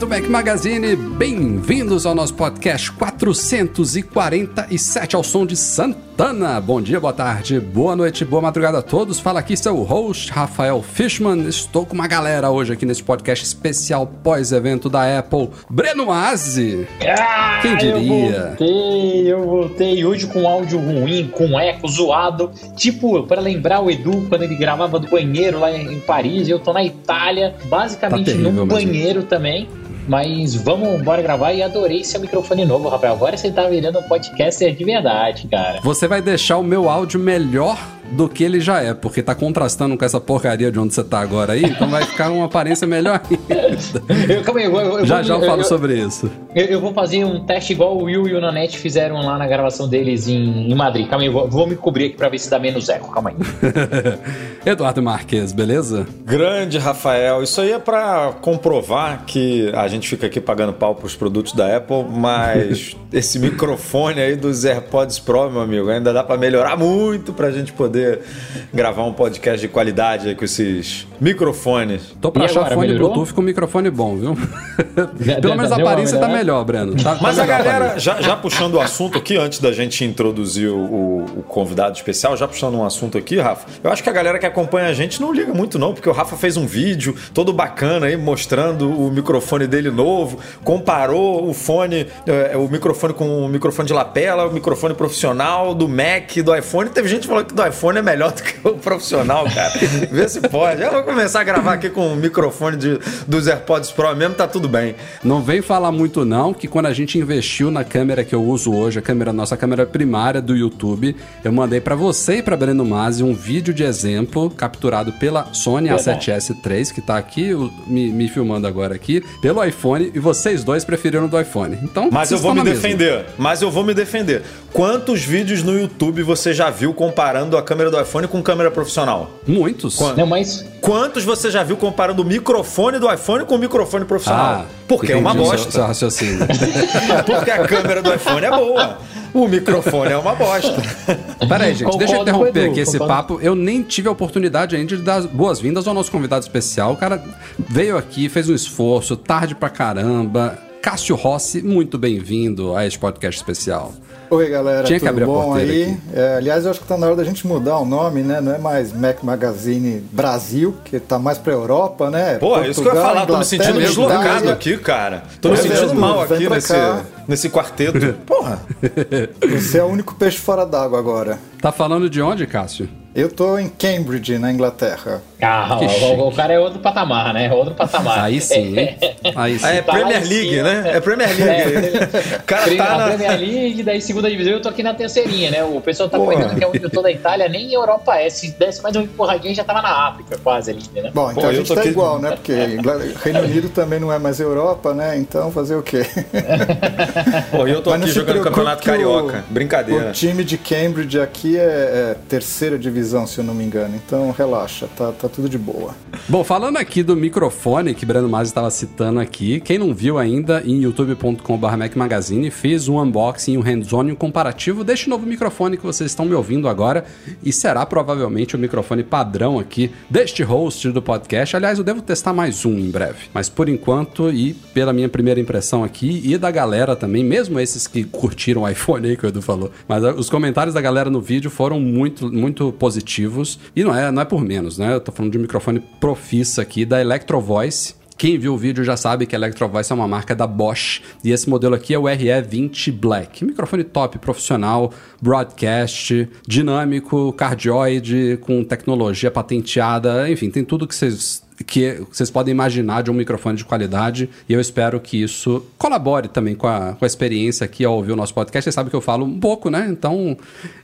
Do Mac Magazine, bem-vindos ao nosso podcast 447 ao som de Santana. Bom dia, boa tarde, boa noite, boa madrugada a todos. Fala aqui seu host, Rafael Fishman. Estou com uma galera hoje aqui nesse podcast especial pós-evento da Apple. Breno Mazzi. Ah, Quem diria? Eu voltei, eu voltei hoje com áudio ruim, com eco zoado. Tipo, para lembrar o Edu quando ele gravava do banheiro lá em Paris, eu tô na Itália, basicamente Tá terrível no banheiro também. Mas vamos, bora gravar e adorei seu microfone novo, Rafael. Agora você tá virando um podcaster de verdade, cara. Você vai deixar o meu áudio melhor do que ele já é, porque tá contrastando com essa porcaria de onde você tá agora aí, então vai ficar uma aparência melhor ainda. Eu, calma aí, eu, eu, Já já eu falo eu- sobre isso. Eu, eu vou fazer um teste igual o Will e o Nanete fizeram lá na gravação deles em, em Madrid. Calma aí, eu vou, vou me cobrir aqui pra ver se dá menos eco. Calma aí. Eduardo Marques, beleza? Grande Rafael, isso aí é pra comprovar que a gente fica aqui pagando pau pros produtos da Apple, mas esse microfone aí dos AirPods Pro, meu amigo, ainda dá pra melhorar muito pra gente poder gravar um podcast de qualidade aí com esses microfones. Tô pra E achar agora, fone melhorou? Bluetooth com microfone bom, viu? Já- Pelo já menos a aparência tá melhor, Breno. Tá- tá Mas a melhor galera, já, já puxando o assunto aqui, antes da gente introduzir o, o- o convidado especial, já puxando um assunto aqui, Rafa, eu acho que a galera que acompanha a gente não liga muito não, porque o Rafa fez um vídeo todo bacana aí, mostrando o microfone dele novo, comparou o fone, eh, o microfone com o microfone de lapela, o microfone profissional do Mac, do iPhone. Teve gente falando que do iPhone é melhor do que o profissional, cara. Vê se pode. Eu vou começar a gravar aqui com o microfone de, dos AirPods Pro mesmo, tá tudo bem. Não vem falar muito não, que quando a gente investiu na câmera que eu uso hoje, a câmera nossa câmera primária do YouTube, eu mandei pra você e pra Breno Masi um vídeo de exemplo capturado pela Sony A7S III, que tá aqui o- me, me filmando agora aqui, pelo iPhone, e vocês dois preferiram do iPhone. Então, Mas eu vou me na mesma. defender. Mas eu vou me defender. Quantos vídeos no YouTube você já viu comparando a câmera do iPhone com câmera profissional? Muitos. Quando? Não, mas Quantos você já viu comparando o microfone do iPhone com o microfone profissional? Ah, Porque é uma o seu- bosta. seu raciocínio. Porque a câmera do iPhone é boa. O microfone é uma bosta. Peraí, gente, deixa eu Concordo interromper Edu, aqui esse concordo. papo. Eu nem tive a oportunidade ainda de dar boas-vindas ao nosso convidado especial. O cara veio aqui, fez um esforço, tarde pra caramba. Cássio Rossi, muito bem-vindo a este podcast especial. Oi, galera, Tinha que tudo abrir a bom porteira aí? aqui. É, aliás, eu acho que tá na hora da gente mudar o nome, né? Não é mais Mac Magazine Brasil, que tá mais pra Europa, né? Pô, é isso que eu ia Portugal, falar. Tô me sentindo Inglaterra, deslocado aqui, cara. Tô me é, sentindo Edu, mal aqui nesse, cá. nesse quarteto. Porra. Você é o único peixe fora d'água agora. Tá falando de onde, Cássio? Eu tô em Cambridge, na Inglaterra. ah, Que o, o cara é outro patamar, né? Outro patamar. Aí sim, hein? Aí sim. É Tá lá Premier em League, cima. né? É Premier League. É, O cara tá na... Premier League, daí segunda divisão, eu tô aqui na terceirinha, né? O pessoal tá Porra. comentando que é onde eu tô da Itália, nem Europa é. Se desse mais uma empurradinha, já tava na África, quase ali, né? Bom, então Pô, a eu gente tô tá aqui- igual, né? Porque Reino Unido também não é mais Europa, né? Então fazer o quê? Pô, eu tô Mas aqui jogando Campeonato que o- Carioca. Brincadeira. O time de Cambridge aqui é, é terceira divisão, se eu não me engano. Então relaxa, tá, tá tudo de boa. Bom, falando aqui do microfone que Breno Masi estava citando aqui, quem não viu ainda, em youtube.com.br Mac Magazine, fez um unboxing, um hands-on e um comparativo deste novo microfone que vocês estão me ouvindo agora e será provavelmente o microfone padrão aqui deste host do podcast. Aliás, eu devo testar mais um em breve, mas por enquanto e pela minha primeira impressão aqui e da galera também, mesmo esses que curtiram o iPhone aí que o Edu falou, mas os comentários da galera no vídeo foram muito, muito positivos e não é, não é por menos, né? Eu tô falando de um microfone profissa aqui da Electro Voice, Quem viu o vídeo já sabe que a Electrovoice é uma marca da Bosch e esse modelo aqui é o RE20 Black. Microfone top, profissional, broadcast, dinâmico, cardioide, com tecnologia patenteada, enfim, tem tudo que vocês que vocês podem imaginar de um microfone de qualidade. E eu espero que isso colabore também com a, com a experiência aqui ao ouvir o nosso podcast. Vocês sabem que eu falo um pouco, né? Então,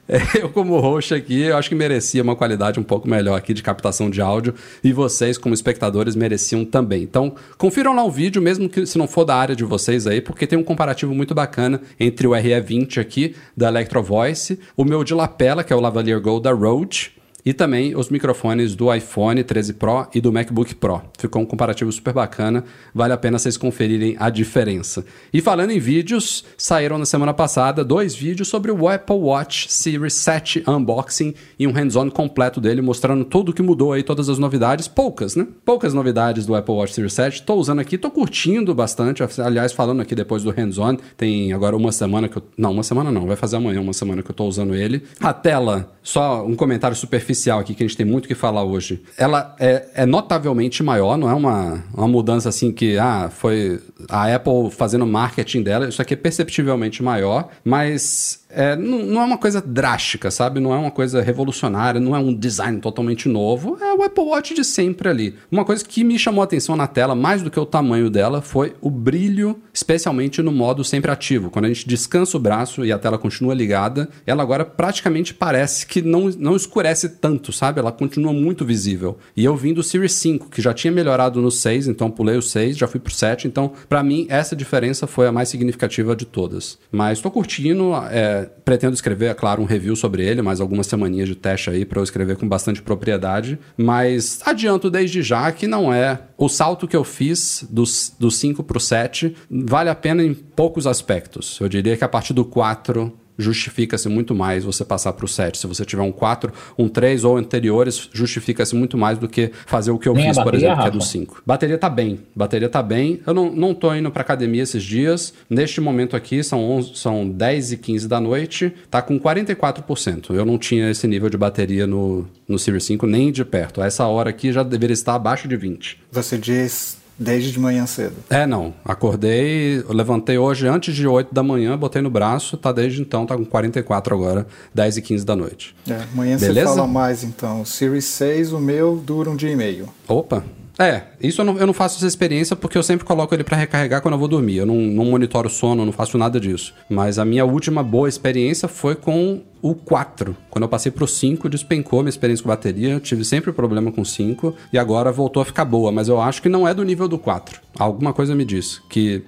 eu, como host aqui, eu acho que merecia uma qualidade um pouco melhor aqui de captação de áudio. E vocês, como espectadores, mereciam também. Então, confiram lá o vídeo, mesmo que se não for da área de vocês aí, porque tem um comparativo muito bacana entre o RE20 aqui, da Electro Voice, o meu de lapela, que é o Lavalier Gold da Rode e também os microfones do iPhone 13 Pro e do MacBook Pro. Ficou um comparativo super bacana, vale a pena vocês conferirem a diferença. E falando em vídeos, saíram na semana passada dois vídeos sobre o Apple Watch Series 7 unboxing e um hands-on completo dele, mostrando tudo que mudou aí, todas as novidades, poucas, né? Poucas novidades do Apple Watch Series 7. Tô usando aqui, tô curtindo bastante, aliás, falando aqui depois do hands-on, tem agora uma semana que eu... Não, uma semana não, vai fazer amanhã uma semana que eu tô usando ele. A tela, só um comentário superficial superficial aqui, que a gente tem muito que falar hoje, ela é, é, notavelmente maior, não é uma, uma mudança assim que, ah, foi a Apple fazendo marketing dela, isso aqui é perceptivelmente maior, mas é, não, não, é uma coisa drástica, sabe? Não é uma coisa revolucionária, não é um design totalmente novo. É o Apple Watch de sempre ali. Uma coisa que me chamou a atenção na tela, mais do que o tamanho dela, foi o brilho, especialmente no modo sempre ativo. Quando a gente descansa o braço e a tela continua ligada, ela agora praticamente parece que não, não escurece tanto, sabe? Ela continua muito visível. E eu vim do Series 5, que já tinha melhorado no 6, então pulei o 6, já fui pro 7. Então, para mim, essa diferença foi a mais significativa de todas. Mas tô curtindo. É, pretendo escrever, é claro, um review sobre ele, mais algumas semaninhas de teste aí para eu escrever com bastante propriedade. Mas adianto desde já que não é. O salto que eu fiz do, do 5 para o 7 vale a pena em poucos aspectos. Eu diria que a partir do 4 justifica-se muito mais você passar para o 7. Se você tiver um 4, um 3 ou anteriores, justifica-se muito mais do que fazer o que eu Nem fiz, por exemplo, Rafa. que é do 5. Bateria tá bem, bateria tá bem. Eu não, não tô indo para academia esses dias. Neste momento aqui, são, 11, são 10 e 15 da noite, tá com 44%. Eu não tinha esse nível de bateria no, no Series 5 nem de perto. A essa hora aqui já deveria estar abaixo de 20. Você diz Desde de manhã cedo. É, não. Acordei, levantei hoje antes de 8 da manhã, botei no braço, tá desde então, tá com 44 agora, 10 e 15 da noite. É, amanhã Beleza? você fala mais então. O Series 6, o meu dura um dia e meio. Opa, é, isso eu não, eu não, faço essa experiência porque eu sempre coloco ele para recarregar quando eu vou dormir. Eu não, não monitoro o sono, não faço nada disso. Mas a minha última boa experiência foi com o 4. Quando eu passei pro 5, despencou minha experiência com bateria. Eu tive sempre problema com 5 e agora voltou a ficar boa. Mas eu acho que não é do nível do 4. Alguma coisa me diz que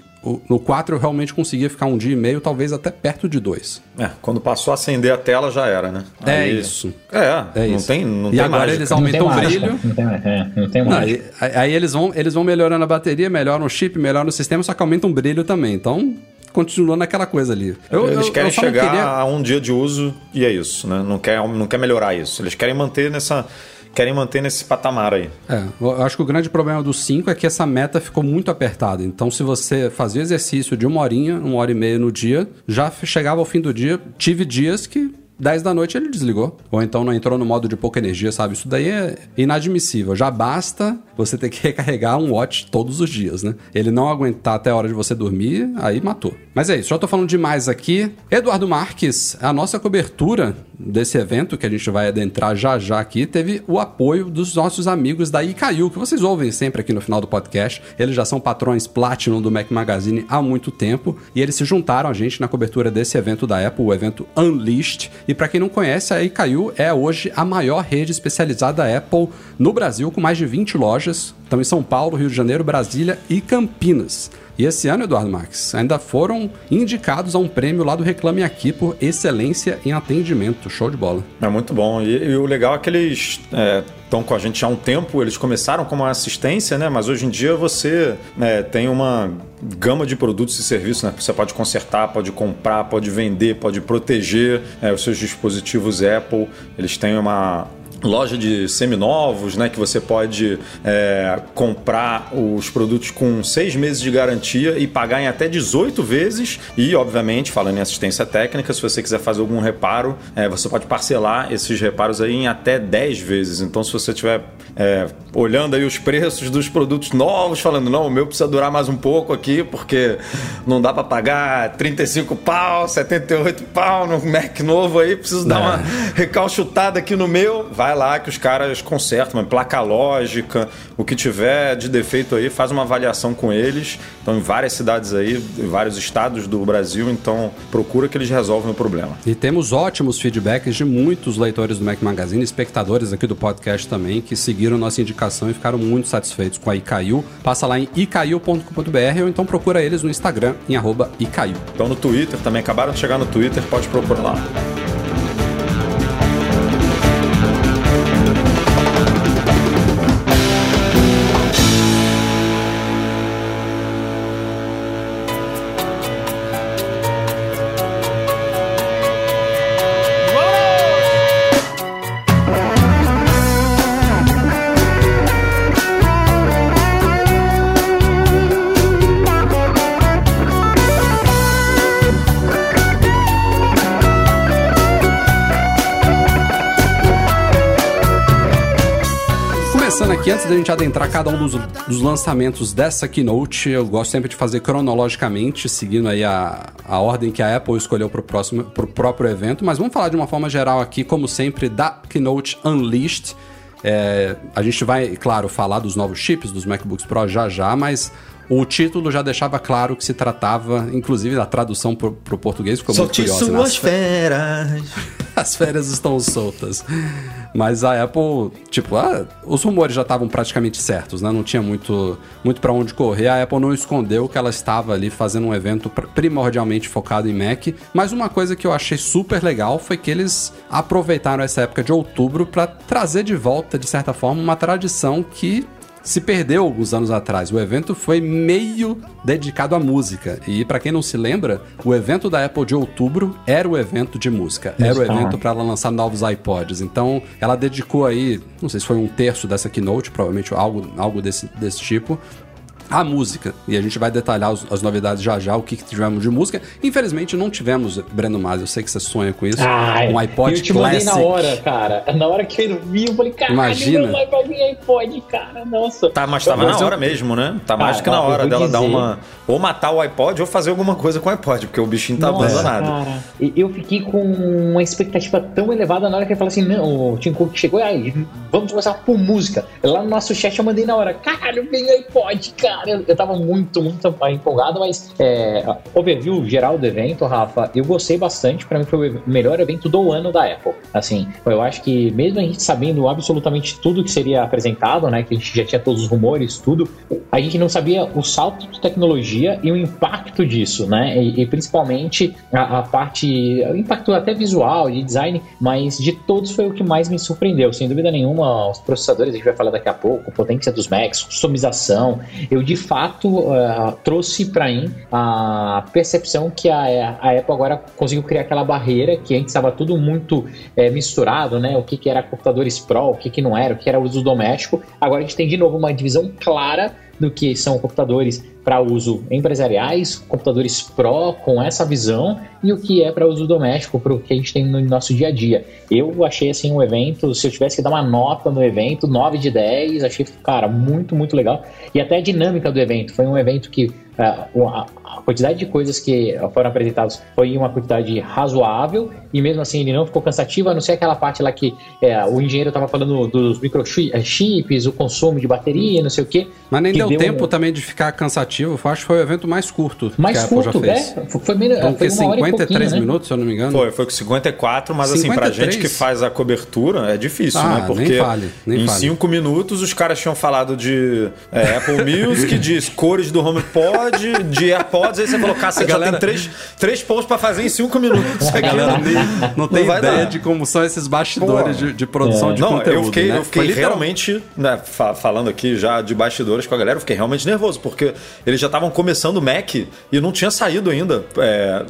no 4 eu realmente conseguia ficar um dia e meio, talvez até perto de dois. É, quando passou a acender a tela já era, né? É Aí, é isso. É, é não isso. tem não E tem agora mágica. eles aumentam o brilho. Não tem, é, não tem não, aí, aí, eles, vão, eles vão melhorando a bateria, melhoram o chip, melhoram o sistema, só que aumentam o brilho também. Então, continua naquela coisa ali. Eu, eles eu, querem eu chegar queria... a um dia de uso e é isso, né? Não quer, não quer melhorar isso. Eles querem manter nessa querem manter nesse patamar aí. É, eu acho que o grande problema do 5 é que essa meta ficou muito apertada. Então, se você fazia exercício de uma horinha, uma hora e meia no dia, já chegava ao fim do dia. Tive dias que 10 da noite ele desligou. Ou então não entrou no modo de pouca energia, sabe? Isso daí é inadmissível. Já basta você ter que recarregar um watch todos os dias, né? Ele não aguentar até a hora de você dormir, aí matou. Mas é isso, já tô falando demais aqui. Eduardo Marques, a nossa cobertura desse evento que a gente vai adentrar já já aqui, teve o apoio dos nossos amigos da Icaiu, que vocês ouvem sempre aqui no final do podcast. Eles já são patrões Platinum do Mac Magazine há muito tempo e eles se juntaram a gente na cobertura desse evento da Apple, o evento Unleashed. E para quem não conhece, a Icaiu é hoje a maior rede especializada Apple no Brasil, com mais de 20 lojas, estão em São Paulo, Rio de Janeiro, Brasília e Campinas. E esse ano, Eduardo Marques, ainda foram indicados a um prêmio lá do Reclame Aqui por excelência em atendimento. Show de bola. É muito bom. E, e o legal é que eles estão é, com a gente há um tempo. Eles começaram como assistência, né? Mas hoje em dia você né, tem uma gama de produtos e serviços, né? Você pode consertar, pode comprar, pode vender, pode proteger é, os seus dispositivos Apple. Eles têm uma loja de seminovos, né? Que você pode é, comprar os produtos com seis meses de garantia e pagar em até 18 vezes. E, obviamente, falando em assistência técnica, se você quiser fazer algum reparo, é, você pode parcelar esses reparos aí em até 10 vezes. Então, se você tiver é, olhando aí os preços dos produtos novos, falando, não, o meu precisa durar mais um pouco aqui, porque não dá para pagar 35 pau, 78 pau no Mac novo aí, preciso dar uma recalchutada aqui no meu. Vai lá que os caras consertam, placa lógica, o que tiver de defeito aí, faz uma avaliação com eles. Então, em várias cidades aí, em vários estados do Brasil, então procura que eles resolvem o problema. E temos ótimos feedbacks de muitos leitores do Mac Magazine, espectadores aqui do podcast também, que seguiram nossa indicação e ficaram muito satisfeitos com a Icaiu. Passa lá em icaiu.com.br ou então procura eles no Instagram em arroba Icaiu. Então no Twitter também, acabaram de chegar no Twitter, pode procurar lá. Antes da gente adentrar cada um dos, dos lançamentos dessa keynote, eu gosto sempre de fazer cronologicamente, seguindo aí a, a ordem que a Apple escolheu para o próprio evento, mas vamos falar de uma forma geral aqui, como sempre, da keynote Unleashed. É, a gente vai, claro, falar dos novos chips dos MacBooks Pro já já, mas o título já deixava claro que se tratava, inclusive a tradução para o português ficou Solte muito curiosa. suas feras. As férias estão soltas. Mas a Apple, tipo, ah, os rumores já estavam praticamente certos, né? Não tinha muito, muito para onde correr. A Apple não escondeu que ela estava ali fazendo um evento primordialmente focado em Mac. Mas uma coisa que eu achei super legal foi que eles aproveitaram essa época de outubro para trazer de volta, de certa forma, uma tradição que se perdeu alguns anos atrás. O evento foi meio dedicado à música. E para quem não se lembra, o evento da Apple de outubro era o evento de música. Era o evento para ela lançar novos iPods. Então, ela dedicou aí, não sei se foi um terço dessa keynote, provavelmente algo, algo desse, desse tipo, a música. E a gente vai detalhar os, as novidades já já, o que, que, tivemos de música. Infelizmente não tivemos, Breno Mas, eu sei que você sonha com isso. Ai, um iPod eu te Classic. mandei na hora, cara. Na hora que eu vi, eu falei, caralho, Imagina. não vai pra mim iPod, cara. Nossa. Tá, mas tava Mas na eu- hora mesmo, né? Tá mais Cara, que na ó, eu hora dela dar dizer- uma. Ou matar o iPod ou fazer alguma coisa com o iPod, porque o bichinho tá Nossa, abandonado. Cara, eu fiquei com uma expectativa tão elevada na hora que ele falou assim: não, o Tim Cook chegou aí, vamos começar por música. Lá no nosso chat eu mandei na hora, caralho, vem o iPod, cara. Eu, eu tava muito, muito empolgado, mas é, overview geral do evento, Rafa, eu gostei bastante. Pra mim foi o melhor evento do ano da Apple. Assim, eu acho que mesmo a gente sabendo absolutamente tudo que seria apresentado, né, que a gente já tinha todos os rumores, tudo, a gente não sabia o salto de tecnologia e o impacto disso, né? E, e principalmente a, a parte, o impacto até visual, de design, mas de todos foi o que mais me surpreendeu. Sem dúvida nenhuma, os processadores, a gente vai falar daqui a pouco, potência dos Macs, customização. Eu de fato eh, trouxe para mim a percepção que a, a Apple agora conseguiu criar aquela barreira que antes estava tudo muito eh, misturado, né? O que, que era computadores Pro, o que, que não era, o que era uso doméstico. Agora a gente tem de novo uma divisão clara do que são computadores para uso empresariais, computadores Pro com essa visão e o que é para uso doméstico, para o que a gente tem no nosso dia a dia. Eu achei assim um evento, se eu tivesse que dar uma nota no evento, 9 de 10, achei, cara, muito, muito legal. E até a dinâmica do evento, foi um evento que ah, a quantidade de coisas que foram apresentadas foi uma quantidade razoável e mesmo assim ele não ficou cansativo, a não ser aquela parte lá que é, o engenheiro estava falando dos microchips, o consumo de bateria, não sei o que. Mas nem que deu deu tempo um- também de ficar cansativo. Eu acho que foi o evento mais curto Mais que a Apple curto, já fez. né? Foi, Então, foi que uma hora e 53 pouquinho, né? minutos, se eu não me engano. Foi, foi com 54, mas assim, pra 53? gente que faz a cobertura, é difícil, Ah, né? nem Porque fale, nem em fale. 5 minutos os caras tinham falado de é, Apple Music, de cores do HomePod, de AirPods, aí você falou, cara, você A já galera- tem três, três pontos pra fazer em 5 minutos. A galera nem, não tem vai ideia dar. de como são esses bastidores de, de produção É. de Não, conteúdo. eu fiquei, né? eu fiquei realmente, né, fa- falando aqui já de bastidores com a galera, eu fiquei realmente nervoso, porque eles já estavam começando o Mac e não tinha saído ainda. é,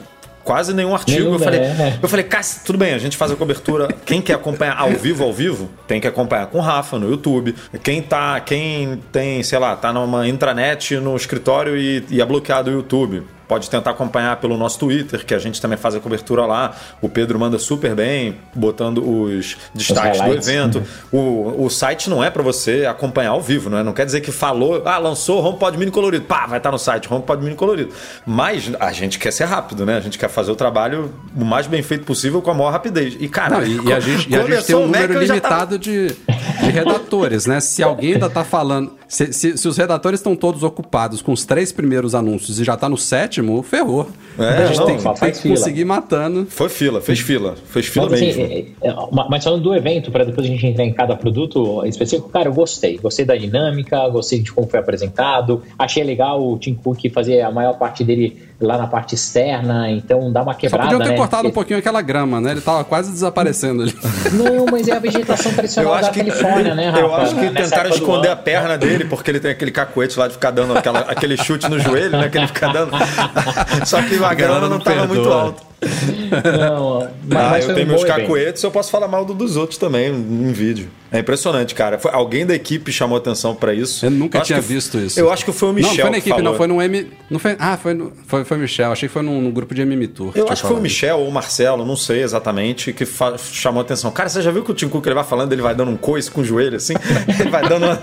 quase nenhum artigo. Nenhum, eu falei, é. eu falei, cara, tudo bem, a gente faz a cobertura. Quem quer acompanhar ao vivo, ao vivo, tem que acompanhar com o Rafa no YouTube. Quem tá, quem tem, sei lá, tá numa intranet no escritório e, e é bloqueado o YouTube. Pode tentar acompanhar pelo nosso Twitter, que a gente também faz a cobertura lá. O Pedro manda super bem, botando os destaques do highlights. evento. O, o site não é para você acompanhar ao vivo, né? Não quer dizer que falou, ah, lançou HomePod Mini colorido. Pá, vai estar no site, HomePod Mini colorido. Mas a gente quer ser rápido, né? A gente quer fazer o trabalho o mais bem feito possível com a maior rapidez. E, cara, Não, e, e a gente, e a gente tem um número eu já tava- limitado de, de redatores, né? Se alguém ainda tá falando. Se, se- se os redatores estão todos ocupados com os três primeiros anúncios e já tá no sétimo, ferrou. É, a gente não, tem, faz tem que fila. conseguir ir matando. Foi fila, fez fila. Fez fila Mas, mesmo. assim, é, ma- mas falando do evento, para depois a gente entrar em cada produto específico, cara, eu gostei. Gostei da dinâmica, gostei de como foi apresentado. Achei legal o Tim Cook fazer a maior parte dele lá na parte externa, então dá uma Só quebrada, podiam ter né? cortado um Porque- pouquinho aquela grama, né? Ele tava quase desaparecendo ali. Não, mas é a vegetação tradicional da Califórnia, né, Rafa? eu acho que Nessa tentaram esconder a perna dele, porque ele tem aquele cacuete lá de ficar dando aquela- aquele chute no joelho, né? Que ele fica dando. Só que a grana não não estava muito perdoa. alta. Não, mas, Ah, mas eu tenho meus cacuetes, eu posso falar mal do- dos outros também em vídeo. É impressionante, cara. Foi, alguém da equipe chamou atenção pra isso. Eu nunca acho tinha visto isso. Eu acho que foi o Michel não, foi na equipe, falou. não. Foi no M. Não foi, ah, foi, no, foi, foi o Michel. Achei que foi num, num grupo de MM Tour. Eu acho que foi o. Michel ou o Marcelo, não sei exatamente, que fa- chamou atenção. Cara, você já viu que o Tim Cook ele vai falando, ele vai dando um coice com o joelho assim? Ele vai dando. Uma...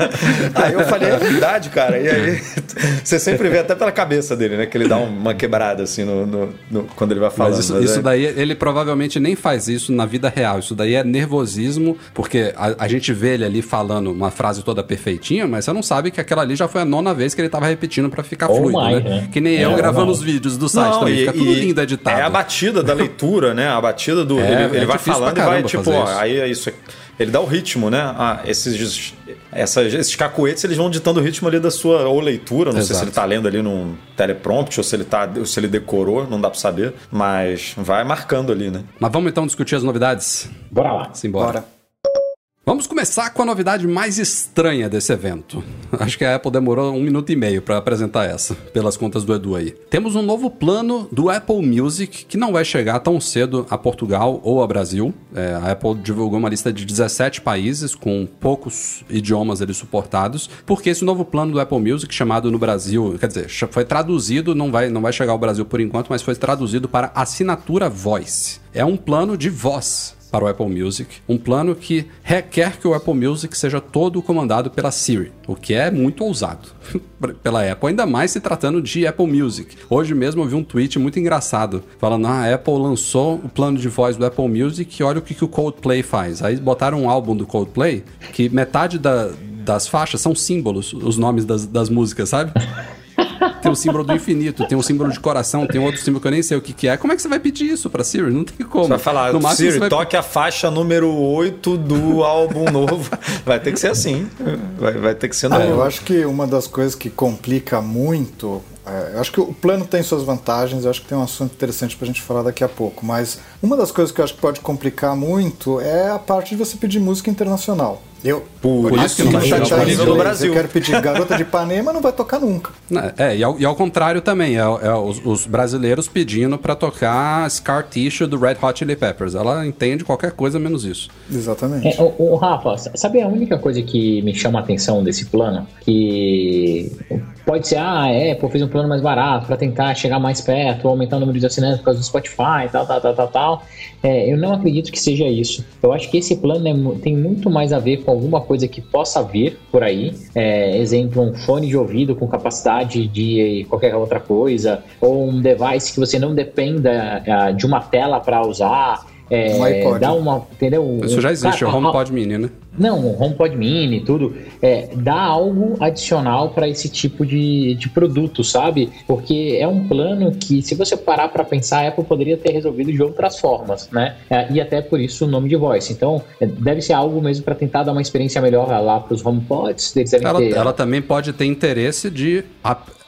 Aí eu falei, é verdade, cara. E aí você sempre vê até pela cabeça dele, né? Que ele dá uma quebrada assim no, no- no- quando ele vai falando. Isso, isso é- daí, ele provavelmente nem faz isso na vida real. Isso daí é nervosismo, porque a, a gente vê ele ali falando uma frase toda perfeitinha, mas você não sabe que aquela ali já foi a nona vez que ele tava repetindo pra ficar Ou fluido, mais, né? né? Que nem É, eu gravando mais. os vídeos do site Não, também. e- Fica tudo lindo editado. É a batida da leitura, né? A batida do. É, ele é ele vai falando e vai, tipo, ó, isso. aí é isso. Ele dá o ritmo, né? Ah, esses, essas, esses cacuetes, eles vão ditando o ritmo ali da sua ou leitura. Não sei Exato. se ele tá lendo ali num teleprompt ou se ele, tá, ou se ele decorou, não dá pra saber. Mas vai marcando ali, né? Mas vamos então discutir as novidades? Bora lá. Simbora. Bora. Vamos começar com a novidade mais estranha desse evento. Acho que a Apple demorou um minuto e meio para apresentar essa, pelas contas do Edu aí. Temos um novo plano do Apple Music que não vai chegar tão cedo a Portugal ou a Brasil. É, a Apple divulgou uma lista de 17 países com poucos idiomas ali suportados, porque esse novo plano do Apple Music, chamado no Brasil, quer dizer, foi traduzido, não vai, não vai chegar ao Brasil por enquanto, mas foi traduzido para assinatura Voice. É um plano de voz para o Apple Music, um plano que requer que o Apple Music seja todo comandado pela Siri, o que é muito ousado pela Apple, ainda mais se tratando de Apple Music. Hoje mesmo eu vi um tweet muito engraçado falando: ah, a Apple lançou o plano de voz do Apple Music e olha o que, que o Coldplay faz. Aí botaram um álbum do Coldplay que metade da- das faixas são símbolos, os nomes das, das músicas, sabe? Tem um símbolo do infinito, tem um símbolo de coração, tem outro símbolo que eu nem sei o que, que é. Como é que você vai pedir isso pra Siri? Não tem como. Você vai falar, no máximo Siri, vai toque a faixa número 8 do álbum novo. Vai ter que ser assim. Vai, vai ter que ser Ah, novo. eu acho que uma das coisas que complica muito. é, eu acho que o plano tem suas vantagens, eu acho que tem um assunto interessante pra gente falar daqui a pouco. Mas uma das coisas que eu acho que pode complicar muito é a parte de você pedir música internacional. Eu, Por isso que não vai chegar nível do Brasil. Eu quero pedir Garota de Ipanema, não vai tocar nunca. É, e ao, e ao contrário também, é, é os, os brasileiros pedindo pra tocar Scar Tissue do Red Hot Chili Peppers. Ela entende qualquer coisa menos isso. Exatamente. É, o, o Rafa, sabe a única coisa que me chama a atenção desse plano? Que pode ser, ah, a Apple fez um plano mais barato para tentar chegar mais perto, aumentar o número de assinantes por causa do Spotify, tal, tal, tal, tal, tal. É, eu não acredito que seja isso. Eu acho que esse plano é tem muito mais a ver com alguma coisa que possa vir por aí. É, exemplo, um fone de ouvido com capacidade de qualquer outra coisa, ou um device que você não dependa ah, de uma tela para usar. É, Um iPod. dá uma, entendeu? Isso já existe, é Cara, o HomePod Mini, né? não, o HomePod Mini, tudo, é, dá algo adicional para esse tipo de, de produto, sabe? Porque é um plano que, se você parar para pensar, a Apple poderia ter resolvido de outras formas, né? É, e até por isso o nome de voice. Então, é, deve ser algo mesmo para tentar dar uma experiência melhor lá para os HomePods. Eles devem Ela, ter. ela também pode ter interesse de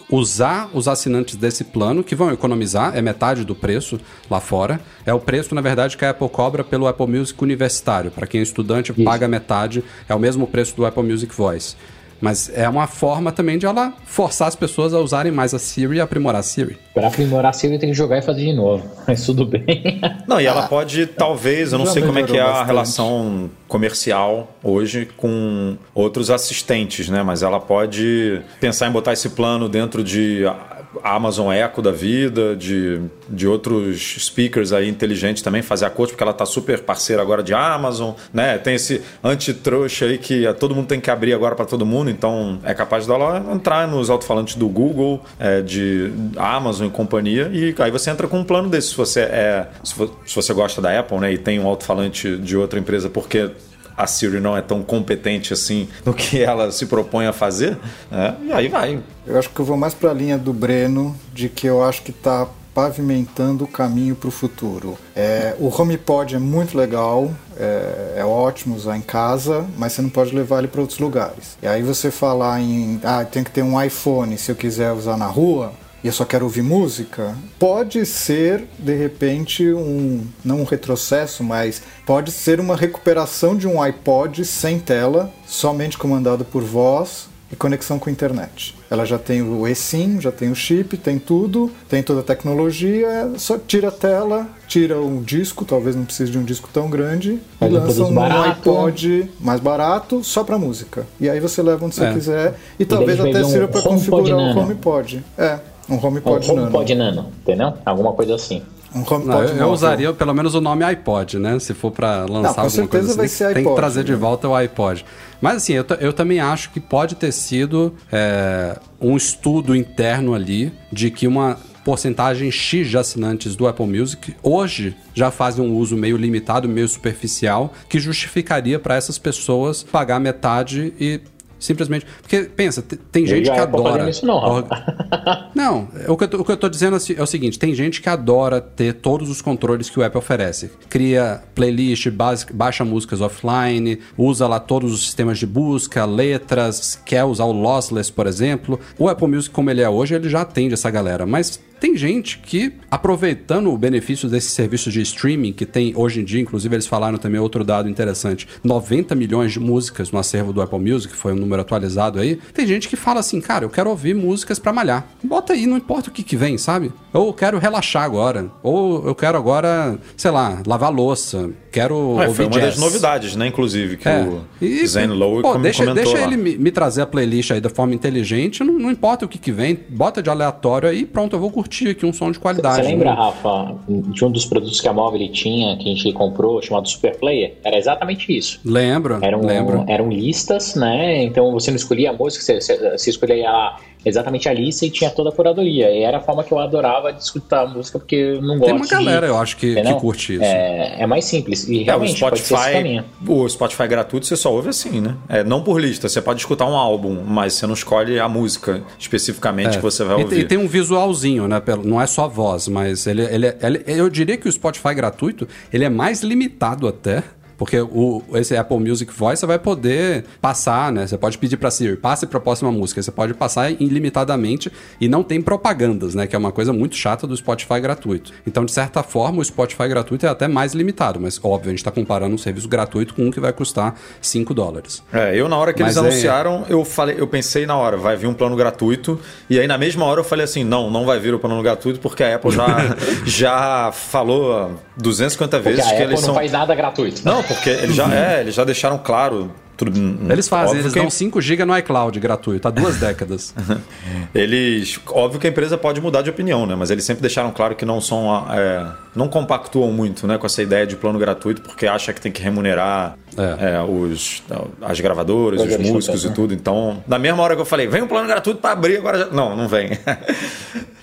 usar os assinantes desse plano, que vão economizar, é metade do preço lá fora. É o preço, na verdade, que a Apple cobra pelo Apple Music universitário. Para quem é estudante, paga metade, é o mesmo preço do Apple Music Voice. Mas é uma forma também de ela forçar as pessoas a usarem mais a Siri e aprimorar a Siri. Pra aprimorar a Siri tem que jogar e fazer de novo. Mas tudo bem. Não, e ela pode, talvez, eu não sei como é que é a bastante. relação comercial hoje com outros assistentes, né? Mas ela pode pensar em botar esse plano dentro de a Amazon Echo da vida, de, de outros speakers aí inteligentes também, fazer acordo, porque ela tá super parceira agora de Amazon, né? Tem esse antitrush aí que todo mundo tem que abrir agora para todo mundo, então é capaz dela entrar nos alto-falantes do Google, é, de Amazon e companhia, e aí você entra com um plano desse. Se você é. Se vo- se você gosta da Apple, né? E tem um alto-falante de outra empresa, porque a Siri não é tão competente assim no que ela se propõe a fazer, né? e aí vai. Eu acho que eu vou mais para a linha do Breno, de que eu acho que está pavimentando o caminho para o futuro. É, o HomePod é muito legal, é, é ótimo usar em casa, mas você não pode levar ele para outros lugares. E aí você falar em, ah, tem que ter um iPhone se eu quiser usar na rua, e eu só quero ouvir música, pode ser de repente um não um retrocesso, mas pode ser uma recuperação de um iPod sem tela, somente comandado por voz e conexão com a internet. Ela já tem o eSIM, já tem o chip, tem tudo, tem toda a tecnologia, só tira a tela, tira o disco, talvez não precise de um disco tão grande, e um lança um barato. iPod mais barato só para música. E aí você leva onde você É. quiser e talvez daí até um sirva para configurar o HomePod. É, um HomePod Nano. HomePod Nano, entendeu? Alguma coisa assim. Um HomePod Não, eu, eu usaria pelo menos o nome iPod, né? Se for pra lançar Não, com alguma certeza coisa assim, vai ser tem que iPod, trazer de né? volta o iPod. Mas assim, eu, eu também acho que pode ter sido é, um estudo interno ali de que uma porcentagem X de assinantes do Apple Music hoje já fazem um uso meio limitado, meio superficial, que justificaria para essas pessoas pagar metade e simplesmente. Porque pensa, te- tem Eu gente que é adora. isso não, não, o que, eu tô, o que eu tô dizendo assim é o seguinte: tem gente que adora ter todos os controles que o Apple oferece. Cria playlist, base- baixa músicas offline, usa lá todos os sistemas de busca, letras, quer usar o lossless, por exemplo. O Apple Music, como ele é hoje, ele já atende essa galera. Mas tem gente que, aproveitando o benefício desse serviço de streaming que tem hoje em dia, inclusive eles falaram também outro dado interessante: 90 milhões de músicas no acervo do Apple Music, foi um número atualizado aí. Tem gente que fala assim, cara, eu quero ouvir músicas pra malhar. Bota aí, não importa o que, que vem, sabe? Ou eu quero relaxar agora. Ou eu quero agora, sei lá, lavar louça. Quero É, ouvir foi uma jazz. das novidades, né? Inclusive, que É. o E, Zen Lowe pô, com- deixa, comentou deixa lá. ele me, me trazer a playlist aí da forma inteligente, não, não importa o que que vem, bota de aleatório aí, pronto, eu vou curtir aqui um som de qualidade. Você lembra, né? Rafa, de um dos produtos que a Móvel tinha, que a gente comprou, chamado Super Player? Era exatamente isso. Lembro, Eram, lembro. eram listas, né? Então você não escolhia a música, você, você, escolhia a- exatamente a lista e tinha toda a curadoria. E era a forma que eu adorava de escutar a música, porque eu não gosto Tem uma galera, de, eu acho, que, que curte isso. É, é mais simples. E É, o realmente pode ser esse Spotify, caminho. o Spotify gratuito você só ouve assim, né? É, não por lista, você pode escutar um álbum, mas você não escolhe a música especificamente que você vai E, ouvir. e tem um visualzinho, né? Não é só voz, mas ele, ele, ele- eu diria que o Spotify gratuito ele é mais limitado até. Porque o, esse Apple Music Voice você vai poder passar, né? Você pode pedir para Siri, passe para a próxima música. Você pode passar ilimitadamente e não tem propagandas, né? Que é uma coisa muito chata do Spotify gratuito. Então, de certa forma, o Spotify gratuito é até mais limitado. Mas, óbvio, a gente está comparando um serviço gratuito com um que vai custar 5 dólares. É, eu na hora que Mas eles é- anunciaram, eu falei, eu pensei na hora, vai vir um plano gratuito, e aí na mesma hora eu falei assim, não, não vai vir o plano gratuito porque a Apple já já falou 250 Porque vezes a que Apple eles não são faz nada gratuito. Não, porque eles já é, eles já deixaram claro tudo. Eles fazem, eles que- dão 5 GB no iCloud gratuito há duas décadas. Eles, óbvio que a empresa pode mudar de opinião, né? Mas eles sempre deixaram claro que não são, é, não compactuam muito, né, com essa ideia de plano gratuito, porque acha que tem que remunerar É. é, os, as gravadoras, os músicos e né? tudo. Então, na mesma hora que eu falei, vem um plano gratuito para abrir agora, já... não, não vem.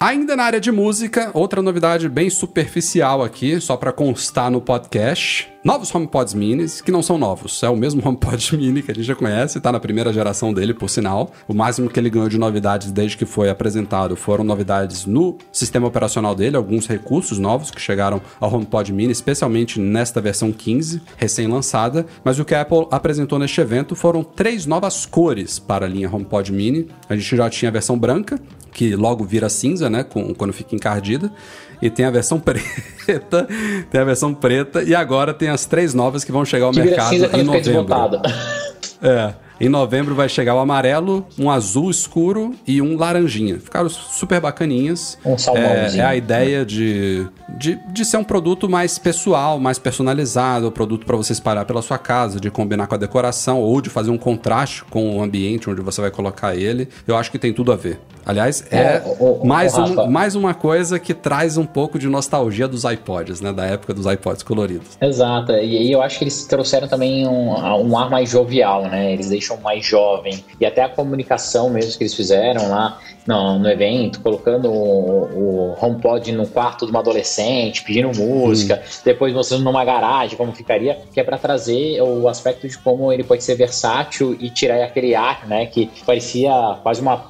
Ainda na área de música, outra novidade bem superficial aqui, só para constar no podcast. Novos HomePods minis, que não são novos, é o mesmo HomePod mini que a gente já conhece, tá na primeira geração dele, por sinal. O máximo que ele ganhou de novidades desde que foi apresentado foram novidades no sistema operacional dele, alguns recursos novos que chegaram ao HomePod mini, especialmente nesta versão 15, recém-lançada. Mas o que a Apple apresentou neste evento foram três novas cores para a linha HomePod mini. A gente já tinha a versão branca, que logo vira cinza, né? Com, quando fica encardida. E tem a versão preta, tem a versão preta, e agora tem as três novas que vão chegar ao Que vira mercado cinza em novembro. É. Em novembro vai chegar o amarelo, um azul escuro e um laranjinha. Ficaram super bacaninhas. Um salmãozinho. É, é a ideia de, de, de ser um produto mais pessoal, mais personalizado, um produto para você espalhar pela sua casa, de combinar com a decoração ou de fazer um contraste com o ambiente onde você vai colocar ele. Eu acho que tem tudo a ver. Aliás, é mais, um, mais uma coisa que traz um pouco de nostalgia dos iPods, né? Da época dos iPods coloridos. Exato, e aí eu acho que eles trouxeram também um, um ar mais jovial, né? Eles deixam mais jovem. E até a comunicação mesmo que eles fizeram lá no, no evento, colocando o, o HomePod no quarto de uma adolescente, pedindo música, depois mostrando numa garagem como ficaria, que é para trazer o aspecto de como ele pode ser versátil e tirar aquele ar, né? Que parecia quase uma.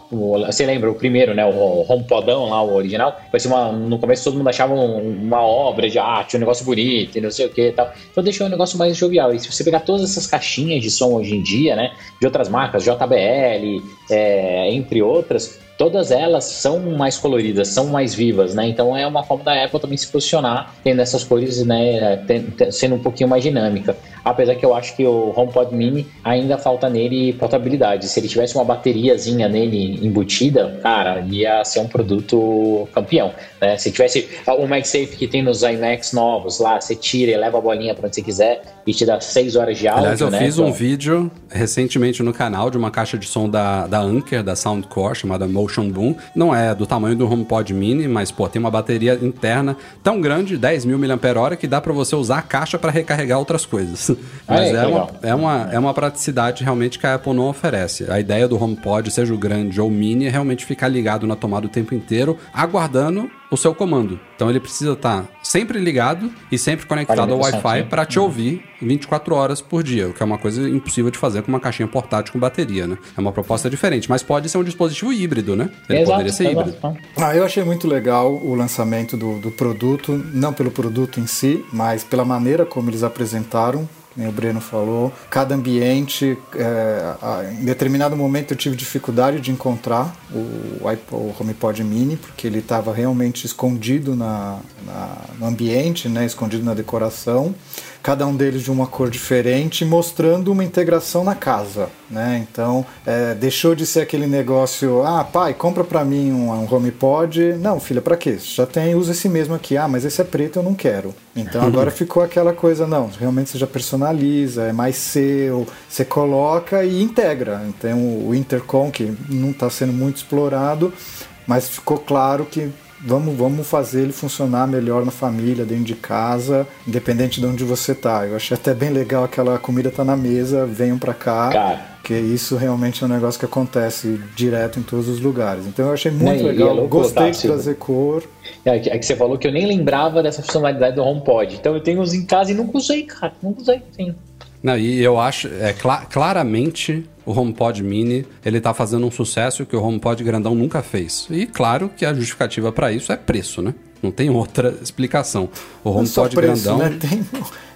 Você lembra o primeiro, né? O HomePodão lá, o original? Parecia uma. No começo todo mundo achava um- uma obra de arte, um negócio bonito e não sei o que e tal. Então deixou um negócio mais jovial. E se você pegar todas essas caixinhas de som hoje em dia, né? De outras marcas, JBL, é, entre outras, todas elas são mais coloridas, são mais vivas, né? Então é uma forma da Apple também se posicionar tendo essas cores, né? sendo um pouquinho mais dinâmica. Apesar que eu acho que o HomePod Mini ainda falta nele portabilidade. Se ele tivesse uma bateriazinha nele embutida, cara, ia ser um produto campeão, né? Se tivesse o MagSafe que tem nos iMacs novos lá, você tira e leva a bolinha para onde você quiser e te dá 6 horas de áudio, Aliás, eu né? fiz um Então, vídeo recentemente no canal de uma caixa de som da, da Anker, da Soundcore, chamada Motion Boom. Não é do tamanho do HomePod Mini, mas, pô, tem uma bateria interna tão grande, 10 mil mAh, que dá pra você usar a caixa pra recarregar outras coisas. Mas Aí, que é, uma, é, uma, é uma praticidade realmente que a Apple não oferece. A ideia do HomePod, seja o grande ou o mini, é realmente ficar ligado na tomada o tempo inteiro, aguardando o seu comando. Então ele precisa estar sempre ligado e sempre conectado ao Wi-Fi sim. para te ouvir 24 horas por dia, o que é uma coisa impossível de fazer com uma caixinha portátil com bateria, né? É uma proposta diferente, mas pode ser um dispositivo híbrido, né? Ele exato, poderia ser exato. híbrido. Ah, eu achei muito legal o lançamento do, do produto, não pelo produto em si, mas pela maneira como eles apresentaram. O Breno falou, cada ambiente, é, a- em determinado momento eu tive dificuldade de encontrar o, o HomePod Mini, porque ele estava realmente escondido na, na- no ambiente, né, escondido na decoração. Cada um deles de uma cor diferente, mostrando uma integração na casa. Né? Então, é, deixou de ser aquele negócio, ah, pai, compra pra mim um, um HomePod. Não, filha, pra quê? Já tem, usa esse mesmo aqui. Ah, mas esse é preto, eu não quero. Então agora ficou aquela coisa, não, realmente você já personaliza, é mais seu, você coloca e integra. Então o Intercom, que não está sendo muito explorado, mas ficou claro que vamos, vamos fazer ele funcionar melhor na família, dentro de casa, independente de onde você tá. Eu achei até bem legal aquela comida tá na mesa, venham pra cá. Cara. Porque isso realmente é um negócio que acontece direto em todos os lugares. Então eu achei muito Não, e legal. é louco, Gostei de Tássio. trazer cor. É que, é que você falou que eu nem lembrava dessa funcionalidade do HomePod. Então eu tenho uns em casa e nunca usei, cara. Nunca usei, sim. Não, e eu acho, é cla- claramente o HomePod Mini, ele tá fazendo um sucesso que o HomePod grandão nunca fez. E claro que a justificativa para isso é preço, né? Não tem outra explicação. O é HomePod preço, grandão né? Tem,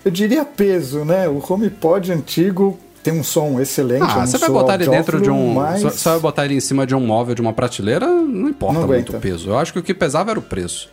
eu diria peso, né? O HomePod antigo tem um som excelente. Ah, um você vai botar ele dentro de um. mas... Você vai botar ele em cima de um móvel, de uma prateleira, não importa Não muito o peso. Eu acho que o que pesava era o preço.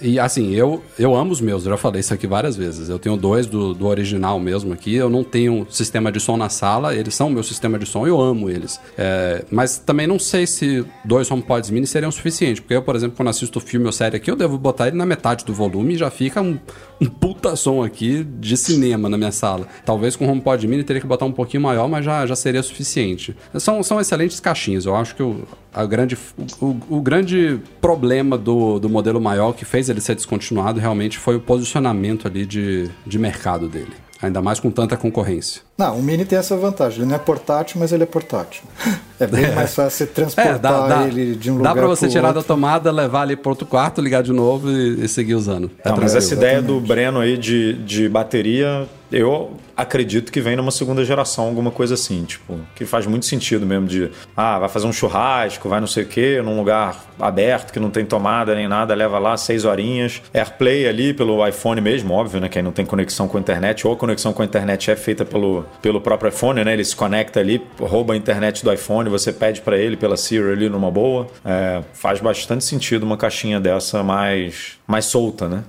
E, assim, eu, eu amo os meus, eu já falei isso aqui várias vezes. Eu tenho dois do, do original mesmo aqui. Eu não tenho sistema de som na sala, eles são meu sistema de som eu amo eles. É, mas também não sei se dois HomePods mini seriam suficiente. Porque eu, por exemplo, quando assisto filme ou série aqui, eu devo botar ele na metade do volume e já fica um, um puta som aqui de cinema na minha sala. Talvez com o HomePod mini teria que botar um pouquinho maior, mas já, já seria suficiente. São, são excelentes caixinhas. Eu acho que o, a grande, o, o grande problema do, do modelo maior que fez ele ser descontinuado realmente foi o posicionamento ali de, de mercado dele. Ainda mais com tanta concorrência. Não, o Mini tem essa vantagem. Ele não é portátil, mas ele é portátil. É bem mais fácil você transportar É, dá, dá, ele de um lugar dá pra você tirar outro. da tomada, levar ali pro outro quarto, ligar de novo e, e seguir usando. É Não, mas essa ideia do Breno aí de, de bateria, eu acredito que vem numa segunda geração, alguma coisa assim, tipo, que faz muito sentido mesmo de, ah, vai fazer um churrasco, vai não sei o quê, num lugar aberto que não tem tomada nem nada, leva lá seis horinhas. AirPlay ali pelo iPhone mesmo, óbvio, né? Quem não tem conexão com a internet, ou a conexão com a internet é feita pelo, pelo próprio iPhone, né? Ele se conecta ali, rouba a internet do iPhone, você pede para ele pela Siri ali numa boa. É, faz bastante sentido uma caixinha dessa mais, mais solta, né?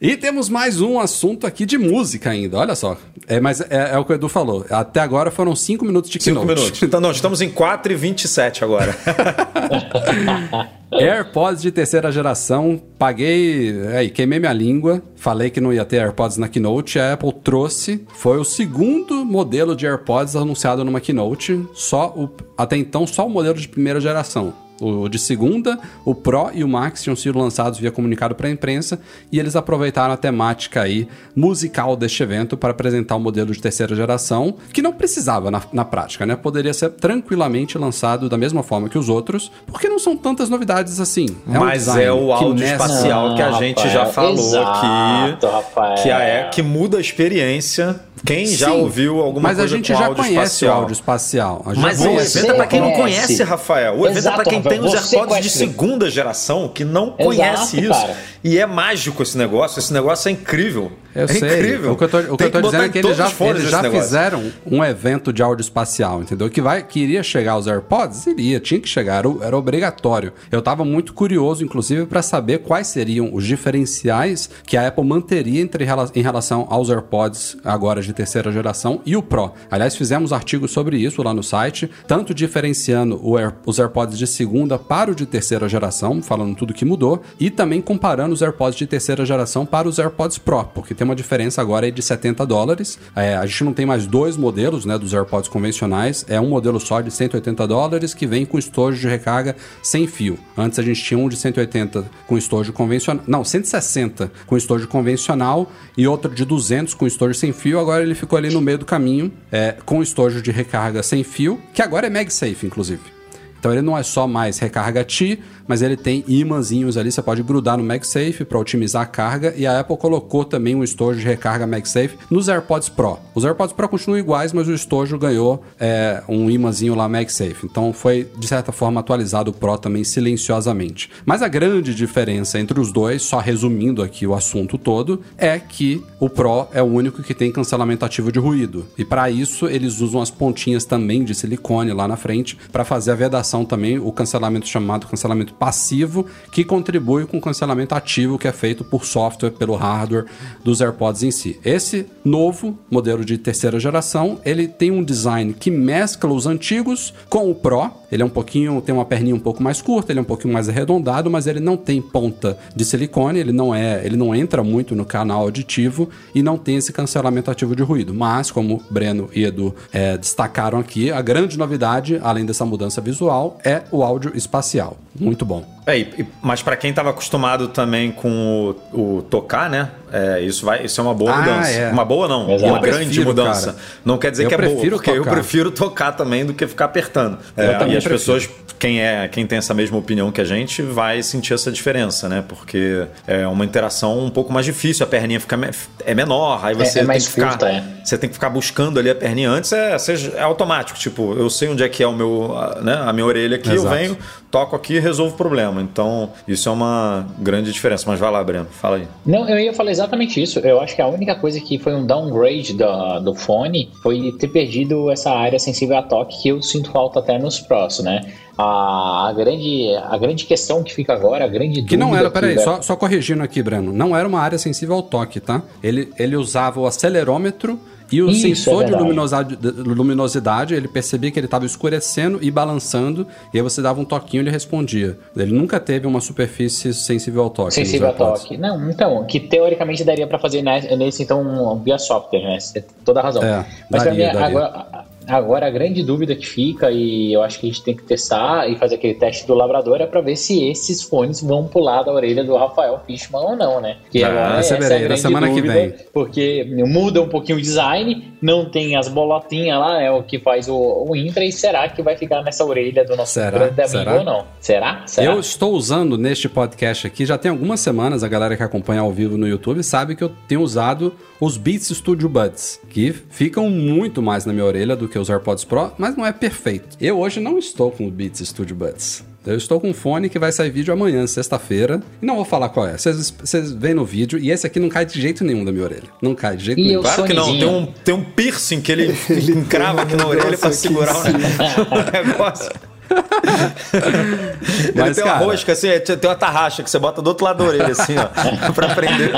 E temos mais um assunto aqui de música ainda, olha só. É, mas é, é o que o Edu falou. Até agora foram 5 minutos de 5 minutos. Então, não, estamos em 4 e 27 agora. AirPods de terceira geração, paguei, aí, queimei minha língua, falei que não ia ter AirPods na Keynote, a Apple trouxe, foi o segundo modelo de AirPods anunciado numa Keynote, só o, até então só o modelo de primeira geração. O de segunda, o Pro e o Max tinham sido lançados via comunicado para a imprensa e eles aproveitaram a temática aí musical deste evento para apresentar o um modelo de terceira geração, que não precisava na, na, prática, né? Poderia ser tranquilamente lançado da mesma forma que os outros, porque não são tantas novidades assim. É Mas um é o áudio espacial que a gente Rafael, já falou exato, aqui, Rafael. que, é, que muda a experiência quem Sim, já ouviu alguma mas coisa Mas a gente já conhece espacial. o áudio espacial. Mas o evento é pra quem não conhece, Rafael. O evento é pra quem tem os AirPods de segunda geração que não Exato, conhece isso. Cara. E é mágico esse negócio. Esse negócio é incrível. Eu é sei. incrível. O que eu tô, o que eu tô dizendo é que eles já, eles já fizeram um evento de áudio espacial, entendeu? Que, vai, que iria chegar aos AirPods? Iria, tinha que chegar, era, era obrigatório. Eu tava muito curioso, inclusive, para saber quais seriam os diferenciais que a Apple manteria entre, em relação aos AirPods agora de terceira geração e o Pro. Aliás, fizemos artigos sobre isso lá no site, tanto diferenciando Air, os AirPods de segunda para o de terceira geração, falando tudo que mudou, e também comparando os AirPods de terceira geração para os AirPods Pro, porque tem uma diferença agora de 70 dólares. É, a gente não tem mais dois modelos né, dos AirPods convencionais, é um modelo só de 180 dólares que vem com estojo de recarga sem fio. Antes a gente tinha um de 180 com estojo convencional, não, 160 com estojo convencional e outro de 200 com estojo sem fio. Agora ele ficou ali no meio do caminho é, com estojo de recarga sem fio, que agora é MagSafe, inclusive. Então ele não é só mais recarga Ti, mas ele tem imãzinhos ali, você pode grudar no MagSafe para otimizar a carga e a Apple colocou também um estojo de recarga MagSafe nos AirPods Pro. Os AirPods Pro continuam iguais, mas o estojo ganhou é, um imãzinho lá MagSafe. Então foi de certa forma atualizado o Pro também silenciosamente. Mas a grande diferença entre os dois, só resumindo aqui o assunto todo, é que o Pro é o único que tem cancelamento ativo de ruído. E para isso eles usam as pontinhas também de silicone lá na frente para fazer a vedação também, o cancelamento chamado cancelamento passivo que contribui com o cancelamento ativo que é feito por software, pelo hardware dos AirPods em si. Esse novo modelo de terceira geração, ele tem um design que mescla os antigos com o Pro. Ele é um pouquinho, tem uma perninha um pouco mais curta, ele é um pouquinho mais arredondado, mas ele não tem ponta de silicone, ele não é, ele não entra muito no canal auditivo e não tem esse cancelamento ativo de ruído. Mas, como Breno e Edu é, destacaram aqui, a grande novidade, além dessa mudança visual, é o áudio espacial. Muito bom. É, e, mas para quem estava acostumado também com o, o tocar, né? É, isso, vai, isso é uma boa ah, mudança. É. Uma boa não, Exato. uma grande prefiro, mudança. Cara. Não quer dizer eu que é boa, porque tocar. eu prefiro tocar também do que ficar apertando. É, e as prefiro. pessoas, quem é quem tem essa mesma opinião que a gente, vai sentir essa diferença, né? Porque é uma interação um pouco mais difícil, a perninha fica é menor, aí você é, é tem que ficar, curta, você tem que ficar buscando ali a perninha antes, é, é automático, tipo, eu sei onde é que é o meu, né, a minha orelha aqui, Exato. eu venho, toco aqui e resolvo o problema. Então, isso é uma grande diferença. Mas vai lá, Breno, fala aí. Não, eu ia falar exatamente isso. Eu acho que a única coisa que foi um downgrade do, do fone foi ter perdido essa área sensível a toque que eu sinto falta até nos próximos, né? A, a, grande, a grande questão que fica agora, a grande Que não era, peraí, só, só corrigindo aqui, Breno. Não era uma área sensível ao toque, tá? Ele, ele usava o acelerômetro e o Isso, sensor é de luminosidade, luminosidade, ele percebia que ele estava escurecendo e balançando, e aí você dava um toquinho e ele respondia. Ele nunca teve uma superfície sensível ao toque. Sensível ao toque. Não, então, que teoricamente daria para fazer nesse, então, via software, né? Você tem toda a razão. É, Mas daria, mim, agora, Agora, a grande dúvida que fica, e eu acho que a gente tem que testar e fazer aquele teste do labrador, é para ver se esses fones vão pular da orelha do Rafael Fishman ou não, né? Que ah, agora essa é a grande semana dúvida, que vem. Porque muda um pouquinho o design, não tem as bolotinhas lá, é o que faz o, o Intra, e será que vai ficar nessa orelha do nosso será? grande amigo será? ou não? Será? será? Eu estou usando neste podcast aqui, já tem algumas semanas, a galera que acompanha ao vivo no YouTube sabe que eu tenho usado os Beats Studio Buds, que ficam muito mais na minha orelha do que os AirPods Pro, mas não é perfeito. Eu hoje não estou com o Beats Studio Buds. Eu estou com um fone que vai sair vídeo amanhã, sexta-feira. E não vou falar qual é. Vocês veem no vídeo. E esse aqui não cai de jeito nenhum da minha orelha. Não cai de jeito e nenhum. Claro que não. Tem um, tem um piercing que ele, ele encrava aqui na orelha para segurar o negócio. Mas, tem uma cara- rosca, assim, é, tem uma tarraxa que você bota do outro lado da orelha, assim, ó, pra prender.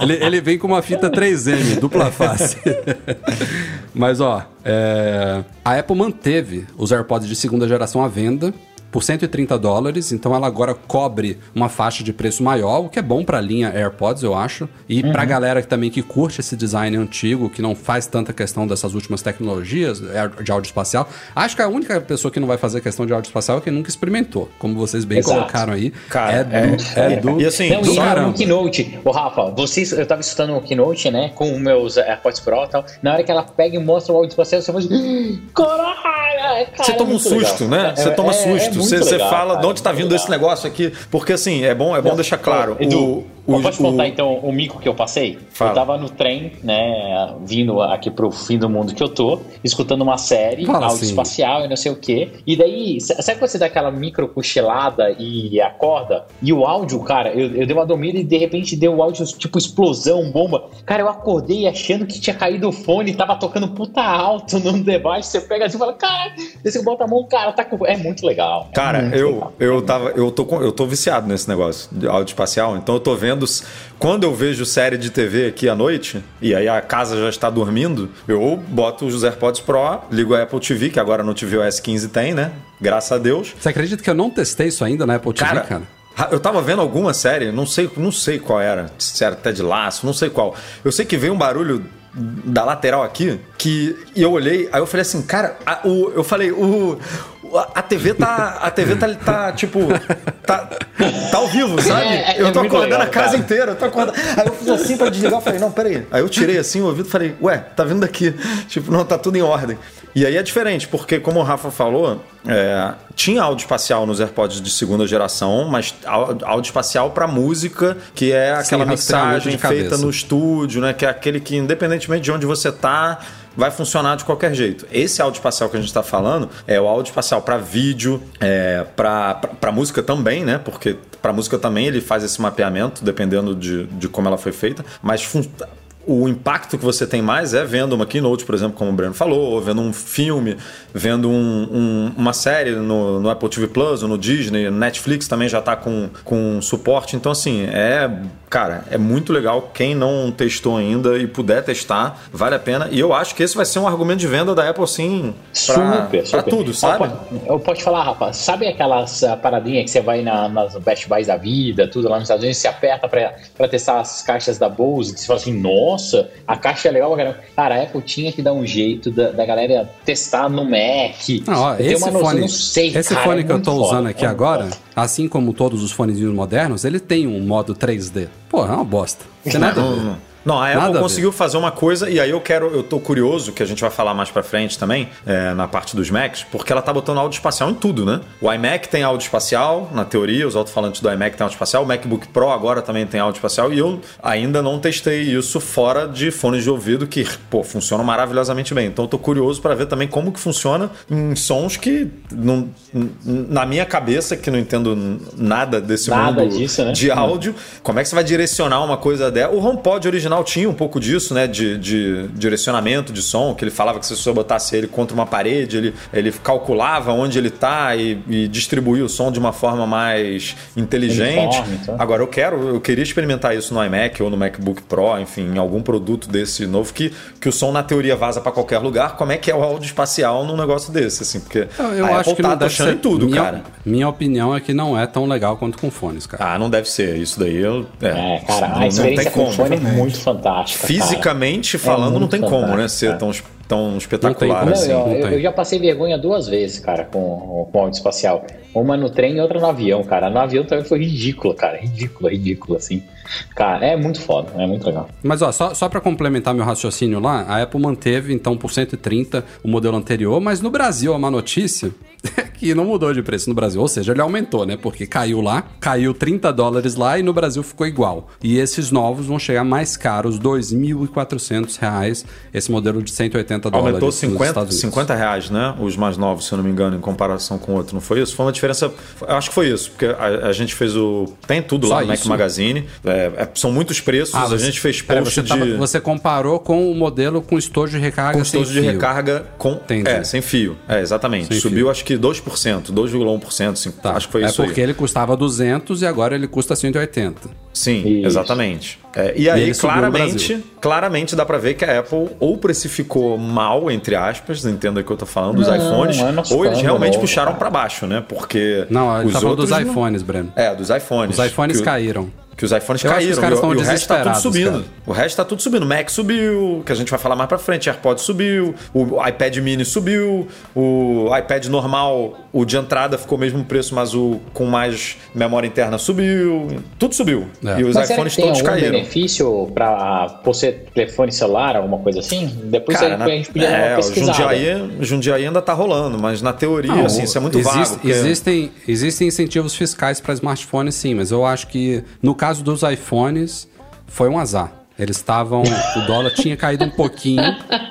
Ele, ele vem com uma fita 3M, dupla face. Mas, ó, é, a Apple manteve os AirPods de segunda geração à venda por 130 dólares, então ela agora cobre uma faixa de preço maior, o que é bom pra linha AirPods, eu acho. E pra galera que também que curte esse design antigo, que não faz tanta questão dessas últimas tecnologias é, de áudio espacial, acho que a única pessoa que não vai fazer questão de áudio espacial é quem nunca experimentou. Como vocês bem Exato. colocaram aí. Cara, é do. É, do E assim, Não, do e caramba. no Keynote, ô Rafa, vocês, eu tava escutando o Keynote, né, com os meus AirPods Pro e tal. Na hora que ela pega e mostra o áudio espacial, você fala assim, caralho, cara, Você toma um é muito legal. susto, né? É- Você toma é- é susto. Você, você legal, fala cara, de onde tá muito vindo legal. esse negócio aqui. Porque assim, é bom, é bom deixar claro. Edu, o, o, posso o- contar então o mico que eu passei? Fala. Eu tava no trem, né, vindo aqui pro fim do mundo que eu tô, escutando uma série, Fala áudio assim. espacial e não sei o quê. E daí, sa- sabe quando você dá aquela micro cochilada e acorda? E o áudio, cara, eu, eu dei uma dormida e de repente deu o áudio tipo explosão, bomba. Cara, eu acordei achando que tinha caído o fone, tava tocando puta alto num device. Você pega assim e fala, cara, você bota a mão, cara, tá com. É muito legal. é Cara, muito eu, legal. eu, tava, eu, tô, eu tô viciado nesse negócio de áudio espacial, então eu tô vendo. S- Quando eu vejo série de TV aqui à noite, e aí a casa já está dormindo, eu boto os AirPods Pro, ligo a Apple TV, que agora no tvOS 15 tem, né? Graças a Deus. Você acredita que eu não testei isso ainda na Apple TV, Cara, cara? ra- eu tava vendo alguma série, não sei, não sei qual era, se era até de laço, não sei qual. Eu sei que veio um barulho da lateral aqui, que e eu olhei, aí eu falei assim, cara, a, o, eu falei, o, a TV tá, a TV tá, tá tipo, tá, tá ao vivo, sabe? É, é eu tô muito acordando legal, a casa cara. inteira, eu tô acordando. Aí eu fiz assim pra desligar, eu falei, não, peraí. Aí eu tirei assim o ouvido e falei, ué, tá vindo daqui. Tipo, não, tá tudo em ordem. E aí é diferente, porque como o Rafa falou, é, tinha áudio espacial nos AirPods de segunda geração, mas áudio espacial pra música, que é aquela rastreamento mixagem feita no estúdio, né? Que é aquele que, independentemente de onde você tá, vai funcionar de qualquer jeito. Esse áudio espacial que a gente está falando é o áudio espacial para vídeo, é, para música também, né? Porque para música também ele faz esse mapeamento, dependendo de, de como ela foi feita, mas o impacto que você tem mais é vendo uma keynote, por exemplo, como o Breno falou, ou vendo um filme, vendo um- um- uma série no, no Apple TV Plus ou no Disney, Netflix também já está com, com suporte. Então, assim, é, cara, é muito legal. Quem não testou ainda e puder testar, vale a pena. E eu acho que esse vai ser um argumento de venda da Apple, sim, super. tudo, sabe? po- Eu posso falar, rapaz, sabe aquelas paradinhas que você vai na- nas Best Buys da vida, tudo lá nos Estados Unidos, você aperta pra testar as caixas da Bose, que você fala assim, nossa, a caixa é legal pra caramba. Cara, a Apple tinha que dar um jeito da, da galera testar no Mac. Não, ó, Eu esse uma fone, não sei, esse cara, fone é que eu tô foda, usando aqui é agora, foda. assim como todos os fonezinhos modernos, ele tem um modo 3D. Pô, é uma bosta. Não tem nada a ver. Não, a Apple ver. conseguiu fazer uma coisa, e aí eu quero, eu tô curioso, que a gente vai falar mais pra frente também, é, na parte dos Macs, porque ela tá botando áudio espacial em tudo, né? O iMac tem áudio espacial, na teoria, os alto-falantes do iMac tem áudio espacial, o MacBook Pro agora também tem áudio espacial, e eu ainda não testei isso fora de fones de ouvido que, pô, funcionam maravilhosamente bem. Então eu tô curioso pra ver também como que funciona em sons que, não, na minha cabeça, que não entendo nada desse Nada mundo disso, né? de áudio, como é que você vai direcionar uma coisa dela? O HomePod original tinha um pouco disso, né? De, de direcionamento de som, que ele falava que se você botasse ele contra uma parede, ele, ele calculava onde ele tá e, e distribuía o som de uma forma mais inteligente. Uniforme, tá? Agora eu quero, eu queria experimentar isso no iMac ou no MacBook Pro, enfim, em algum produto desse novo que, que o som na teoria vaza para qualquer lugar. Como é que é o áudio espacial num negócio desse, assim? Porque Eu, eu acho Apple que tá achando ser em tudo, minha, cara. Minha opinião é que não é tão legal quanto com fones, cara. Ah, não deve ser. Isso daí eu. É, cara, não- a não experiência tem com fone é muito fantástica. cara. Fisicamente falando, não muito tem como, né? Ser tão, tão espetacular. Não, assim. eu, não eu- eu já passei vergonha duas vezes, cara, com, com áudio espacial. Uma no trem e outra no avião, cara. No avião também foi ridículo, cara. Ridículo, ridículo, assim. Cara, é muito foda, é muito legal. Mas ó, só, só para complementar meu raciocínio lá, a Apple manteve então por 130 o modelo anterior, mas no Brasil a má notícia é que não mudou de preço no Brasil, ou seja, ele aumentou, né? Porque caiu lá, caiu 30 dólares lá e no Brasil ficou igual. E esses novos vão chegar mais caros, 2.400 reais, esse modelo de 180 dólares Aumentou nos 50, Estados Unidos. 50 reais, né? Os mais novos, se eu não me engano, em comparação com o outro. Não foi isso? Foi uma diferença. eu Acho que foi isso, porque a, a gente fez o. Tem tudo lá Só no Mac? Magazine. É, é, são muitos preços. Ah, a você- gente fez post você, de. tava- você comparou com o modelo com estojo de recarga com sem estojo de fio. recarga com Entendi. é, sem fio. É, exatamente. Sem Subiu fio. acho que 2%, 2%, 2,1%, assim, Tá. acho que foi é isso aí. porque ele custava 200 e agora ele custa 180. Sim, Isso. exatamente. É, e E aí, no claramente, claramente dá pra ver que a Apple ou precificou mal, entre aspas, entenda o que eu tô falando, dos Não, iPhones, é nosso ou eles realmente novo, puxaram cara. pra baixo, né? Porque Não, os tá falando dos outros não- iPhones, Breno. É, dos iPhones. Os iPhones que, caíram. Que os iPhones Eu caíram os caras e, o- estão e o resto tá tudo subindo. cara. O resto tá tudo subindo. O Mac subiu, que a gente vai falar mais pra frente. AirPod subiu, o iPad mini subiu, o iPad normal, o de entrada ficou o mesmo preço, mas o com mais memória interna subiu. Tudo subiu. É. E os Mas será iPhones todos caíram. benefício pra ser telefone celular, alguma coisa assim? Depois Cara, a na- gente podia dar é, uma o pesquisada. Jundiaí, o Jundiaí ainda tá rolando, mas na teoria, Não, assim, isso é muito existe- vago. porque- Existem, existem incentivos fiscais para smartphones, sim, mas eu acho que no caso dos iPhones foi um azar. Eles estavam. O dólar tinha caído um pouquinho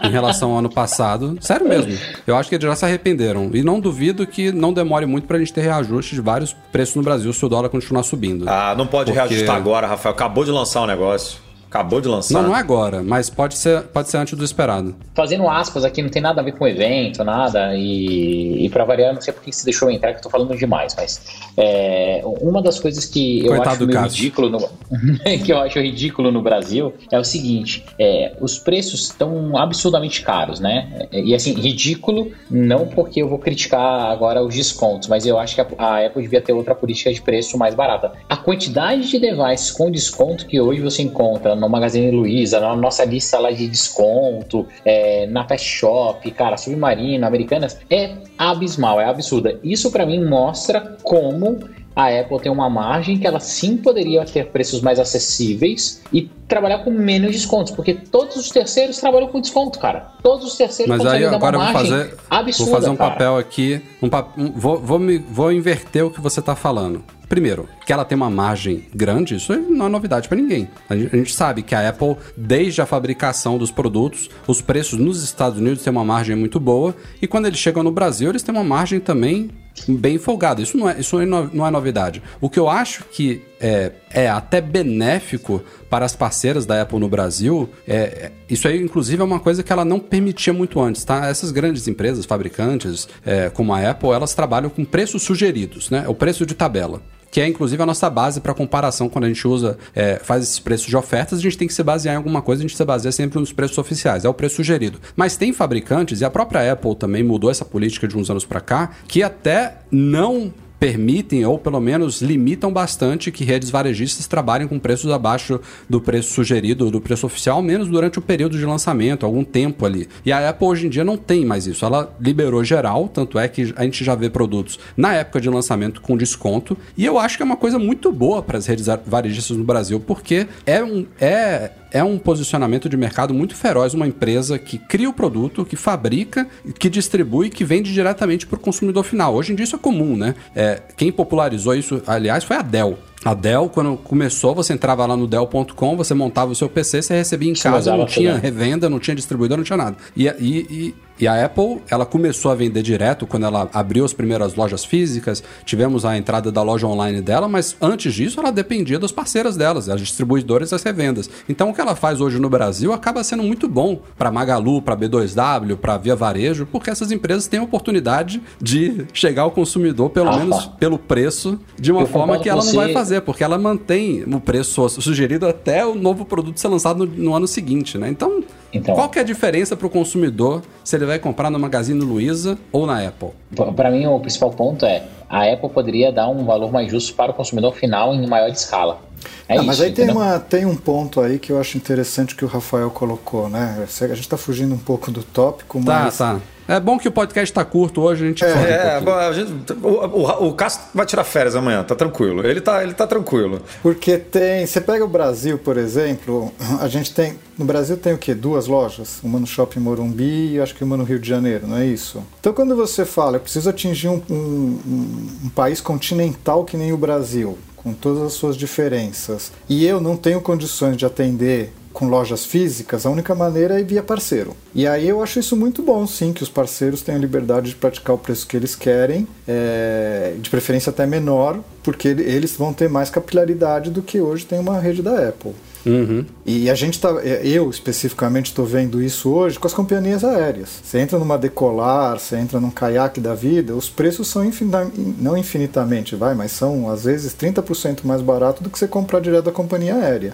em relação ao ano passado. Sério mesmo. Eu acho que eles já se arrependeram. E não duvido que não demore muito pra gente ter reajuste de vários preços no Brasil se o dólar continuar subindo. Ah, não pode Porque- reajustar agora, Rafael. Acabou de lançar o negócio. Acabou de lançar. Não, não é agora, mas pode ser, pode ser antes do esperado. Fazendo aspas aqui, não tem nada a ver com evento, nada. E, e pra variar, não sei por que você deixou eu entrar, que eu tô falando demais, mas é, uma das coisas que eu Coitado acho meio ridículo no, que eu acho ridículo no Brasil é o seguinte: é, os preços estão absurdamente caros, né? E assim, ridículo, não porque eu vou criticar agora os descontos, mas eu acho que a, a Apple devia ter outra política de preço mais barata. A quantidade de devices com desconto que hoje você encontra no Magazine Luiza, na nossa lista lá de desconto, é, na Pet Shop, cara, Submarino, Americanas, é abismal, é absurda. Isso pra mim mostra como a Apple tem uma margem que ela sim poderia ter preços mais acessíveis e trabalhar com menos descontos, porque todos os terceiros trabalham com desconto, cara. Todos os terceiros Mas aí agora vou fazer, absurda, vou fazer um cara. papel aqui. Um um- vou, vou, me- vou inverter o que você está falando. Primeiro, que ela tem uma margem grande, isso não é novidade para ninguém. A gente, a gente sabe que a Apple, desde a fabricação dos produtos, os preços nos Estados Unidos têm uma margem muito boa, e quando eles chegam no Brasil, eles têm uma margem também bem folgada. Isso não é, isso é não é novidade. O que eu acho que é, é até benéfico para as parceiras da Apple no Brasil, é, é- isso aí, inclusive, é uma coisa que ela não permitia muito antes, tá? Essas grandes empresas, fabricantes, é, como a Apple, elas trabalham com preços sugeridos, né? O preço de tabela que é inclusive a nossa base para comparação quando a gente usa, é, faz esses preços de ofertas, a gente tem que se basear em alguma coisa, a gente se baseia sempre nos preços oficiais, é o preço sugerido. Mas tem fabricantes, e a própria Apple também mudou essa política de uns anos para cá, que até não permitem ou pelo menos limitam bastante que redes varejistas trabalhem com preços abaixo do preço sugerido, do preço oficial, ao menos durante o período de lançamento, algum tempo ali. E a Apple hoje em dia não tem mais isso. Ela liberou geral, tanto é que a gente já vê produtos na época de lançamento com desconto. E eu acho que é uma coisa muito boa para as redes varejistas no Brasil, porque é um é é um posicionamento de mercado muito feroz, uma empresa que cria o produto, que fabrica, que distribui, que vende diretamente para o consumidor final. Hoje em dia isso é comum, né? É, quem popularizou isso, aliás, foi a Dell. A Dell, quando começou, você entrava lá no Dell.com, você montava o seu PC, você recebia em casa, não tinha né? revenda, não tinha distribuidor, não tinha nada. E, e, e, e a Apple, ela começou a vender direto quando ela abriu as primeiras lojas físicas, tivemos a entrada da loja online dela, mas antes disso ela dependia das parceiras delas, as distribuidoras e as revendas. Então o que ela faz hoje no Brasil acaba sendo muito bom para Magalu, para B2W, para Via Varejo, porque essas empresas têm a oportunidade de chegar ao consumidor pelo Ah, menos pelo preço de uma Eu forma que ela não vai fazer, porque ela mantém o preço sugerido até o novo produto ser lançado no, no ano seguinte, né? Então, Então. qual que é a diferença para o consumidor se ele vai comprar no Magazine Luiza ou na Apple? Para mim, o principal ponto é a Apple poderia dar um valor mais justo para o consumidor final em maior escala. É Ah, isso, mas aí tem, uma, tem um ponto aí que eu acho interessante que o Rafael colocou, né? A gente está fugindo um pouco do tópico, Tá, mas tá. É bom que o podcast tá curto hoje, a gente foge um É, a gente- o, o, o Cássio vai tirar férias amanhã, tá tranquilo. Ele tá, ele tá tranquilo. porque tem. Você pega o Brasil, por exemplo, a gente tem. No Brasil tem o quê? Duas lojas? Uma no Shopping Morumbi e acho que uma no Rio de Janeiro, não é isso? Então quando você fala, eu preciso atingir um, um- um- um país continental que nem o Brasil, com todas as suas diferenças, e eu não tenho condições de atender com lojas físicas, a única maneira é via parceiro. E aí eu acho isso muito bom, sim, que os parceiros tenham liberdade de praticar o preço que eles querem, é, de preferência até menor, porque ele- eles vão ter mais capilaridade do que hoje tem uma rede da Apple. Uhum. E a gente tá, eu especificamente estou vendo isso hoje com as companhias aéreas. Você entra numa decolar, você entra num caiaque da vida, os preços são infinita, não infinitamente, vai, mas são às vezes 30% mais barato do que você comprar direto da companhia aérea.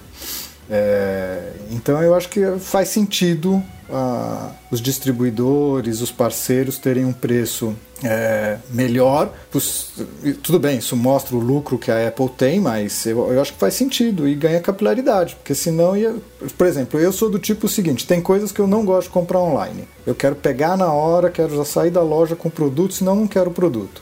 É, então eu acho que faz sentido os distribuidores, os parceiros terem um preço é, melhor. Tudo bem, isso mostra o lucro que a Apple tem, mas eu, eu, acho que faz sentido e ganha capilaridade, porque senão ia. Por exemplo, eu sou do tipo seguinte: tem coisas que eu não gosto de comprar online. Eu quero pegar na hora, quero já sair da loja com o produto, senão não quero o produto.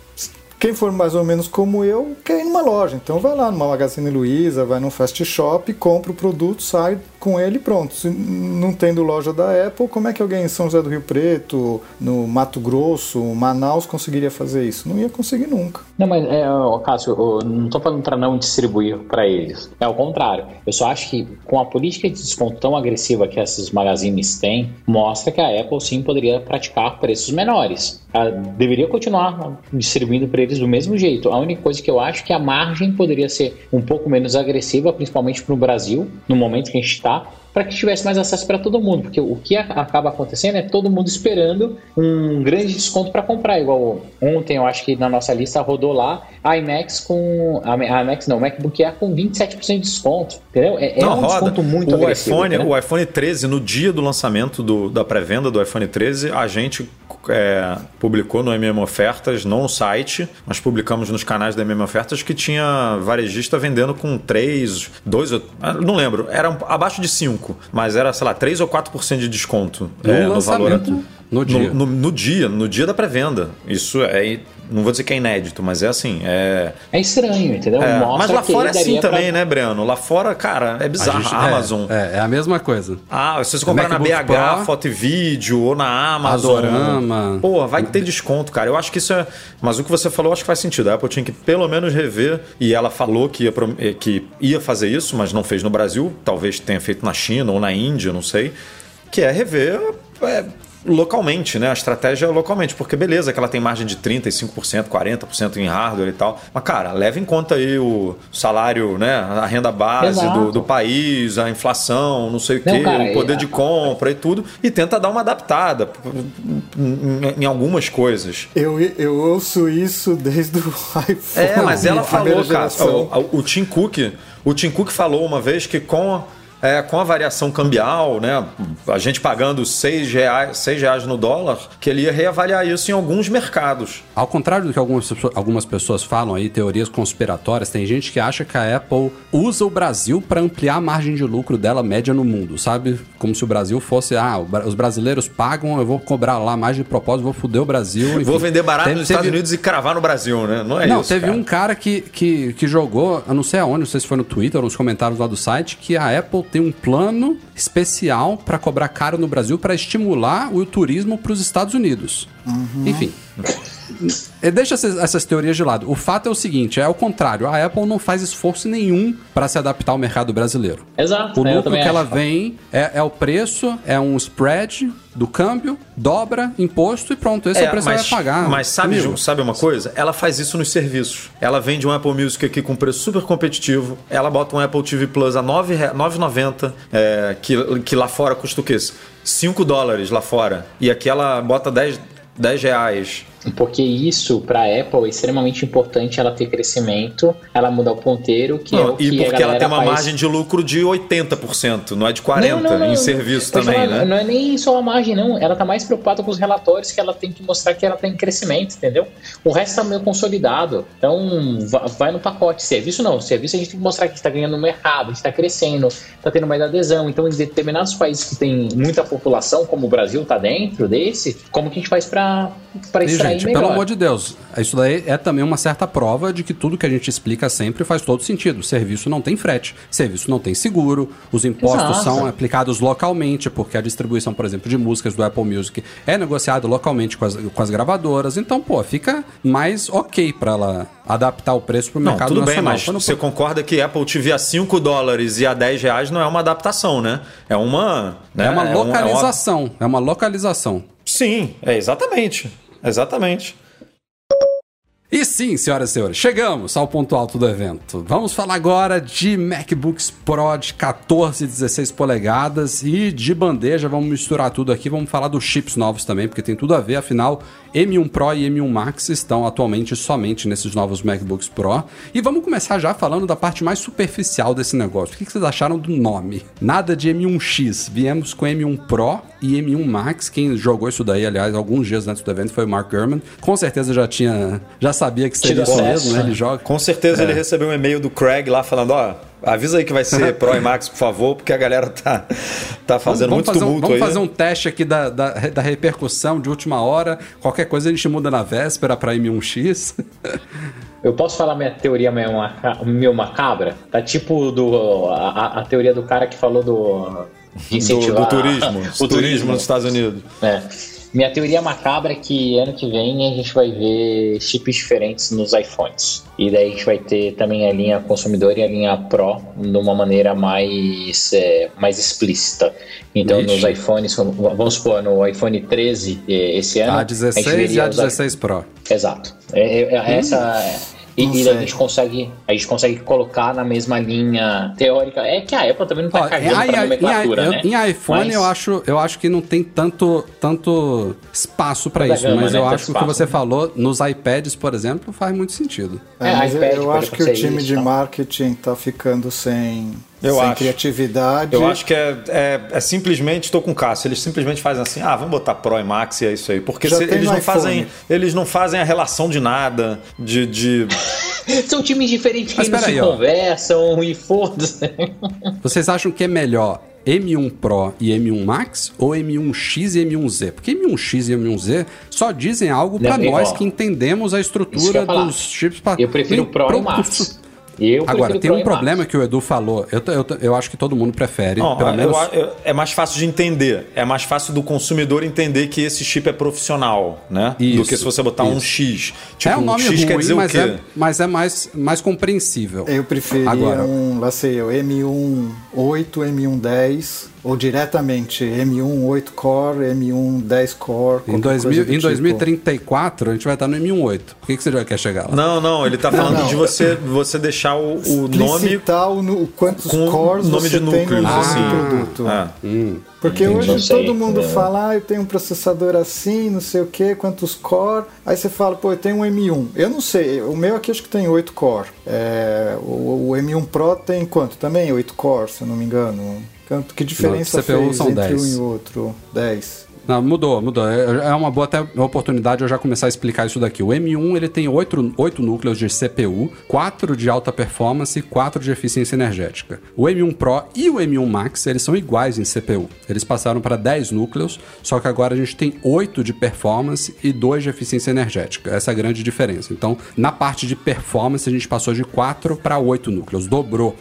Quem for mais ou menos como eu, quer ir numa loja. Então vai lá numa Magazine Luiza, vai num fast shop, compra o produto, sai com ele pronto. Se não tendo loja da Apple, como é que alguém em São José do Rio Preto, no Mato Grosso, Manaus conseguiria fazer isso? Não ia conseguir nunca. Não, mas, é, Cássio, eu não estou falando para não distribuir para eles. É o contrário. Eu só acho que com a política de desconto tão agressiva que esses magazines têm, mostra que a Apple sim poderia praticar preços menores. Ela deveria continuar distribuindo para eles do mesmo jeito. A única coisa que eu acho é que a margem poderia ser um pouco menos agressiva, principalmente para o Brasil, no momento que a gente está, 있다. Para que tivesse mais acesso para todo mundo, porque o que acaba acontecendo é todo mundo esperando um grande desconto para comprar, igual ontem eu acho que na nossa lista rodou lá a IMAX com a IMAX não, o MacBook Air com 27% de desconto, entendeu? É, é não, um roda. desconto muito o iPhone, né? o iPhone 13 no dia do lançamento do, da pré-venda do iPhone 13, a gente é, publicou no MM Ofertas, não no site, mas publicamos nos canais da MM Ofertas que tinha varejista vendendo com 3, 2, não lembro, era abaixo de 5, mas era, sei lá, 3 ou 4% de desconto no, é, no valor. No dia. No, no, no, dia, no dia da pré-venda. Isso é. Não vou dizer que é inédito, mas é assim. É, é estranho, entendeu? É, mas lá fora é assim também, pra... né, Breno? Lá fora, cara, é bizarro. A, gente, Amazon. É, é, a mesma coisa. Ah, se você comprar na BH, Pro, foto e vídeo, ou na Amazon. Adorama. Pô, vai ter desconto, cara. Eu acho que isso é. Mas o que você falou, acho que faz sentido. A Apple tinha que pelo menos rever. E ela falou que ia, que ia fazer isso, mas não fez no Brasil. Talvez tenha feito na China ou na Índia, não sei. Que é rever. É, localmente, né? A estratégia é localmente, porque beleza que ela tem margem de 35%, 40% em hardware e tal. Mas, cara, leva em conta aí o salário, né? A renda base do, do, país, a inflação, não sei o quê, cara, o poder é... de compra e tudo, e tenta dar uma adaptada em, algumas coisas. Eu, eu ouço isso desde o iPhone. É, mas ela falou, cara, o, o Tim Cook, o Tim Cook falou uma vez que com é, com a variação cambial, né, a gente pagando 6 reais, 6 reais no dólar, que ele ia reavaliar isso em alguns mercados. Ao contrário do que algumas, algumas pessoas falam aí, teorias conspiratórias, tem gente que acha que a Apple usa o Brasil para ampliar a margem de lucro dela média no mundo, sabe? Como se o Brasil fosse, ah, os brasileiros pagam, eu vou cobrar lá mais de propósito, vou foder o Brasil. Enfim. Vou vender barato teve, nos Estados Unidos e cravar no Brasil, né? Não é não, isso. Não, teve cara. um cara que, que, que jogou, eu não sei aonde, não sei se foi no Twitter ou nos comentários lá do site, que a Apple tem um plano especial para cobrar caro no Brasil para estimular o turismo para os Estados Unidos. Uhum. Enfim. Deixa essas, essas, teorias de lado. O fato é o seguinte: é o contrário. A Apple não faz esforço nenhum para se adaptar ao mercado brasileiro. Exato. O né? lucro que ela vem é, é, o preço, é um spread do câmbio, dobra, imposto e pronto. Esse é, é o preço mas, que ela vai pagar. Mas sabe, Ju, sabe uma coisa? Ela faz isso nos serviços. Ela vende um Apple Music aqui com preço super competitivo. Ela bota um Apple TV Plus a R$ 9,90, é, que, que lá fora custa o quê? 5 dólares lá fora. E aqui ela bota 10, 10 reais porque isso para a Apple é extremamente importante ela ter crescimento, ela mudar o ponteiro, que não, é o que E porque ela tem uma faz... margem de lucro de 80%, não é de 40% não, não, em serviço também, falar, né? Não é nem só a margem, não. Ela tá mais preocupada com os relatórios que ela tem que mostrar que ela tem crescimento, entendeu? O resto tá meio consolidado. Então vai no pacote. Serviço não. Serviço a gente tem que mostrar que está ganhando no mercado, está crescendo, está tendo mais adesão. Então, em determinados países que tem muita população, como o Brasil tá dentro desse, como que a gente faz para extrair gente, melhor? Pelo amor de Deus, isso daí é também uma certa prova de que tudo que a gente explica sempre faz todo sentido. Serviço não tem frete, serviço não tem seguro, os impostos Exato. são aplicados localmente, porque a distribuição, por exemplo, de músicas do Apple Music é negociado localmente com as, com as gravadoras. Então, pô, fica mais ok para ela adaptar o preço para o mercado tudo nacional. bem, mas você concorda que Apple TV a 5 dólares e a 10 reais não é uma adaptação, né? É uma... Né? É uma localização, é, uma... é uma localização. Sim, é exatamente. Exatamente. E sim, senhoras e senhores, chegamos ao ponto alto do evento. Vamos falar agora de MacBooks Pro de 14 e 16 polegadas e de bandeja, vamos misturar tudo aqui, vamos falar dos chips novos também, porque tem tudo a ver, afinal, M1 Pro e M1 Max estão atualmente somente nesses novos MacBooks Pro. E vamos começar já falando da parte mais superficial desse negócio. O que vocês acharam do nome? Nada de M1X, viemos com M1 Pro e M1 Max. Quem jogou isso daí, aliás, alguns dias antes do evento foi o Mark Gurman. Com certeza já tinha, já sabia que seria isso mesmo, né? Ele joga. Com certeza É. ele recebeu um e-mail do Craig lá falando, ó, avisa aí que vai ser Pro e Max, por favor, porque a galera tá, tá fazendo muito fazer um, tumulto vamos aí. fazer um teste aqui da, da, da repercussão de última hora. Qualquer coisa a gente muda na véspera para M1X. Eu posso falar minha teoria meio, meio macabra? Tá tipo do, a, a teoria do cara que falou do. Do, incentivar do turismo, o turismo nos Estados Unidos. É. Minha teoria macabra é que ano que vem a gente vai ver chips diferentes nos iPhones. E daí a gente vai ter também a linha consumidor e a linha Pro de uma maneira mais, é, mais explícita. Então Ixi. nos iPhones, vamos supor, no iPhone 13 eh, esse ano. A gente 16 e a os 16 Pro. Exato. É, é- é essa. E, e daí a gente consegue a gente consegue colocar na mesma linha teórica. É que a Apple também não tá Ó, cagando em, pra em- nomenclatura, em- né? em iPhone Mas- eu, acho, eu acho que não tem tanto, tanto espaço para isso, gama, mas né? eu Tanto acho que o que você né? falou nos iPads, por exemplo, faz muito sentido. É, É, mas iPad eu acho que o time isso, de tá? marketing tá ficando sem, Eu sem acho. criatividade. Eu acho que é, é, é simplesmente, estou com o Cássio, eles simplesmente fazem assim, ah, vamos botar Pro e Max e é isso aí. Porque se- eles, não iPhone. fazem, eles não fazem a relação de nada, de... de... São times diferentes que peraí, se ó. conversam e foda-se. Vocês acham que é melhor M1 Pro e M1 Max ou M1X e M1Z? Porque M1X e M1Z só dizem algo para nós ó, que entendemos a estrutura dos chips. pra- Eu prefiro o Pro e pro- o Max. Eu Agora, prefiro tem um problema que o Edu falou. Eu, eu, eu acho que todo mundo prefere. Não, pelo eu menos. a- eu- é mais fácil de entender. É mais fácil do consumidor entender que esse chip é profissional, né? do Isso, que se você botar um isso. X. Tipo, é um nome X ruim, quer dizer mas, o quê? é, mas é mais, mais compreensível. Eu preferia Agora. um, lá sei eu, M1 8, M1 10, ou diretamente M1 8 Core, M1 10 Core. Em, qualquer 2000, coisa do em tipo. 2034, a gente vai estar no M18. Por que, que você já quer chegar lá? Não, não, ele tá falando não. de você, você deixar o, o nome o, nu- quantos com cores nome você de tem núcleos, no assim. produto. É. Porque Entendi. hoje Não todo mundo é. fala, ah, eu tenho um processador assim, não sei o que, quantos core. Aí você fala, pô, eu tenho um M1. Eu não sei, o meu aqui acho que tem 8 core. É, o, o M1 Pro tem quanto? Também 8 core, se eu não me engano. Quanto- Que diferença fez são entre 10. um e outro? 10. Não, mudou, mudou. É é uma boa até oportunidade eu já começar a explicar isso daqui. O M1 ele tem 8, oito núcleos de CPU, 4 de alta performance e 4 de eficiência energética. O M1 Pro e o M1 Max eles são iguais em CPU. Eles passaram para 10 núcleos, só que agora a gente tem 8 de performance e 2 de eficiência energética. Essa é a grande diferença. Então, na parte de performance, a gente passou de 4 para 8 núcleos, dobrou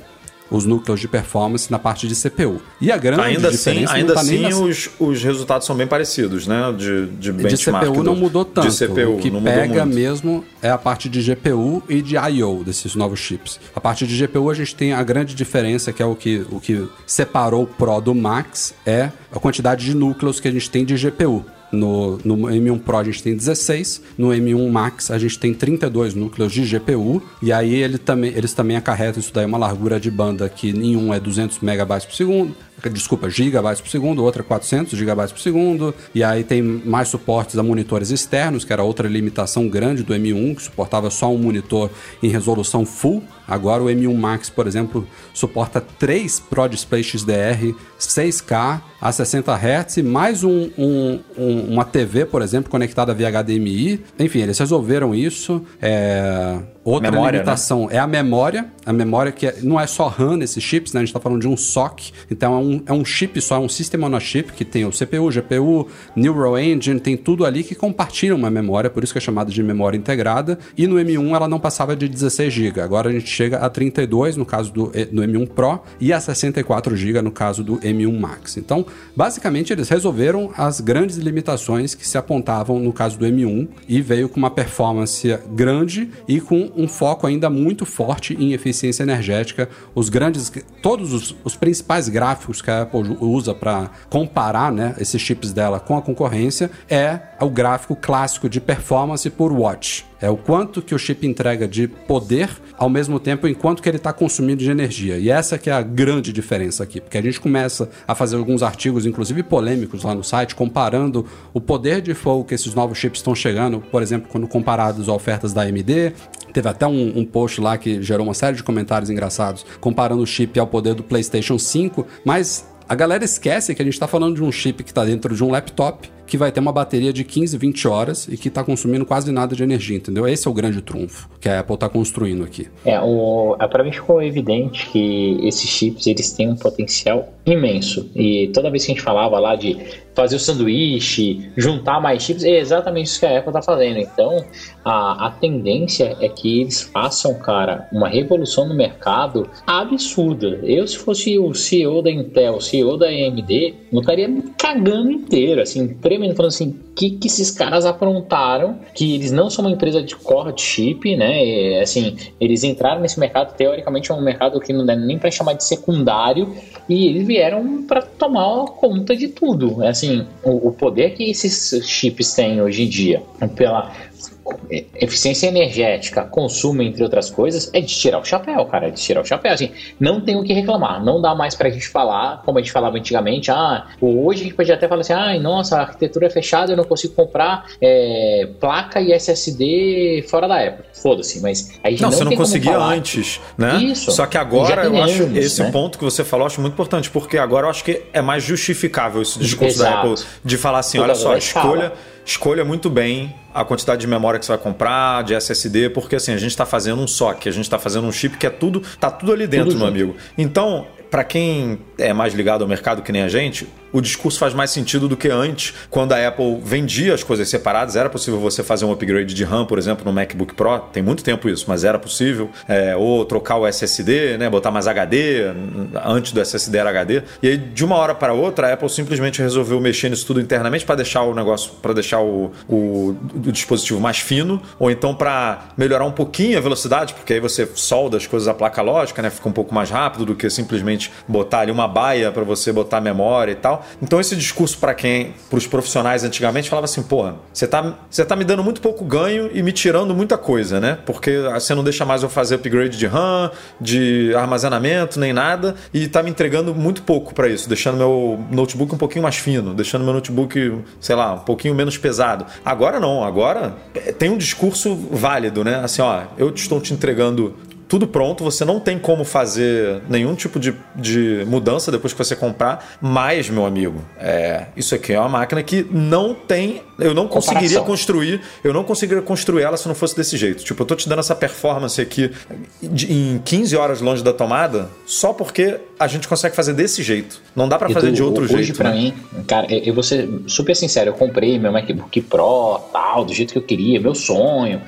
os núcleos de performance na parte de CPU. E a grande Ainda assim, diferença ainda não tá assim os, os resultados são bem parecidos, né? De, de de. CPU do- não mudou tanto. De CPU, o que pega mesmo é a parte de GPU e de I/O desses novos chips. A parte de GPU a gente tem a grande diferença que é o que, o que separou o Pro do Max é a quantidade de núcleos que a gente tem de GPU. No, no M1 Pro a gente tem 16, no M1 Max a gente tem 32 núcleos de GPU, e aí ele também, eles também acarretam isso daí uma largura de banda que em um é 200 megabytes por segundo, desculpa, gigabytes por segundo, outra 400 gigabytes por segundo, e aí tem mais suportes a monitores externos, que era outra limitação grande do M1, que suportava só um monitor em resolução full. Agora o M1 Max, por exemplo, suporta 3 Pro Display XDR 6K a 60 Hz mais um, um- um- uma TV, por exemplo, conectada via HDMI. Enfim, eles resolveram isso. É... Outra Memória, né? limitação é a memória. A memória que é- não é só RAM nesses chips, né? A gente está falando de um SOC. Então é um, é um chip só, é um System on a Chip que tem o CPU, GPU, Neural Engine, tem tudo ali que compartilha uma memória, por isso que é chamado de memória integrada. E no M1 ela não passava de 16 GB. Agora a gente chega a 32 no caso do, eh, do M1 Pro e a 64 GB no caso do M1 Max. Então, basicamente eles resolveram as grandes limitações que se apontavam no caso do M1 e veio com uma performance grande e com um foco ainda muito forte em eficiência energética. Os grandes, todos os, os principais gráficos que a Apple usa para comparar né, esses chips dela com a concorrência é o gráfico clássico de performance por watt. É o quanto que o chip entrega de poder ao mesmo tempo enquanto que ele está consumindo de energia. E essa que é a grande diferença aqui, porque a gente começa a fazer alguns artigos, inclusive polêmicos lá no site, comparando o poder de fogo que esses novos chips estão chegando, por exemplo, quando comparados a ofertas da AMD, Teve até um, um, post lá que gerou uma série de comentários engraçados comparando o chip ao poder do PlayStation 5, mas a galera esquece que a gente está falando de um chip que está dentro de um laptop que vai ter uma bateria de 15, 20 horas e que está consumindo quase nada de energia, entendeu? Esse é o grande trunfo que a Apple está construindo aqui. É, o, é, para mim ficou evidente que esses chips eles têm um potencial imenso e toda vez que a gente falava lá de fazer o sanduíche, juntar mais chips, é exatamente isso que a Apple está fazendo. Então, a, a tendência é que eles façam, cara, uma revolução no mercado absurda. Eu, se fosse o CEO da Intel, o CEO da AMD, não estaria cagando inteiro, assim, tremendo, falando assim, o que, que esses caras aprontaram, que eles não são uma empresa de core de chip, né? E, assim, eles entraram nesse mercado, teoricamente é um mercado que não dá nem para chamar de secundário, e eles vieram para tomar conta de tudo. Assim, o, o poder que esses chips têm hoje em dia, pela eficiência energética, consumo, entre outras coisas, é de tirar o chapéu, cara, é de tirar o chapéu. Assim, não tem o que reclamar, não dá mais pra gente falar, como a gente falava antigamente, ah, hoje a gente pode até falar assim, ah, nossa, a arquitetura é fechada, eu não consigo comprar é, placa e SSD fora da Apple. Foda-se, mas a gente não, não você não conseguia antes, né? Isso. Só que agora eu acho esse né? ponto que você falou, eu acho muito importante, porque agora eu acho que é mais justificável esse discurso Exato. da Apple de falar assim, olha só, escolha, escolha muito bem a quantidade de memória que você vai comprar, de SSD, porque assim, a gente está fazendo um SOC, a gente está fazendo um chip que é tudo, tá tudo ali dentro, tudo meu amigo. Então, para quem é mais ligado ao mercado que nem a gente, o discurso faz mais sentido do que antes, quando a Apple vendia as coisas separadas. Era possível você fazer um upgrade de RAM, por exemplo, no MacBook Pro. Tem muito tempo isso, mas era possível. É, ou trocar o SSD, né, botar mais HD. Antes do SSD era HD. E aí, de uma hora para outra, a Apple simplesmente resolveu mexer nisso tudo internamente para deixar o negócio, para deixar o, o, o, dispositivo mais fino, ou então para melhorar um pouquinho a velocidade, porque aí você solda as coisas à placa lógica, né, fica um pouco mais rápido do que simplesmente botar ali uma baia para você botar memória e tal. Então esse discurso para quem, para os profissionais antigamente falava assim, porra, você tá, você tá me dando muito pouco ganho e me tirando muita coisa, né? Porque você não deixa mais eu fazer upgrade de RAM, de armazenamento, nem nada, e tá me entregando muito pouco para isso, deixando meu notebook um pouquinho mais fino, deixando meu notebook, sei lá, um pouquinho menos pesado. Agora não, agora tem um discurso válido, né? Assim, ó, eu estou te entregando tudo pronto, você não tem como fazer nenhum tipo de, de mudança depois que você comprar. Mas, meu amigo, é, isso aqui é uma máquina que não tem. Eu não conseguiria construir. Eu não conseguiria construir ela se não fosse desse jeito. Tipo, eu tô te dando essa performance aqui de, em 15 horas longe da tomada, só porque a gente consegue fazer desse jeito. Não dá para fazer de outro hoje, jeito. Hoje, pra né? mim, cara, eu vou ser super sincero, eu comprei meu MacBook Pro, tal, do jeito que eu queria, meu sonho.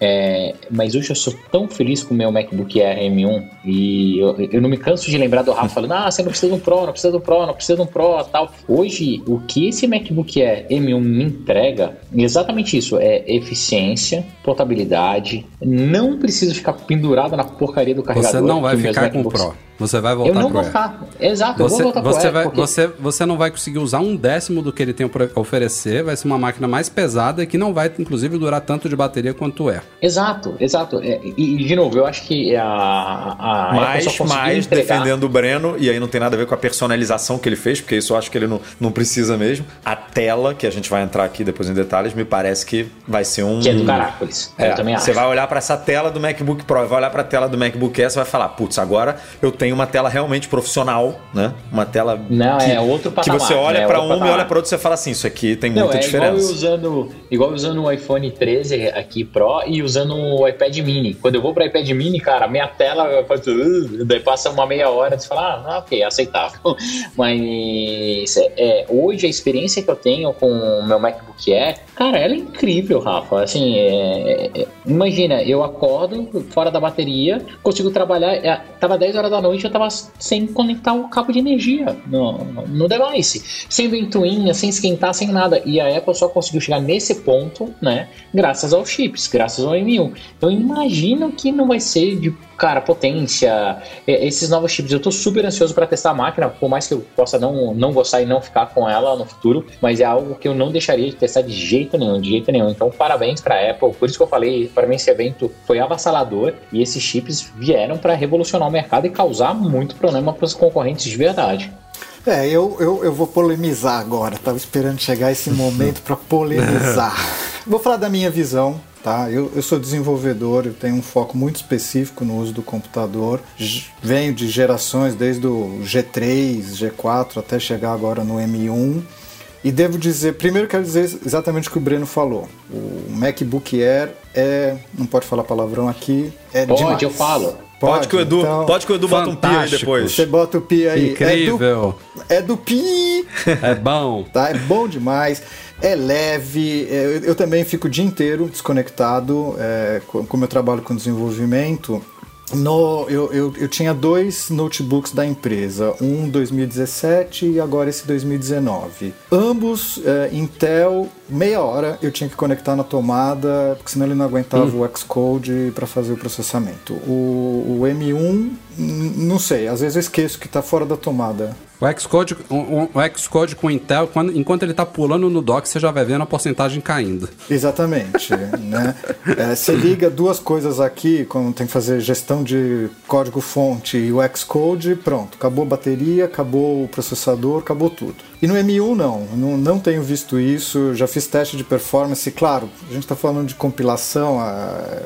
É, mas hoje eu sou tão feliz com o meu MacBook Air M1 e eu, eu não me canso de lembrar do Rafa falando: ah, você não precisa de um Pro, não precisa de um Pro, não precisa de um Pro tal. Hoje, o que esse MacBook Air M1 me entrega é exatamente isso: é eficiência, portabilidade, não preciso ficar pendurado na porcaria do carregador. Você não vai ficar com o Pro. Você vai voltar eu não pro vou ficar. Exato, você, eu vou voltar você pro vai, porque... você, você não vai conseguir usar um décimo do que ele tem para oferecer, vai ser uma máquina mais pesada e que não vai, inclusive, durar tanto de bateria quanto é. Exato, exato. É, e, de novo, eu acho que a. a mais, mais entregar... defendendo o Breno, e aí não tem nada a ver com a personalização que ele fez, porque isso eu acho que ele não, não precisa mesmo. A tela, que a gente vai entrar aqui depois em detalhes, me parece que vai ser um. Que é do Caracoles. É, eu também acho. Você vai olhar para essa tela do MacBook Pro, vai olhar para a tela do MacBook Air, você vai falar, putz, agora eu tenho uma tela realmente profissional, né? Uma tela não, que, é outro patamar, que você olha né? para um e olha para outro e você fala assim, isso aqui tem não, muita é diferença. Igual usando, igual usando o iPhone 13 aqui Pro e usando o iPad Mini. Quando eu vou para iPad Mini, cara, minha tela faz, uh, daí passa uma meia hora, você fala, ah, ok, aceitável. Mas é, hoje a experiência que eu tenho com o meu MacBook Air, cara, ela é incrível, Rafa. Assim, é, é, imagina, eu acordo fora da bateria, consigo trabalhar, é, tava 10 horas da noite, eu tava sem conectar o cabo de energia no, no device, sem ventoinha, sem esquentar, sem nada. E a Apple só conseguiu chegar nesse ponto, né? Graças aos chips, graças ao M1. Então imagino que não vai ser de cara, potência, esses novos chips. Eu tô super ansioso para testar a máquina, por mais que eu possa não, não gostar e não ficar com ela no futuro, mas é algo que eu não deixaria de testar de jeito nenhum, de jeito nenhum. Então, parabéns para Apple. Por isso que eu falei, para mim esse evento foi avassalador e esses chips vieram para revolucionar o mercado e causar muito problema para os concorrentes de verdade. É, eu, eu, eu vou polemizar agora. Tava esperando chegar esse momento para polemizar. vou falar da minha visão Tá? Eu, eu sou desenvolvedor, eu tenho um foco muito específico no uso do computador. Venho de gerações desde o G3, G4 até chegar agora no M1. E devo dizer, primeiro quero dizer exatamente o que o Breno falou. O MacBook Air é, não pode falar palavrão aqui, é pode, demais. eu falo. Pode, pode que o Edu, então, pode que o Edu bota um pi aí depois. Você bota o pi aí. Incrível. É do, é do pi. É bom. Tá, é bom demais é leve. É, eu, eu, também fico o dia inteiro desconectado, é, como eu trabalho com desenvolvimento. No, eu, eu, eu, tinha dois notebooks da empresa, um 2017 e agora esse 2019. Ambos é, Intel, meia hora eu tinha que conectar na tomada, porque senão ele não aguentava hum. o Xcode para fazer o processamento. O, o M1, não sei, às vezes eu esqueço que está fora da tomada. O Xcode, o, o Xcode com Intel, quando, enquanto ele está pulando no dock, você já vai vendo a porcentagem caindo. Exatamente. né? É, você liga duas coisas aqui, quando tem que fazer gestão de código-fonte e o Xcode, pronto, acabou a bateria, acabou o processador, acabou tudo. E no M1 não, não, não tenho visto isso, já fiz teste de performance, claro, a gente está falando de compilação,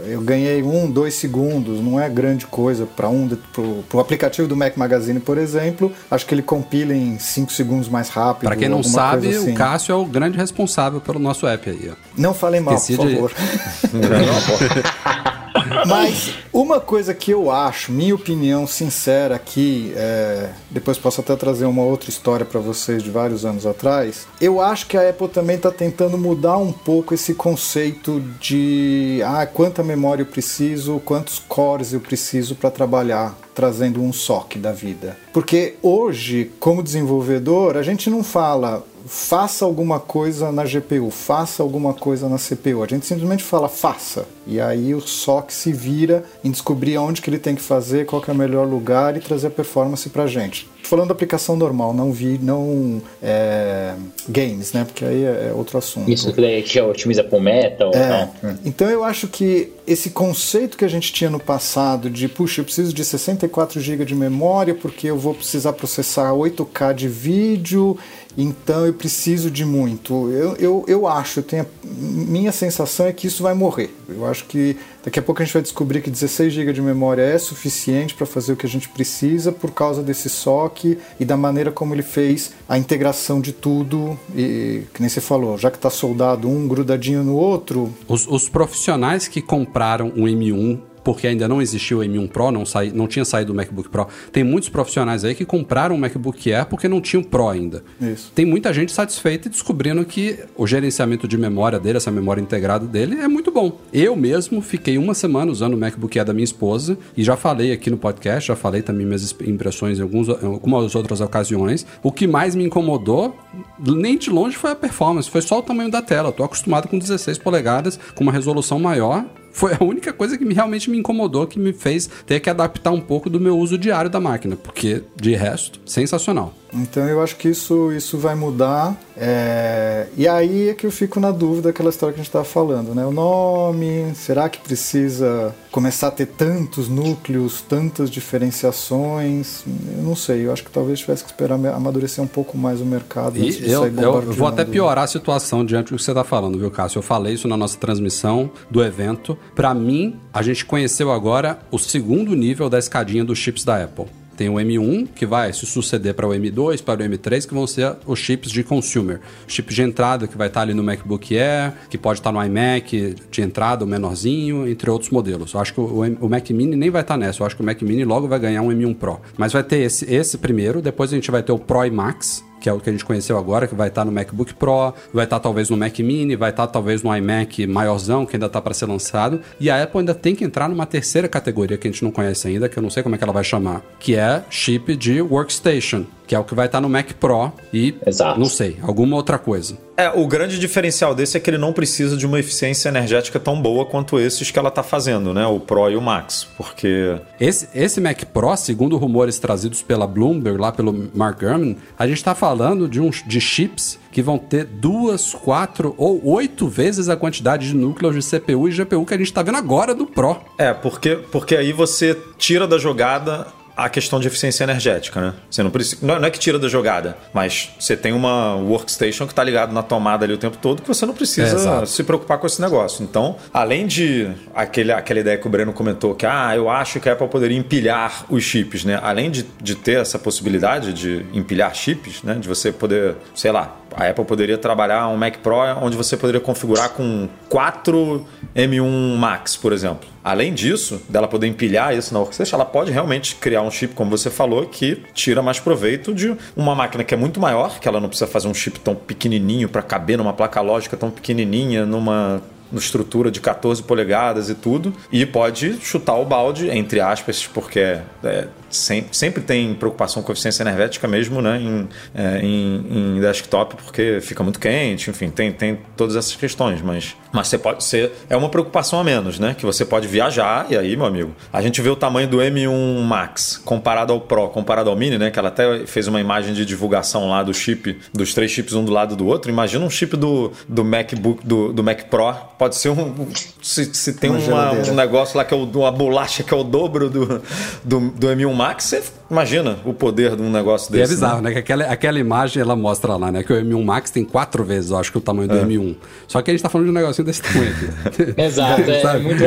eu ganhei um, dois segundos, não é grande coisa para um, para o aplicativo do Mac Magazine, por exemplo, acho que ele compila em 5 segundos mais rápido. Para quem não sabe, assim. o Cássio é o grande responsável pelo nosso app aí. Ó. Não falem mal, Esqueci por de... favor. Mas uma coisa que eu acho, minha opinião sincera aqui, é, depois posso até trazer uma outra história para vocês de vários anos atrás. Eu acho que a Apple também está tentando mudar um pouco esse conceito de ah, quanta memória eu preciso, quantos cores eu preciso para trabalhar trazendo um SOC da vida. Porque hoje, como desenvolvedor, a gente não fala faça alguma coisa na GPU, faça alguma coisa na CPU. A gente simplesmente fala faça. E aí o SOC se vira em descobrir aonde que ele tem que fazer, qual que é o melhor lugar e trazer a performance pra gente. Falando da aplicação normal, não vi, não é, games, né? Porque aí é, é outro assunto. Isso que já otimiza pro metal. É. Então eu acho que esse conceito que a gente tinha no passado de, puxa, eu preciso de 64 GB de memória porque eu vou precisar processar 8K de vídeo então eu preciso de muito. Eu, eu, eu acho, eu tenho, minha sensação é que isso vai morrer. Eu acho que daqui a pouco a gente vai descobrir que 16 GB de memória é suficiente para fazer o que a gente precisa por causa desse SOC e da maneira como ele fez a integração de tudo. E que nem você falou, já que está soldado um grudadinho no outro. Os, os profissionais que compraram um M1 porque ainda não existia o M1 Pro, não, saí, não tinha saído o MacBook Pro. Tem muitos profissionais aí que compraram o MacBook Air porque não tinham Pro ainda. Isso. Tem muita gente satisfeita e descobrindo que o gerenciamento de memória dele, essa memória integrada dele, é muito bom. Eu mesmo fiquei uma semana usando o MacBook Air da minha esposa e já falei aqui no podcast, já falei também minhas impressões em, alguns, em algumas outras ocasiões. O que mais me incomodou, nem de longe, foi a performance, foi só o tamanho da tela. Estou acostumado com 16 polegadas, com uma resolução maior foi a única coisa que realmente me incomodou, que me fez ter que adaptar um pouco do meu uso diário da máquina, porque de resto, sensacional. Então eu acho que isso, isso vai mudar. É... E aí é que eu fico na dúvida daquela história que a gente estava falando, né? O nome, será que precisa começar a ter tantos núcleos, tantas diferenciações? Eu não sei, eu acho que talvez tivesse que esperar amadurecer um pouco mais o mercado. E eu, eu vou até piorar a situação diante do que você está falando, viu, Cássio? Eu falei isso na nossa transmissão do evento. Para mim, a gente conheceu agora o segundo nível da escadinha dos chips da Apple. Tem o M1, que vai se suceder para o M2, para o M3, que vão ser os chips de consumer. Chip de entrada, que vai estar ali no MacBook Air, que pode estar no iMac de entrada, o menorzinho, entre outros modelos. Eu acho que o, o Mac Mini nem vai estar nessa. Eu acho que o Mac Mini logo vai ganhar um M1 Pro. Mas vai ter esse, esse primeiro, depois a gente vai ter o Pro e Max, que é o que a gente conheceu agora, que vai estar no MacBook Pro, vai estar talvez no Mac Mini, vai estar talvez no iMac maiorzão, que ainda está para ser lançado. E a Apple ainda tem que entrar numa terceira categoria que a gente não conhece ainda, que eu não sei como é que ela vai chamar, que é chip de workstation que é o que vai estar no Mac Pro e, Exato. não sei, alguma outra coisa. É, o grande diferencial desse é que ele não precisa de uma eficiência energética tão boa quanto esses que ela está fazendo, né? O Pro e o Max, porque... Esse, esse Mac Pro, segundo rumores trazidos pela Bloomberg, lá pelo Mark Gurman, a gente está falando de, uns, de chips que vão ter duas, quatro ou oito vezes a quantidade de núcleos de CPU e GPU que a gente está vendo agora do Pro. É, porque, porque aí você tira da jogada a questão de eficiência energética, né? Você não precisa, não é que tira da jogada, mas você tem uma workstation que está ligado na tomada ali o tempo todo que você não precisa É, se preocupar com esse negócio. Então, além de aquele, aquela ideia que o Breno comentou que ah, eu acho que a Apple poderia empilhar os chips, né? Além de, de ter essa possibilidade de empilhar chips, né? De você poder, sei lá, a Apple poderia trabalhar um Mac Pro onde você poderia configurar com 4 M1 Max, por exemplo. Além disso, dela poder empilhar isso na workstation, ela pode realmente criar um chip, como você falou, que tira mais proveito de uma máquina que é muito maior, que ela não precisa fazer um chip tão pequenininho para caber numa placa lógica tão pequenininha, numa uma estrutura de 14 polegadas e tudo, e pode chutar o balde, entre aspas, porque é, sempre, sempre tem preocupação com eficiência energética mesmo né, em, é, em, em, desktop, porque fica muito quente, enfim, tem, tem todas essas questões, mas, mas você pode ser. É uma preocupação a menos, né? Que você pode viajar, e aí, meu amigo, a gente vê o tamanho do M1 Max comparado ao Pro, comparado ao Mini, né? Que ela até fez uma imagem de divulgação lá do chip, dos três chips um do lado do outro. Imagina um chip do, do MacBook, do, do Mac Pro. Pode ser um. Se, se tem Uma uma, um negócio lá que é o, uma bolacha que é o dobro do, do, do M1 Max, você imagina o poder de um negócio E é desse. bizarro, né? né? Que aquela, aquela imagem ela mostra lá, né? Que o M1 Max tem quatro vezes, eu acho que o tamanho do É. M1. Só que a gente tá falando de um negocinho desse tamanho aqui. Exato, é, é muito.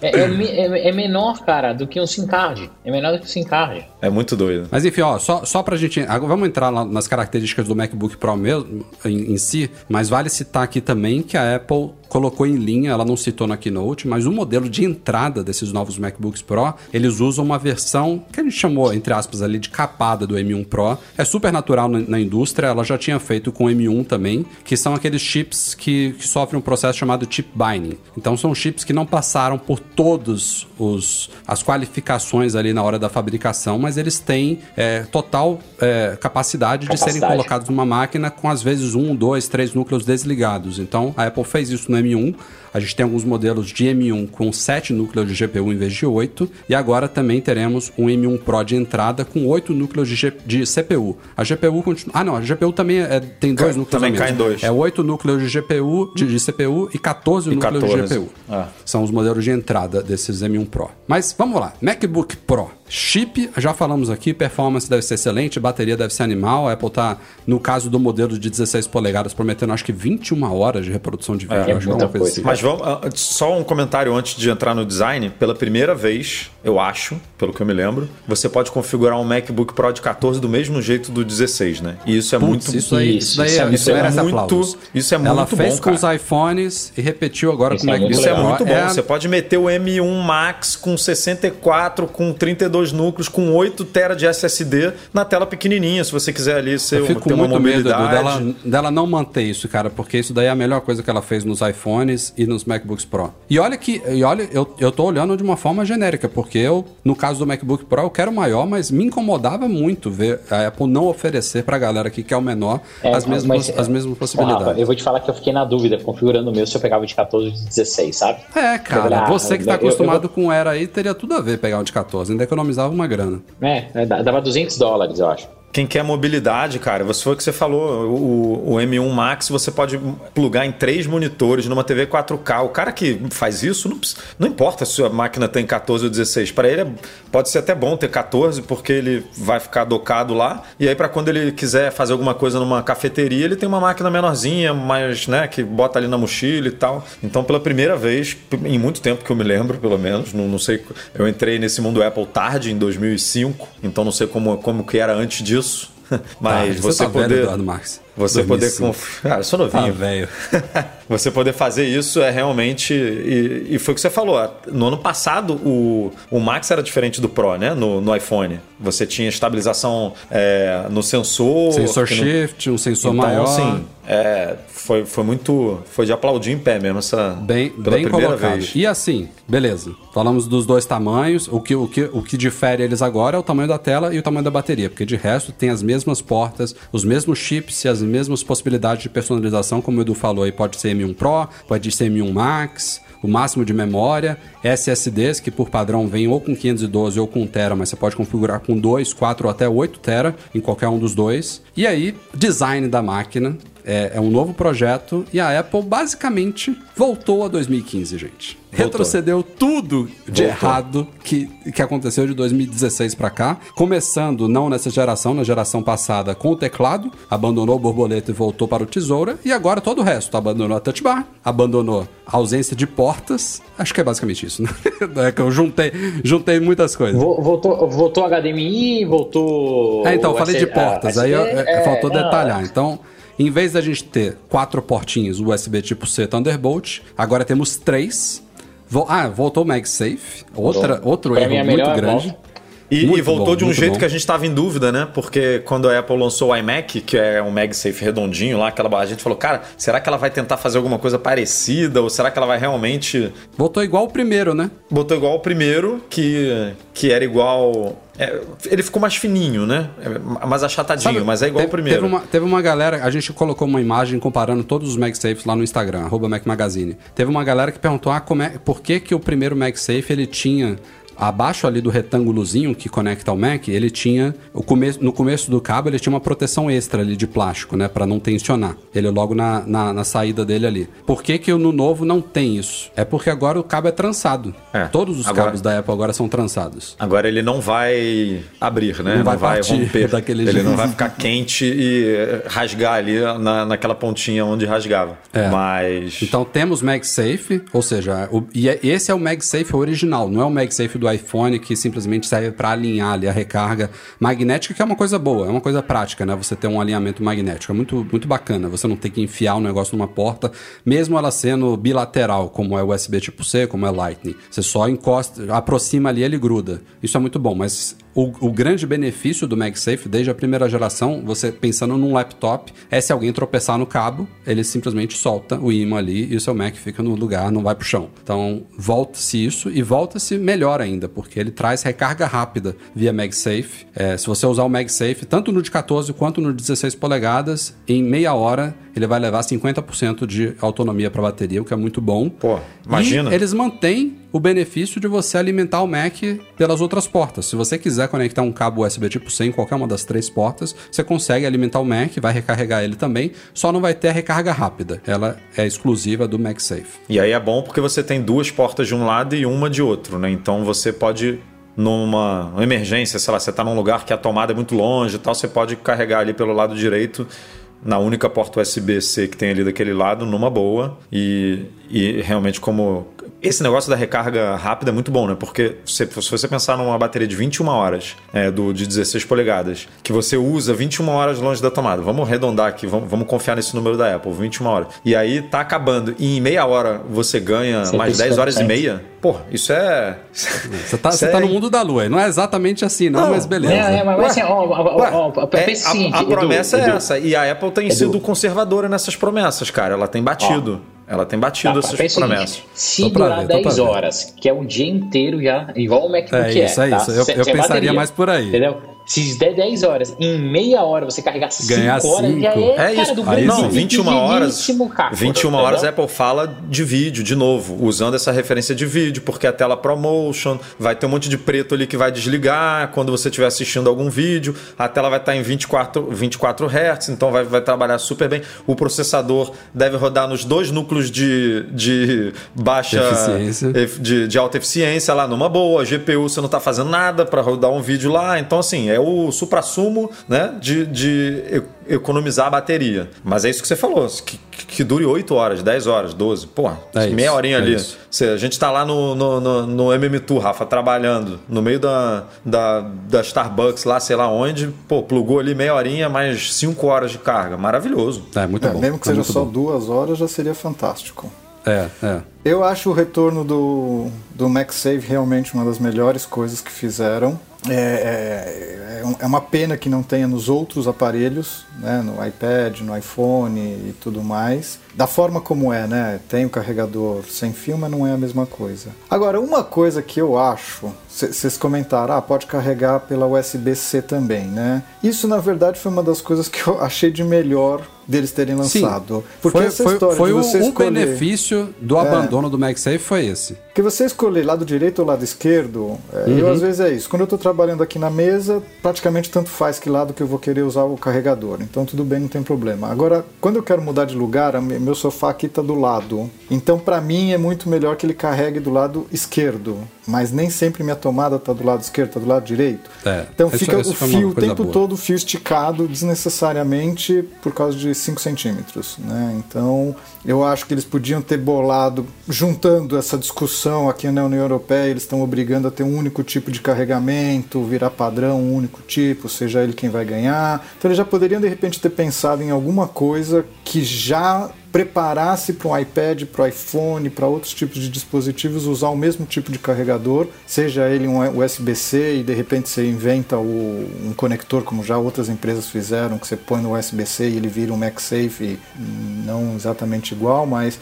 É, me- é- é menor, cara, do que um SIM card. É menor do que um SIM card. É muito doido. Mas enfim, ó, só, só pra gente. Agora vamos entrar lá nas características do MacBook Pro mesmo, em, em si, mas vale citar aqui também que a Apple colocou em linha, ela não citou na Keynote, mas o modelo de entrada desses novos MacBooks Pro, eles usam uma versão que a gente chamou, entre aspas, ali de capada do M1 Pro. É super natural na, na indústria, ela já tinha feito com o M1 também, que são aqueles chips que, que sofrem um processo chamado chip binding. Então são chips que não passaram por todos os as qualificações ali na hora da fabricação, mas eles têm é, total é, capacidade, de serem Capacidade. colocados numa máquina com às vezes um, dois, três núcleos desligados. Então a Apple fez isso no M1. A gente tem alguns modelos de M1 com 7 núcleos de GPU em vez de 8. E agora também teremos um M1 Pro de entrada com 8 núcleos de, G- de CPU. A GPU continua. Ah, não, a GPU também é- tem dois Cai- núcleos. também cai em dois. É 8 núcleos de GPU, de, de CPU e 14 E núcleos 14. de GPU. Ah. São os modelos de entrada desses M1 Pro. Mas vamos lá, MacBook Pro. Chip, já falamos aqui, performance deve ser excelente, bateria deve ser animal. A Apple tá, no caso do modelo de 16 polegadas, prometendo acho que 21 horas de reprodução de vídeo. É acho que muita uma coisa coisa. assim. Mas vamos, ah, só um comentário antes de entrar no design. Pela primeira vez, eu acho, pelo que eu me lembro, você pode configurar um MacBook Pro de 14 do mesmo jeito do 16, né? E isso é Putz, muito isso aí, Isso, isso daí isso é é, muito- isso merece muito- aplausos. isso é Ela muito fez bom, com os cara. iPhones e repetiu agora Isso com o é muito MacBook Isso é muito bom. Você pode meter o M1 Max com 64, com 32 núcleos, com 8 TB de SSD na tela pequenininha, se você quiser ali ser Eu uma, fico ter com uma muito medo Edu, mobilidade. dela, dela não manter isso, cara, porque isso daí é a melhor coisa que ela fez nos iPhones e nos MacBooks Pro. E olha que, e olha, eu, eu tô olhando de uma forma genérica, porque eu, no caso do MacBook Pro, eu quero maior, mas me incomodava muito ver a Apple não oferecer pra galera que quer o menor É, as, mesmas, mas, as mesmas possibilidades. Rafa, eu vou te falar que eu fiquei na dúvida, configurando o meu, se eu pegava de 14 ou de 16, sabe? É, cara, Ah, você que tá eu- eu- acostumado com Era aí, teria tudo a ver pegar um de 14, ainda economizava uma grana. É, é, dava 200 dólares, eu acho. Quem quer mobilidade, cara, você foi o que você falou, o, o M1 Max você pode plugar em três monitores numa TV 4K. O cara que faz isso, não, não importa se a máquina tem 14 ou 16. Para ele é- pode ser até bom ter 14, porque ele vai ficar docado lá. E aí, para quando ele quiser fazer alguma coisa numa cafeteria, ele tem uma máquina menorzinha, mas, né, que bota ali na mochila e tal. Então, pela primeira vez, em muito tempo que eu me lembro, pelo menos, não, não sei, eu entrei nesse mundo Apple tarde, em 2005, então não sei como, como que era antes disso. Mas Tá, você tá velho, poder. Eduardo Marques. Você 2005. poder. Ah, eu sou novinho. Ah, velho. Você poder fazer isso é realmente. E, e foi o que você falou. No ano passado, o, o Max era diferente do Pro, né? No, no iPhone. Você tinha estabilização é, no sensor. Sensor shift, um sensor então, maior. assim, é, foi, foi muito. Foi de aplaudir em pé mesmo essa. Bem, pela bem primeira colocado. vez. E assim, beleza. Falamos dos dois tamanhos. O que, o, que, o que difere eles agora é o tamanho da tela e o tamanho da bateria. Porque de resto tem as mesmas portas, os mesmos chips e as mesmas possibilidades de personalização, como o Edu falou aí. Pode ser M1 Pro, pode ser M1 Max. O máximo de memória, SSDs que por padrão vem ou com 512 ou com 1 tera, mas você pode configurar com 2, 4 ou até 8 tera em qualquer um dos dois. E aí, design da máquina, é, é um novo projeto e a Apple basicamente voltou a 2015, gente. Voltou. Retrocedeu tudo de Voltou. errado que, que aconteceu de 2016 pra cá. Começando não nessa geração, na geração passada com o teclado, abandonou o borboleta e voltou para o tesoura. E agora todo o resto. Abandonou a touch bar, abandonou a ausência de portas. Acho que é basicamente isso, né? É que eu juntei, juntei muitas coisas. Vo- Voltou, voltou HDMI, voltou. É, então, eu falei de portas, a aí eu- é, é, faltou não, detalhar. Então, em vez da gente ter quatro portinhos USB tipo C Thunderbolt, agora temos três. Ah, voltou o MagSafe, outra, outro erro muito grande. volta. E, e voltou bom, de um jeito bom. que a gente estava em dúvida, né? Porque quando a Apple lançou o iMac, que é um MagSafe redondinho lá, aquela a gente falou, cara, será que ela vai tentar fazer alguma coisa parecida? Ou será que ela vai realmente. Voltou igual o primeiro, né? Botou igual o primeiro, que, que era igual. é, ele ficou mais fininho, né? É, mais achatadinho, Sabe, mas é igual teve, o primeiro. Teve uma, teve uma galera, a gente colocou uma imagem comparando todos os MagSafes lá no Instagram, arroba Mac Magazine. Teve uma galera que perguntou, ah, como é, por que, que o primeiro MagSafe ele tinha abaixo ali do retângulozinho que conecta ao Mac, ele tinha o começo, no começo do cabo ele tinha uma proteção extra ali de plástico, né, Pra não tensionar. Ele logo na, na, na saída dele ali. Por que que no novo não tem isso? É porque agora o cabo é trançado. É, Todos os agora- cabos da Apple agora são trançados. Agora ele não vai abrir, né? Não vai partir romper. daquele ele jeito. não vai ficar quente e eh, rasgar ali na, naquela pontinha onde rasgava. É. Mas. Então temos MagSafe, ou seja, o- e é- esse é o MagSafe original, não é o MagSafe do iPhone que simplesmente serve para alinhar ali a recarga magnética, que é uma coisa boa, é uma coisa prática, né? Você ter um alinhamento magnético, é muito, muito bacana. Você não tem que enfiar o negócio numa porta, mesmo ela sendo bilateral, como é USB tipo C, como é Lightning. Você só encosta, aproxima ali, ele gruda. Isso é muito bom, mas o, o grande benefício do MagSafe, desde a primeira geração, você pensando num laptop, é se alguém tropeçar no cabo, ele simplesmente solta o imã ali e o seu Mac fica no lugar, não vai pro chão. Então, volta-se isso e volta-se melhor ainda, porque ele traz recarga rápida via MagSafe. É, se você usar o MagSafe, tanto no de 14 quanto no de 16 polegadas, em meia hora ele vai levar 50% de autonomia para bateria, o que é muito bom. Pô, imagina. E eles mantêm o benefício de você alimentar o Mac pelas outras portas. Se você quiser conectar um cabo USB tipo C em qualquer uma das três portas, você consegue alimentar o Mac, vai recarregar ele também, só não vai ter a recarga rápida. Ela é exclusiva do MagSafe. E aí é bom porque você tem duas portas de um lado e uma de outro, né? Então você pode, numa emergência, sei lá, você está num lugar que a tomada é muito longe e tal, você pode carregar ali pelo lado direito na única porta USB-C que tem ali daquele lado, numa boa. E, e realmente, como. Esse negócio da recarga rápida é muito bom, né? Porque se, se você pensar numa bateria de 21 horas, é, do, de 16 polegadas, que você usa 21 horas longe da tomada, vamos arredondar aqui, vamos, vamos confiar nesse número da Apple, 21 horas. E aí tá acabando, e em meia hora você ganha Você mais tem 10 horas e 50. meia. Pô, isso é. Você tá, você é- tá no mundo da lua. Não é exatamente assim, não, Não, mas beleza. É, é, mas Ué, assim, ó, ó, ó, ó, é, o a- a, Edu, promessa é Edu, essa. E a Apple tem Edu. sido conservadora nessas promessas, cara. Ela tem batido. Ela tem batido Tá, essas o promessas. se durar ver, tô pra 10 ver. horas, que é um dia inteiro já, igual o MacBook É é, isso, é tá? isso. Eu- eu pensaria bateria, mais por aí. Entendeu? Se der 10 horas, em meia hora você carregar 5 Ganhar horas, já cinco. é, É cara, isso. do Aí não, sim. 21 horas. carro, 21 horas entendeu? Apple fala de vídeo, de novo, usando essa referência de vídeo, porque a tela ProMotion vai ter um monte de preto ali que vai desligar quando você estiver assistindo algum vídeo. A tela vai estar em 24, 24 Hz, então vai, vai trabalhar super bem. O processador deve rodar nos dois núcleos de, de baixa Eficiência. de, de alta eficiência lá numa boa. A GPU você não está fazendo nada para rodar um vídeo lá. Então, assim, é o supra-sumo né, de, de economizar a bateria. Mas é isso que você falou, que, que dure 8 horas, 10 horas, 12. Pô, é meia isso, horinha é ali. Isso. A gente tá lá no, no, no, no MM2, Rafa, trabalhando, no meio da, da, da Starbucks, lá, sei lá onde, pô, plugou ali meia horinha, mais 5 horas de carga. Maravilhoso. É, muito é, bom. Mesmo que é seja só bom. duas horas, já seria fantástico. É, é. Eu acho o retorno do, do MagSafe realmente uma das melhores coisas que fizeram. É, é, é, uma pena que não tenha nos outros aparelhos, né, no iPad, no iPhone e tudo mais. Da forma como é, né? Tem o carregador sem fio, mas não é a mesma coisa. Agora, uma coisa que eu acho, vocês comentaram, ah, pode carregar pela USB-C também, né? Isso, na verdade, foi uma das coisas que eu achei de melhor deles terem lançado. Sim, Porque foi, essa história foi, foi de você o, escolher... o benefício do é. abandono do MagSafe foi esse. Que você escolher lado direito ou lado esquerdo, é, uhum. eu às vezes é isso. Quando eu estou trabalhando aqui na mesa, praticamente tanto faz que lado que eu vou querer usar o carregador. Então tudo bem, não tem problema. Agora, quando eu quero mudar de lugar, meu sofá aqui está do lado. Então para mim é muito melhor que ele carregue do lado esquerdo. Mas nem sempre minha tomada está do lado esquerdo, está do lado direito. É, então fica o fio o tempo boa. todo, o fio esticado desnecessariamente por causa de 5 centímetros. Né? Então eu acho que eles podiam ter bolado, juntando essa discussão aqui na União Europeia, eles estão obrigando a ter um único tipo de carregamento, virar padrão, um único tipo, seja ele quem vai ganhar. Então eles já poderiam de repente ter pensado em alguma coisa que já preparasse para um iPad, para o iPhone, para outros tipos de dispositivos usar o mesmo tipo de carregador, seja ele um USB-C e de repente você inventa o, um conector como já outras empresas fizeram, que você põe no USB-C e ele vira um MagSafe, não exatamente igual, mas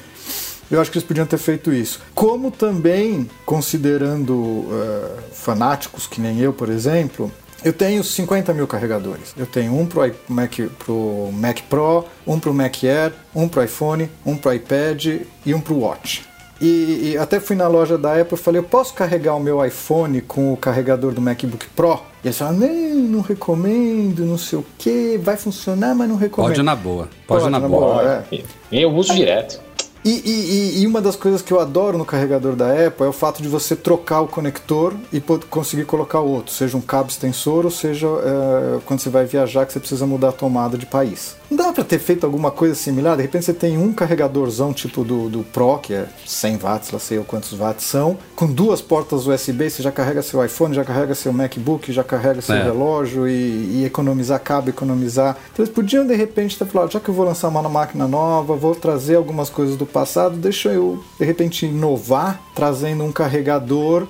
eu acho que eles podiam ter feito isso. Como também, considerando uh, fanáticos que nem eu, por exemplo, eu tenho 50 mil carregadores. Eu tenho um para o Mac, pro Mac Pro, um para o Mac Air, um para o iPhone, um para o iPad e um para o Watch. E, e, até fui na loja da Apple e falei, eu posso carregar o meu iPhone com o carregador do MacBook Pro? E eles falaram, não, não recomendo, não sei o que, vai funcionar, mas não recomendo. Pode na boa, pode, pode na, na, boa. boa é. Eu uso direto. E, e, e, uma das coisas que eu adoro no carregador da Apple é o fato de você trocar o conector e conseguir colocar outro, seja um cabo extensor ou seja é, quando você vai viajar que você precisa mudar a tomada de país. Não dá para ter feito alguma coisa similar? De repente você tem um carregadorzão tipo do, do Pro, que é 100 watts, lá sei eu quantos watts são, com duas portas USB, você já carrega seu iPhone, já carrega seu MacBook, já carrega seu é. relógio e, e, economizar cabo, economizar. Então eles podiam de repente ter falado, já que eu vou lançar uma máquina nova, vou trazer algumas coisas do passado, deixa eu de repente inovar trazendo um carregador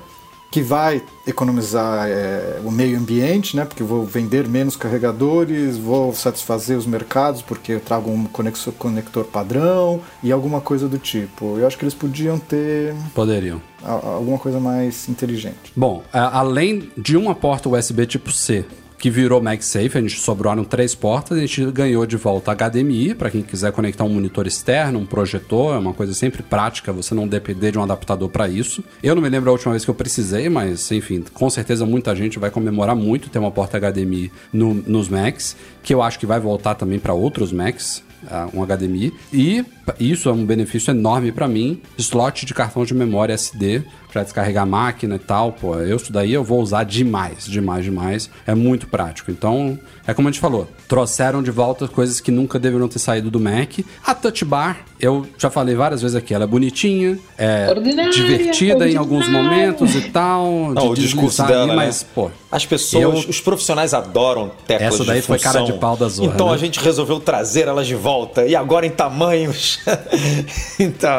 que vai economizar é, o meio ambiente, né? Porque vou vender menos carregadores, vou satisfazer os mercados porque eu trago um conexor, conector padrão e alguma coisa do tipo. Eu acho que eles podiam ter. Poderiam. Alguma coisa mais inteligente. Bom, além de uma porta USB tipo C que virou MagSafe, a gente sobraram três portas, a gente ganhou de volta HDMI, para quem quiser conectar um monitor externo, um projetor, é uma coisa sempre prática, você não depender de um adaptador para isso. Eu não me lembro a última vez que eu precisei, mas enfim, com certeza muita gente vai comemorar muito ter uma porta HDMI no, nos Macs, que eu acho que vai voltar também para outros Macs, uh, um HDMI. E isso é um benefício enorme para mim, slot de cartão de memória SD para descarregar a máquina e tal, pô, eu isso daí eu vou usar demais, demais, demais. É muito prático. Então, é como a gente falou, trouxeram de volta coisas que nunca deveriam ter saído do Mac. A Touch Bar, eu já falei várias vezes aqui, ela é bonitinha, é ordinária, divertida ordinária. em alguns momentos e tal, Não, o discurso dela, ali, né? mas, pô, as pessoas, eu... os profissionais adoram teclas Essa daí de foi cara de pau da Zorra, Então né? a gente resolveu trazer elas de volta e agora em tamanhos. então,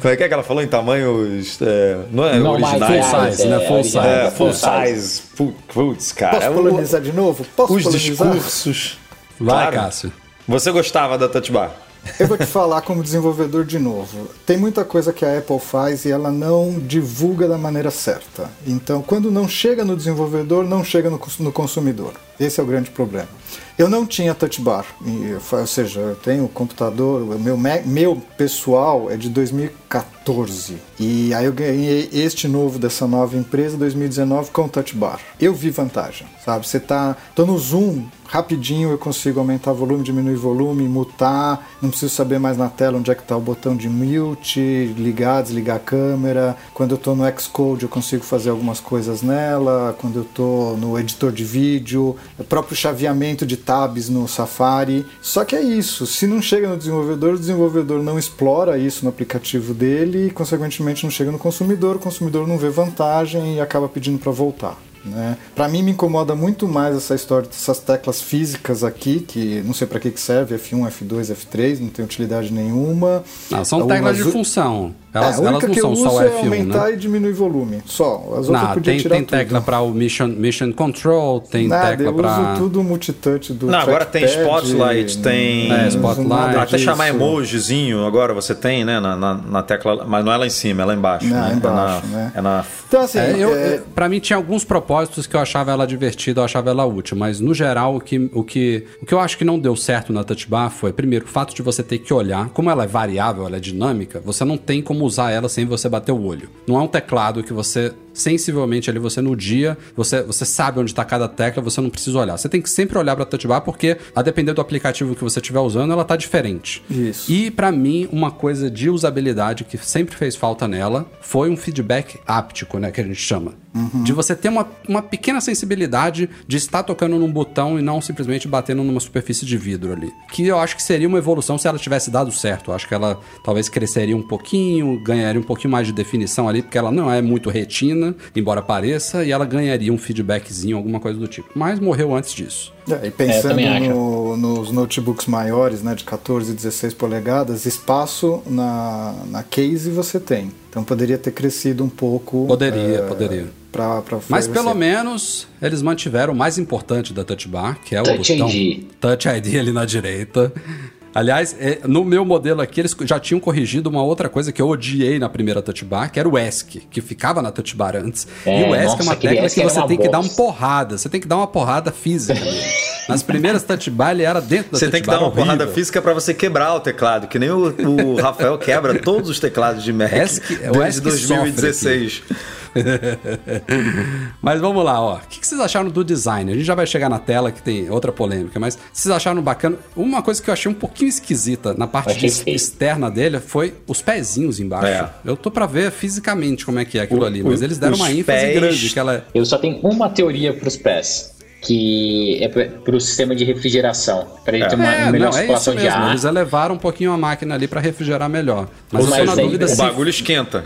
como é que, é que ela falou em tamanhos? É, não é não, originais? Full size, né? Full size. É, full size. Putz, cara. Posso polemizar de novo? Posso os polemizar? discursos. Vai, claro. Cássio. Você gostava da Touch Bar? Eu vou te falar como desenvolvedor de novo. Tem muita coisa que a Apple faz e ela não divulga da maneira certa. Então, quando não chega no desenvolvedor, não chega no consumidor. Esse é o grande problema. Eu não tinha touch bar, e, ou seja, eu tenho computador, meu, meu pessoal é de 2014. E aí eu ganhei este novo dessa nova empresa 2019 com touch bar. Eu vi vantagem, sabe? Você tá, tô no Zoom, rapidinho eu consigo aumentar volume, diminuir volume, mutar, não preciso saber mais na tela onde é que está o botão de mute, ligar, desligar a câmera. Quando eu estou no Xcode eu consigo fazer algumas coisas nela, quando eu estou no editor de vídeo, o próprio chaveamento de tabs no Safari. Só que é isso, se não chega no desenvolvedor, o desenvolvedor não explora isso no aplicativo dele e consequentemente não chega no consumidor, o consumidor não vê vantagem e acaba pedindo para voltar. Né? Para mim me incomoda muito mais essa história dessas teclas físicas aqui, que não sei para que, que serve, F1, F2, F3, não tem utilidade nenhuma. Não, são teclas de função. Elas, é, a única elas não que eu uso é F1, aumentar né? e diminuir volume, só. As outras não, tem, tem tecla para o mission, mission Control, tem Nada, tecla para... eu uso tudo multitouch do Não, agora tem Spotlight, tem... É, Spotlight. Até chamar emojizinho, agora você tem, né, na, na, na, tecla, mas não é lá em cima, é lá embaixo. Não, né? embaixo, é na, né? É na... Então, assim, é, eu, é... para mim tinha alguns propósitos que eu achava ela divertida, eu achava ela útil, mas no geral o que, o que, o que eu acho que não deu certo na Touch Bar foi, primeiro, o fato de você ter que olhar, como ela é variável, ela é dinâmica, você não tem como usar ela sem você bater o olho. Não é um teclado que você sensivelmente ali você no dia, você, você sabe onde está cada tecla, você não precisa olhar. Você tem que sempre olhar para a touch bar porque a depender do aplicativo que você estiver usando, ela tá diferente. Isso. E para mim, uma coisa de usabilidade que sempre fez falta nela foi um feedback áptico, né, que a gente chama. Uhum. De você ter uma, uma pequena sensibilidade de estar tocando num botão e não simplesmente batendo numa superfície de vidro ali. Que eu acho que seria uma evolução se ela tivesse dado certo. Eu acho que ela talvez cresceria um pouquinho, ganharia um pouquinho mais de definição ali, porque ela não é muito retina embora pareça, e ela ganharia um feedbackzinho, alguma coisa do tipo. Mas morreu antes disso. É, e pensando é, no, nos notebooks maiores, né, de 14 e 16 polegadas, espaço na, na case você tem. Então poderia ter crescido um pouco. Poderia, é, poderia. Pra, pra Mas pelo menos eles mantiveram o mais importante da Touch Bar, que é o Touch botão ID. Touch ID ali na direita. Aliás, é, no meu modelo aqui, eles já tinham corrigido uma outra coisa que eu odiei na primeira touch bar, que era o ESC, que ficava na touch bar antes. É, e o ESC nossa, é uma tecla que você tem que dar uma porrada. Você tem que dar uma porrada física Nas primeiras touch bar, ele era dentro da Você tem que dar uma horrível. porrada física para você quebrar o teclado, que nem o, o Rafael quebra todos os teclados de Mac ESC, desde o ESC 2016. mas vamos lá, ó. O que vocês acharam do design? A gente já vai chegar na tela que tem outra polêmica, mas vocês acharam bacana? Uma coisa que eu achei um pouquinho esquisita na parte de, externa dele foi os pezinhos embaixo. É. Eu tô para ver fisicamente como é que é aquilo o, ali, mas eles deram uma ênfase pés... grande que ela é Eu só tenho uma teoria para os pés que é para o sistema de refrigeração, para ele é. ter uma é, melhor não, circulação é de ar. Eles elevaram um pouquinho a máquina ali para refrigerar melhor. Mas, mas eu tô na dúvida se... O bagulho esquenta.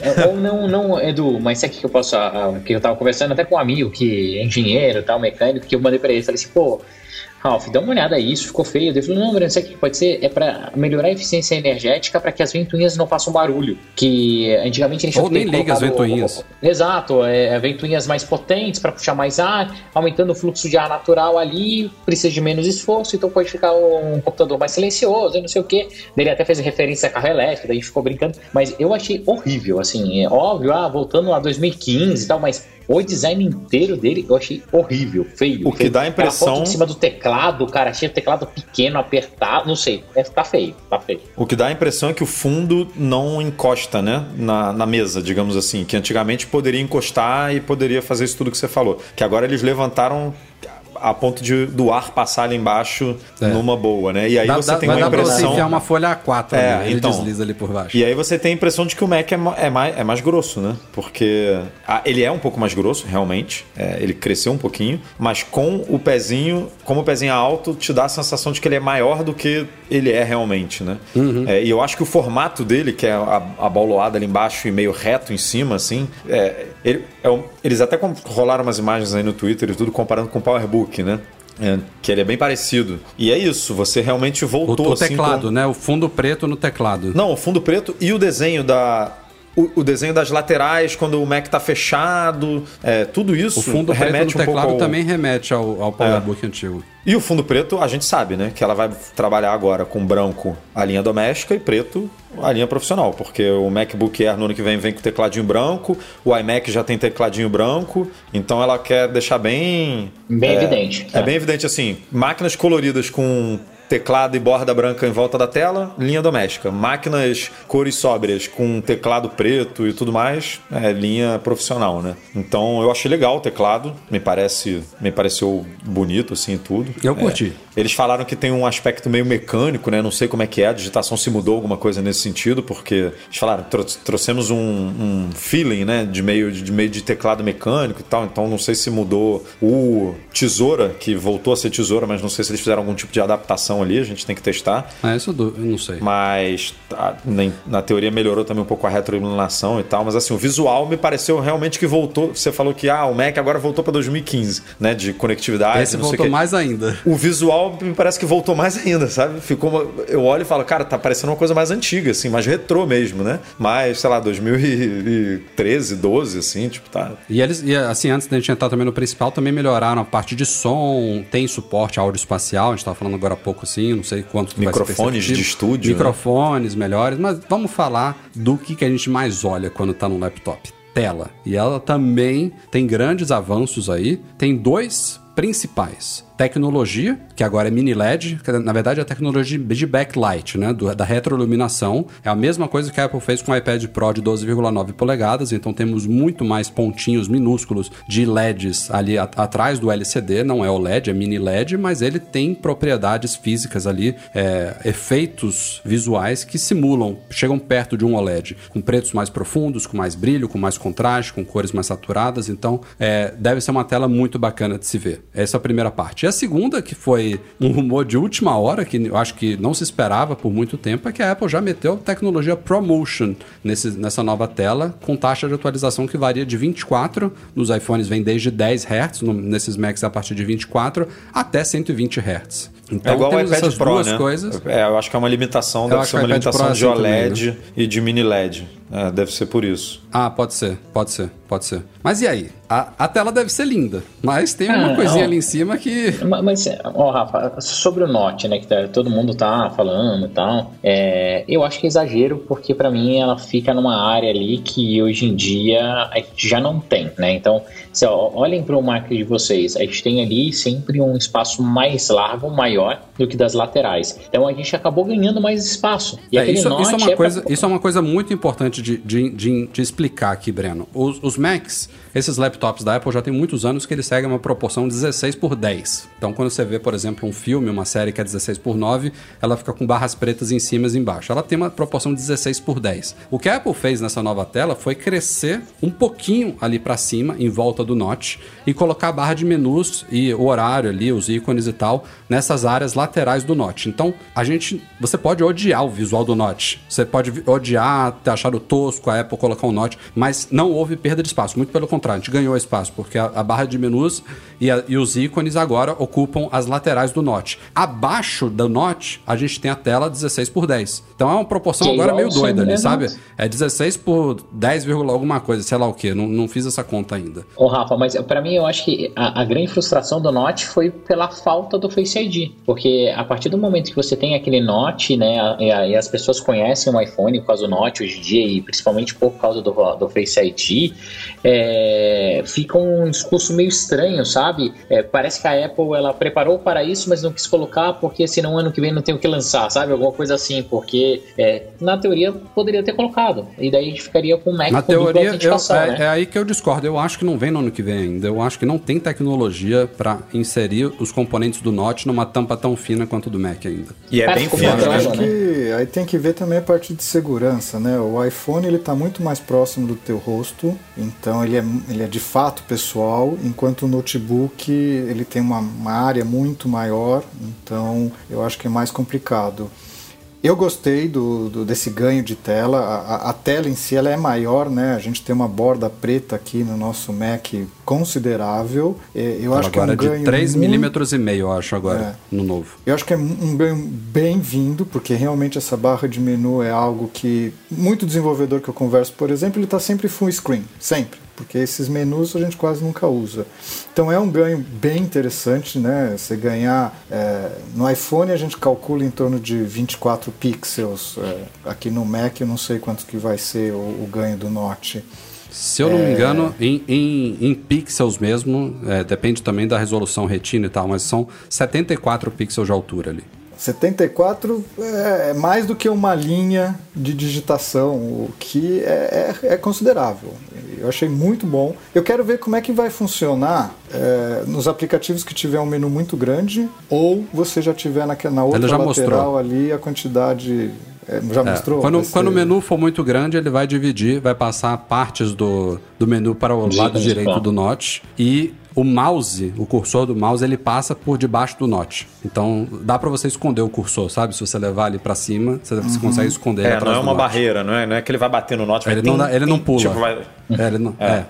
É, ou não, não, Edu, mas o que eu posso... que eu tava conversando até com um amigo que é engenheiro tal, mecânico, que eu mandei para ele, falei assim, pô Ralph, dá uma olhada aí, isso ficou feio. Ele falou, não, Breno, sabe o que pode ser? É para melhorar a eficiência energética para que as ventoinhas não façam barulho. Que antigamente a gente Ou nem liga as ventoinhas. Exato, é, é, ventoinhas mais potentes para puxar mais ar, aumentando o fluxo de ar natural ali, precisa de menos esforço, então pode ficar um computador mais silencioso, não sei o que. Ele até fez referência a carro elétrico, daí ficou brincando. Mas eu achei horrível, assim, é óbvio, ah, voltando a 2015 e tal, mas o design inteiro dele eu achei horrível, feio. O que dá a impressão. em cima do teclado, cara, achei o teclado pequeno, apertado, não sei. É, tá feio, tá feio. O que dá a impressão é que o fundo não encosta, né? Na, na mesa, digamos assim. Que antigamente poderia encostar e poderia fazer isso tudo que você falou. Que agora eles levantaram a ponto de, do ar passar ali embaixo é. numa boa, né? E aí dá, você dá, tem uma impressão. Pra você enfiar uma folha A4, é, né? ele então, desliza ali por baixo. E aí você tem a impressão de que o Mac é, é, mais, é mais grosso, né? Porque a, ele é um pouco mais grosso, realmente. É, ele cresceu um pouquinho, mas com o pezinho, como o pezinho é alto, te dá a sensação de que ele é maior do que ele é realmente, né? Uhum. É, e eu acho que o formato dele, que é a, a baulada ali embaixo e meio reto em cima, assim, é, ele, é um, eles até rolaram umas imagens aí no Twitter e tudo comparando com o PowerBook né? É, que ele é bem parecido. E é isso, você realmente voltou. O, o assim, teclado, com... né? O fundo preto no teclado. Não, o fundo preto e o desenho da, o, o desenho das laterais quando o Mac tá fechado, é, tudo isso O fundo preto remete no um pouco teclado ao- também remete ao, ao É. PowerBook antigo. E o fundo preto, a gente sabe, né? Que ela vai trabalhar agora com branco a linha doméstica e preto a linha profissional. Porque o MacBook Air no ano que vem vem com tecladinho branco, o iMac já tem tecladinho branco. Então ela quer deixar bem. Bem é, evidente. É bem evidente assim: máquinas coloridas com teclado e borda branca em volta da tela, linha doméstica. Máquinas cores sóbrias com teclado preto e tudo mais, é linha profissional, né? Então eu achei legal o teclado, me parece, me pareceu bonito assim e tudo. Eu curti. É, eles falaram que tem um aspecto meio mecânico, né? Não sei como é que é, a digitação se mudou alguma coisa nesse sentido, porque eles falaram, tro trouxemos um, um feeling, né? De meio de meio de teclado mecânico e tal. Então não sei se mudou o tesoura, que voltou a ser tesoura, mas não sei se eles fizeram algum tipo de adaptação ali, a gente tem que testar. Ah, isso eu não sei. Mas tá, nem- na teoria melhorou também um pouco a retroiluminação e tal. Mas assim, o visual me pareceu realmente que voltou. Você falou que ah, o Mac agora voltou para 2015, né? De conectividade. Esse não voltou mais ainda. O visual me parece que voltou mais ainda, sabe? Ficou uma- Eu olho e falo, cara, tá parecendo uma coisa mais antiga, assim, mais retrô mesmo, né? Mais, sei lá, 2013, 12, assim, tipo, tá. E eles, e assim, antes da gente entrar também no principal, também melhoraram a parte de som, tem suporte áudio espacial, a gente tava falando agora há pouco assim, não sei quanto que vai ser Microfones de estúdio, né? Microfones melhores, mas vamos falar do que, que a gente mais olha quando tá no laptop. Tela. E ela também tem grandes avanços aí. Tem dois principais. Tecnologia, que agora é mini LED, que na verdade é a tecnologia de backlight, né, do- da retroiluminação. É a mesma coisa que a Apple fez com o iPad Pro de 12,9 polegadas, então temos muito mais pontinhos minúsculos de LEDs ali atrás do LCD, não é o LED, é mini LED, mas ele tem propriedades físicas ali, é, efeitos visuais que simulam, chegam perto de um OLED, com pretos mais profundos, com mais brilho, com mais contraste, com cores mais saturadas, então é, deve ser uma tela muito bacana de se ver. Essa é a primeira parte. E a segunda, que foi um rumor de última hora, que eu acho que não se esperava por muito tempo, é que a Apple já meteu tecnologia ProMotion nesse, nessa nova tela, com taxa de atualização que varia de 24, nos iPhones vem desde 10 Hz, no- nesses Macs a partir de 24, até 120 Hz. Então é igual o temos iPad essas Pro, duas né? coisas. É, eu acho que é uma limitação, deve acho ser uma o limitação é de assim também, OLED e de mini LED. É, deve ser por isso. Ah, pode ser, pode ser, pode ser. Mas e aí? A, a tela deve ser linda, mas tem uma Ah, coisinha não. ali em cima que. Ma- Mas, ó, Rafa, sobre o Note, né, que tá- todo mundo tá falando e tal, é, eu acho que é exagero, porque pra mim ela fica numa área ali que hoje em dia a gente já não tem, né? Então, se, ó, olhem pro market de vocês, a gente tem ali sempre um espaço mais largo, maior do que das laterais. Então a gente acabou ganhando mais espaço. E É, isso, isso é uma pra- coisa, isso é uma coisa muito importante de, de, de, de explicar aqui, Breno. Os, os Macs, esses laptops da Apple já tem muitos anos que eles seguem uma proporção 16 por 10. Então, quando você vê, por exemplo, um filme, uma série que é 16 por 9, ela fica com barras pretas em cima e embaixo. Ela tem uma proporção 16 por 10. O que a Apple fez nessa nova tela foi crescer um pouquinho ali para cima, em volta do Note, e colocar a barra de menus e o horário ali, os ícones e tal, nessas áreas laterais do Note. Então, a gente, você pode odiar o visual do Note. Você pode odiar, ter achado tosco a Apple colocar um Note, mas não houve perda de espaço. Muito pelo contrário, a gente ganhou espaço, porque a, a barra de menus e, a- e os ícones agora ocupam as laterais do Note. Abaixo do Note, a gente tem a tela 16 por 10. Então é uma proporção Que é agora meio doida ali, mesmo. sabe? É 16 por 10, vírgula alguma coisa, sei lá o que. Não, não fiz essa conta ainda. Ô Rafa, mas pra mim eu acho que a, a grande frustração do Note foi pela falta do Face ID. Porque a partir do momento que você tem aquele Note, né, e, a- e as pessoas conhecem o iPhone por causa do Note hoje em dia, e principalmente por causa do, do Face ID, é, fica um discurso meio estranho, sabe? É, parece que a Apple ela preparou para isso, mas não quis colocar porque senão ano que vem não tem o que lançar, sabe? Alguma coisa assim, porque é, na teoria poderia ter colocado. E daí a gente ficaria com o Mac Na com teoria, eu- é, né? é aí que eu discordo. Eu acho que não vem no ano que vem ainda. Eu acho que não tem tecnologia para inserir os componentes do Note numa tampa tão fina quanto do Mac ainda. E é bem padrão, né? Acho que aí tem que ver também a parte de segurança, né? O iPhone ele está muito mais próximo do teu rosto, então ele é, ele é de fato pessoal, enquanto o notebook ele tem uma, uma área muito maior, então eu acho que é mais complicado. Eu gostei do, do desse ganho de tela. A, a, tela em si ela é maior, né? A gente tem uma borda preta aqui no nosso Mac considerável. É, eu ela acho que é um de ganho 3 muito... milímetros e meio, eu acho agora, é. no novo. Eu acho que é um ganho bem-vindo, porque realmente essa barra de menu é algo que muito desenvolvedor que eu converso, por exemplo, ele está sempre full screen, sempre porque esses menus a gente quase nunca usa. Então é um ganho bem interessante, né? Você ganhar é, no iPhone a gente calcula em torno de 24 pixels, é, aqui no Mac eu não sei quanto que vai ser o, o ganho do Note. Se eu não é... me engano, em, em, em pixels mesmo, é, depende também da resolução retina e tal, mas são 74 pixels de altura ali. 74 é, é mais do que uma linha de digitação, o que é, é, é, considerável. Eu achei muito bom. Eu quero ver como é que vai funcionar é, nos aplicativos que tiver um menu muito grande ou você já tiver na, na outra lateral mostrou. ali a quantidade é, já é, mostrou? Quando, quando o menu for muito grande, ele vai dividir, vai passar partes do, do menu para o lado direito do Note e o mouse, o cursor do mouse, ele passa por debaixo do note. Então, dá para você esconder o cursor, sabe? Se você levar ele para cima, você, uhum. consegue esconder É, não é uma barreira, não é, não é que ele vai bater no note. Ele, não, dá, ele não pula. Tipo, vai... é, ele não, é. é.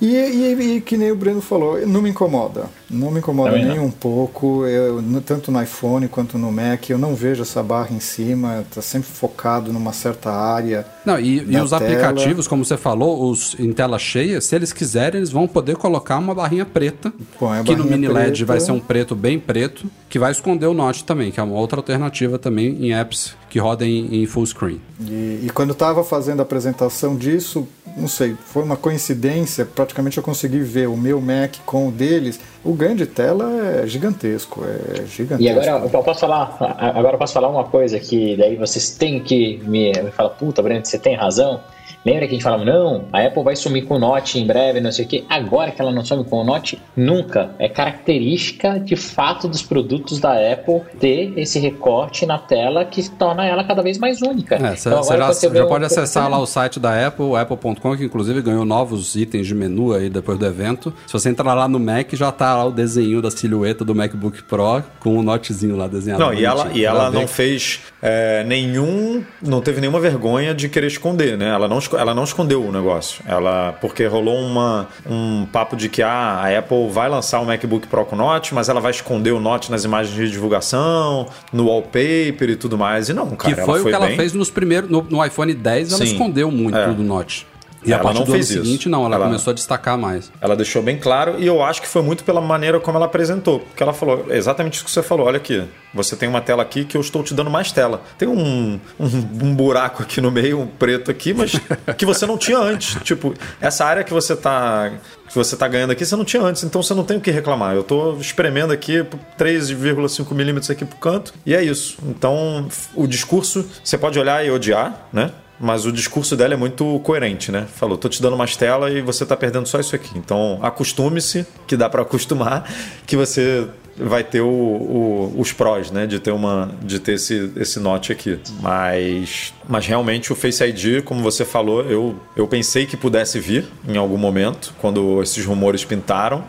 E, e, e, que nem o Breno falou, não me incomoda. Não me incomoda Também nem não. um pouco. Eu, tanto no iPhone quanto no Mac, eu não vejo essa barra em cima. Está sempre focado numa certa área. Não, e, e os tela. aplicativos, como você falou, os em tela cheia, se eles quiserem, eles vão poder colocar uma barrinha preta. Põe que no mini LED preta. vai ser um preto bem preto, que vai esconder o Note também, que é uma outra alternativa também em apps que rodem em, full screen. E, e quando estava fazendo a apresentação disso, não sei, foi uma coincidência, praticamente eu consegui ver o meu Mac com o deles. O ganho de tela é gigantesco, é gigantesco. E agora eu posso falar, agora eu posso falar uma coisa que daí vocês têm que me, me falar, puta, Breno, você tem razão. Lembra que a gente falava, não, a Apple vai sumir com o Note em breve, não sei o que. Agora que ela não some com o Note, nunca. É característica de fato dos produtos da Apple ter esse recorte na tela que torna ela cada vez mais única. É, então, você já, você já pode um... acessar lá o site da Apple, apple.com, que inclusive ganhou novos itens de menu aí depois do evento. Se você entrar lá no Mac, já tá lá o desenho da silhueta do MacBook Pro com o Notezinho lá desenhado. Não, e ela, e ela não fez é, nenhum, não teve nenhuma vergonha de querer esconder, né? Ela não ela não escondeu o negócio. Ela porque rolou uma, um papo de que ah, a Apple vai lançar o MacBook Pro com Note, mas ela vai esconder o Note nas imagens de divulgação, no wallpaper e tudo mais. E não, cara. Que foi, o que ela fez nos primeiros no, no iPhone 10, ela Sim. escondeu muito é. do Note. E a ela não fez isso. seguinte, não, ela, ela, começou a destacar mais. Ela deixou bem claro e eu acho que foi muito pela maneira como ela apresentou. Porque ela falou exatamente isso que você falou. Olha aqui, você tem uma tela aqui que eu estou te dando mais tela. Tem um, um, um buraco aqui no meio, um preto aqui, mas que você não tinha antes. Tipo, essa área que você está que você está ganhando aqui, você não tinha antes, então você não tem o que reclamar. Eu estou espremendo aqui 3,5 milímetros aqui pro canto e é isso. Então, o discurso, você pode olhar e odiar, né? Mas o discurso dela é muito coerente, né? Falou, tô te dando mais tela e você tá perdendo só isso aqui. Então, acostume-se, que dá para acostumar, que você vai ter o, o, os prós, né, de ter uma, de ter esse, esse note aqui. Mas, mas realmente o Face ID, como você falou, eu, eu pensei que pudesse vir em algum momento, quando esses rumores pintaram.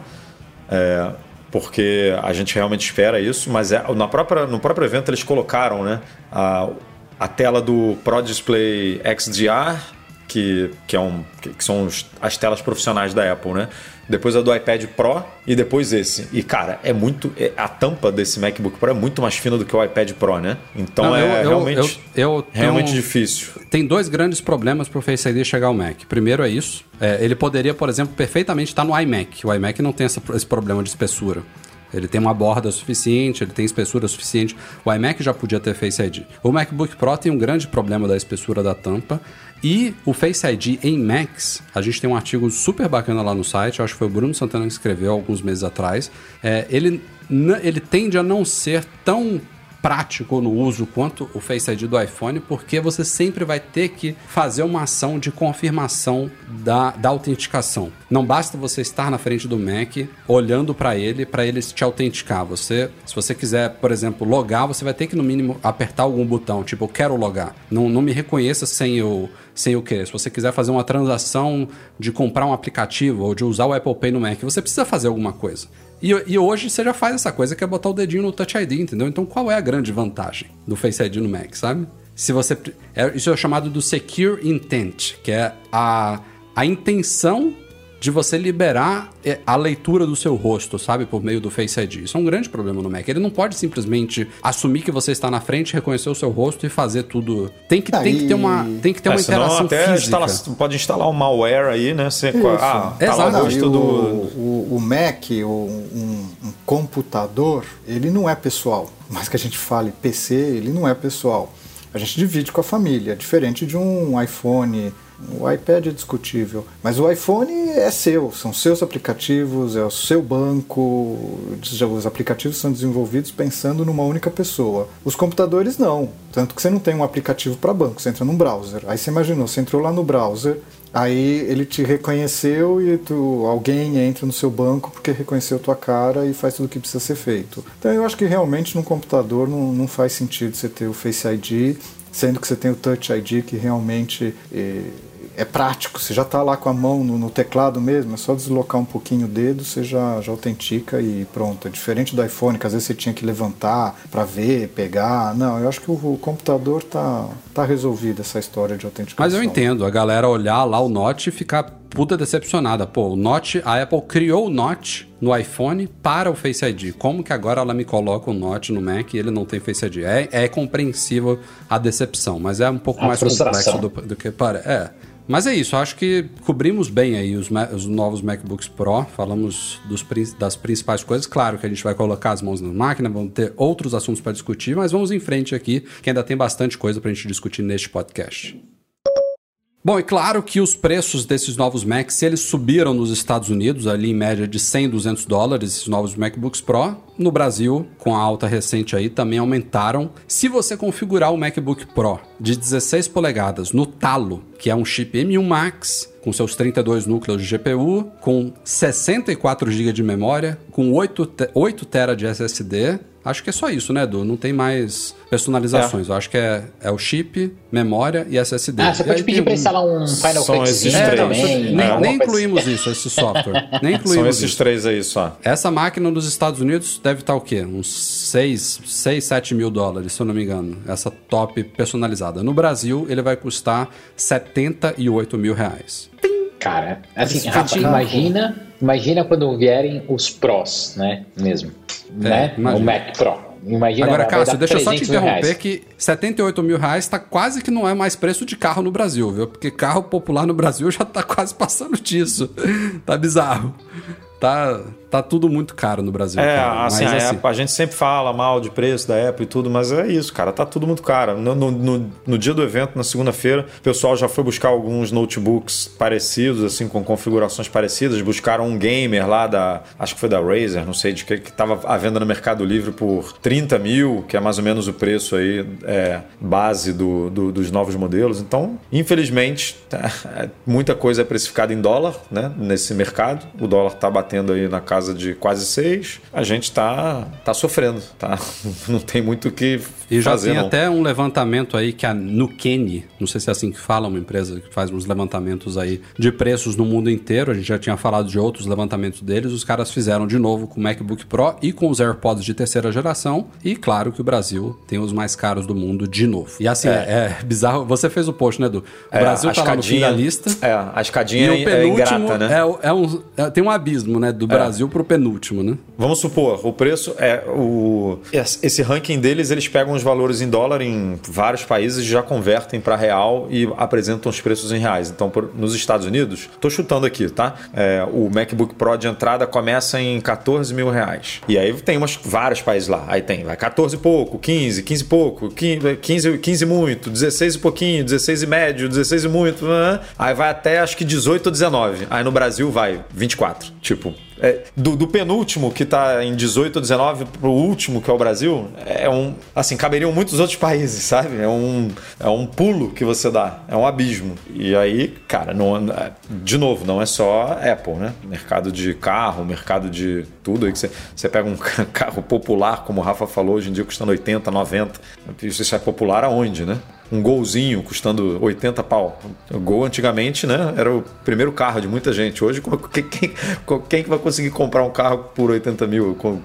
É, porque a gente realmente espera isso, mas é, na própria, no próprio evento eles colocaram, né, a, a tela do Pro Display XDR, que, que, é um, que são os, as telas profissionais da Apple, né? Depois a do iPad Pro e depois esse. E, cara, é muito. É, a tampa desse MacBook Pro é muito mais fina do que o iPad Pro, né? Então Não, é eu, realmente, eu, eu realmente tenho, difícil. Tem dois grandes problemas para o Face ID chegar ao Mac. Primeiro é isso. É, ele poderia, por exemplo, perfeitamente estar no iMac. O iMac não tem essa, esse problema de espessura. Ele tem uma borda suficiente, ele tem espessura suficiente. O iMac já podia ter Face ID. O MacBook Pro tem um grande problema da espessura da tampa. E o Face ID em Macs, a gente tem um artigo super bacana lá no site, acho que foi o Bruno Santana que escreveu alguns meses atrás. É, ele, ele tende a não ser tão prático no uso quanto o Face ID do iPhone, porque você sempre vai ter que fazer uma ação de confirmação da, da autenticação. Não basta você estar na frente do Mac olhando para ele para ele te autenticar. Você, se você quiser, por exemplo, logar, você vai ter que no mínimo apertar algum botão, tipo, eu quero logar. Não, não me reconheça sem eu sem o quê? Se você quiser fazer uma transação de comprar um aplicativo ou de usar o Apple Pay no Mac, você precisa fazer alguma coisa. E, e, hoje você já faz essa coisa que é botar o dedinho no Touch ID, entendeu? Então qual é a grande vantagem do Face ID no Mac, sabe? Se você. É, isso é chamado do Secure Intent, que é a, a intenção de você liberar é, a leitura do seu rosto, sabe, por meio do Face ID. Isso é um grande problema no Mac. Ele não pode simplesmente assumir que você está na frente, reconhecer o seu rosto e fazer tudo. Tem que, tem que ter uma, tem que ter uma é, interação até física. Instala, pode instalar um malware aí, né? Você, ah, tá Exato. lá o rosto do... O, o, Mac, o, um, um computador, ele não é pessoal. Mas que a gente fale PC, ele não é pessoal. A gente divide com a família, diferente de um iPhone, o iPad é discutível, mas o iPhone é seu, são seus aplicativos, é o seu banco. Os aplicativos são desenvolvidos pensando numa única pessoa. Os computadores não, tanto que você não tem um aplicativo para banco, você entra num browser. Aí você imaginou, você entrou lá no browser, aí ele te reconheceu e tu, alguém entra no seu banco porque reconheceu tua cara e faz tudo o que precisa ser feito. Então eu acho que realmente no computador não, não faz sentido você ter o Face ID sendo que você tem o Touch ID que realmente é, é prático, você já está lá com a mão no, no, teclado mesmo, é só deslocar um pouquinho o dedo, você já, já autentica e pronto. É diferente do iPhone, que às vezes você tinha que levantar para ver, pegar. Não, eu acho que o, o computador tá, tá resolvido essa história de autenticação. Mas eu entendo, a galera olhar lá o Note e ficar puta decepcionada. Pô, o Note, a Apple criou o Note no iPhone para o Face ID. Como que agora ela me coloca o Note no Mac e ele não tem Face ID? É, é compreensível a decepção, mas é um pouco a mais frustração. complexo do, do que para. É. Mas é isso, acho que cobrimos bem aí os, os novos MacBooks Pro, falamos dos, das principais coisas. Claro que a gente vai colocar as mãos na máquina, vamos ter outros assuntos para discutir, mas vamos em frente aqui, que ainda tem bastante coisa para a gente discutir neste podcast. Bom, e claro que os preços desses novos Macs, eles subiram nos Estados Unidos, ali em média de 100, 200 dólares, esses novos MacBooks Pro. No Brasil, com a alta recente aí, também aumentaram. Se você configurar o MacBook Pro de 16 polegadas no talo, que é um chip M1 Max, com seus 32 núcleos de GPU, com 64 GB de memória, com 8, 8 TB de SSD, Acho que é só isso, né, Edu? Não tem mais personalizações. É. Eu acho que é, é o chip, memória e SSD. Ah, você pode pedir para instalar um Final Fantasy é, não, nem, é, nem incluímos isso, esse software. Nem incluímos São esses isso. três aí só. Essa máquina nos Estados Unidos deve estar o quê? Uns 6, 6 7 mil dólares, se eu não me engano. Essa top personalizada. No Brasil, ele vai custar 78 mil reais. Cara, assim, Rafa, imagina, imagina quando vierem os Pros, né? Mesmo. É, né? Imagina. O Mac Pro. Imagina, Agora, Cássio, deixa eu só te interromper que 78 mil reais tá quase que não é mais preço de carro no Brasil, viu? Porque carro popular no Brasil já tá quase passando disso. tá bizarro. Tá, tá tudo muito caro no Brasil. É, assim, a, assim, a, gente sempre fala mal de preço da Apple e tudo, mas é isso, cara, tá tudo muito caro. No, no, no, no dia do evento, na segunda-feira, o pessoal já foi buscar alguns notebooks parecidos, assim, com configurações parecidas. Buscaram um gamer lá da, acho que foi da Razer, não sei de que, que tava à venda no Mercado Livre por 30 mil, que é mais ou menos o preço aí, é, base do, do, dos novos modelos. Então, infelizmente, é, muita coisa é precificada em dólar, né, nesse mercado. O dólar tá batendo aí na casa casa de quase seis, a gente está tá sofrendo, tá? Não tem muito o que e já fazer, tem não. até um levantamento aí que a Nukeni, não sei se é assim que fala, uma empresa que faz uns levantamentos aí de preços no mundo inteiro, a gente já tinha falado de outros levantamentos deles, os caras fizeram de novo com o MacBook Pro e com os AirPods de terceira geração, e claro que o Brasil tem os mais caros do mundo de novo. E assim, é, é bizarro, você fez o post, né, Edu? O é, Brasil tá lá no fim da lista. É, a escadinha é ingrata, né? É, é um, é, tem um abismo, né, do é. Brasil pro penúltimo, né? Vamos supor, o preço é o esse ranking deles, eles pegam os valores em dólar em vários países, já convertem para real e apresentam os preços em reais. Então, por, nos Estados Unidos, estou chutando aqui, tá? É, o MacBook Pro de entrada começa em 14 mil reais. E aí tem umas, vários países lá. Aí tem vai 14 e pouco, 15, 15 e pouco, 15, 15, 15 muito, 16 e pouquinho, 16 e médio, 16 e muito. Né? Aí vai até acho que 18 ou 19. Aí no Brasil vai 24. Tipo, é, do, do, penúltimo, que está em 18 ou 19, para o último, que é o Brasil, é um. Assim, caberiam muitos outros países, sabe? É um, é um pulo que você dá, é um abismo. E aí, cara, não, de novo, não é só Apple, né? Mercado de carro, mercado de tudo. Aí que você, você pega um carro popular, como o Rafa falou, hoje em dia custando 80, 90. Isso é popular aonde, né? Um golzinho custando 80 pau. O gol antigamente, né, era o primeiro carro de muita gente. Hoje, quem, quem, que vai conseguir comprar um carro por 80 mil com,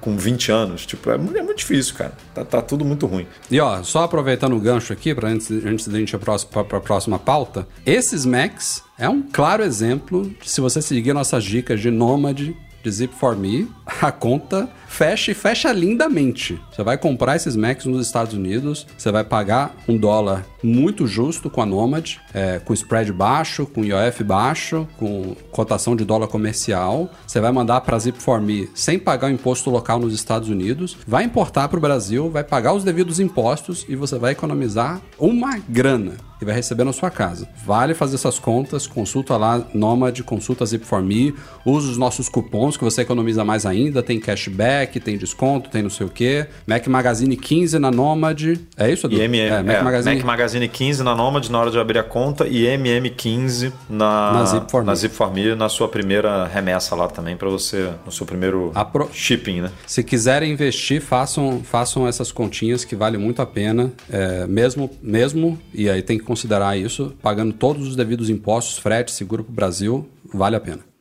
com 20 anos? Tipo, é, é muito difícil, cara. Tá, tá, tudo muito ruim. E ó, só aproveitando o gancho aqui, para antes, antes da gente ir para a próxima pauta, esses Macs é um claro exemplo de se você seguir nossas dicas de nômade, de Zip for Me, a conta fecha e fecha lindamente. Você vai comprar esses Macs nos Estados Unidos, você vai pagar um dólar muito justo com a Nomad, é, com spread baixo, com IOF baixo, com cotação de dólar comercial. Você vai mandar para Zip4Me sem pagar o imposto local nos Estados Unidos, vai importar para o Brasil, vai pagar os devidos impostos e você vai economizar uma grana e vai receber na sua casa. Vale fazer essas contas, consulta lá Nomad, consulta Zip4Me, usa os nossos cupons que você economiza mais ainda, tem cashback, tem desconto, tem não sei o que. Mac Magazine 15 na Nomad. É isso, Edu? É, Mac, é, Magazine... Mac Magazine 15 na Nomad na hora de abrir a conta e MM15 na, na Zip4Me. Na Zip4Me, na sua primeira remessa lá também para você, no seu primeiro Pro... shipping, né? Se quiserem investir, façam, façam essas continhas que vale muito a pena, é, mesmo, mesmo, e aí tem que considerar isso, pagando todos os devidos impostos, frete, seguro para o Brasil, vale a pena.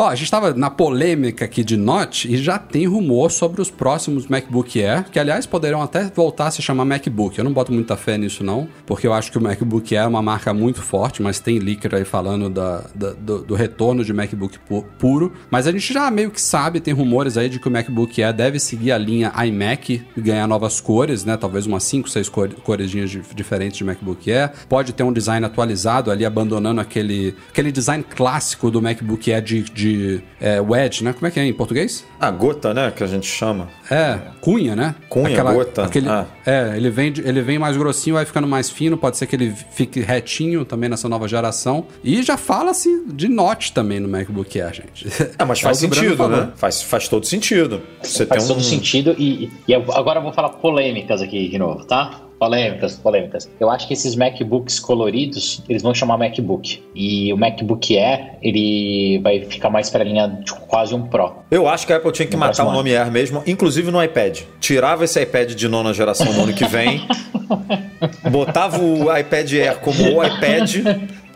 Ó, a gente estava na polêmica aqui de Note e já tem rumor sobre os próximos MacBook Air, que aliás poderão até voltar a se chamar MacBook. Eu não boto muita fé nisso não, porque eu acho que o MacBook Air é uma marca muito forte, mas tem leaker aí falando da, da do, do, retorno de MacBook pu puro. Mas a gente já meio que sabe, tem rumores aí de que o MacBook Air deve seguir a linha iMac e ganhar novas cores, né? Talvez umas 5, 6 cor coresinhas diferentes de MacBook Air. Pode ter um design atualizado ali, abandonando aquele, aquele design clássico do MacBook Air de, de de é, wedge, né? Como é que é em português? A gota, né? Que a gente chama. É, cunha, né? Cunha, Aquela, gota. Aquele, ah. É, ele vem, ele vem mais grossinho, vai ficando mais fino, pode ser que ele fique retinho também nessa nova geração. E já fala-se de Note também no MacBook Air, gente. Ah, mas faz é sentido, né? Faz, faz todo sentido. Você faz todo um... sentido e, e agora eu vou falar polêmicas aqui de novo, tá? Polêmicas, polêmicas. Eu acho que esses MacBooks coloridos, eles vão chamar MacBook. E o MacBook Air, ele vai ficar mais para a linha de quase um Pro. Eu acho que a Apple tinha que matar o nome Air mesmo, inclusive no iPad. Tirava esse iPad de nona geração no ano que vem, botava o iPad Air como o iPad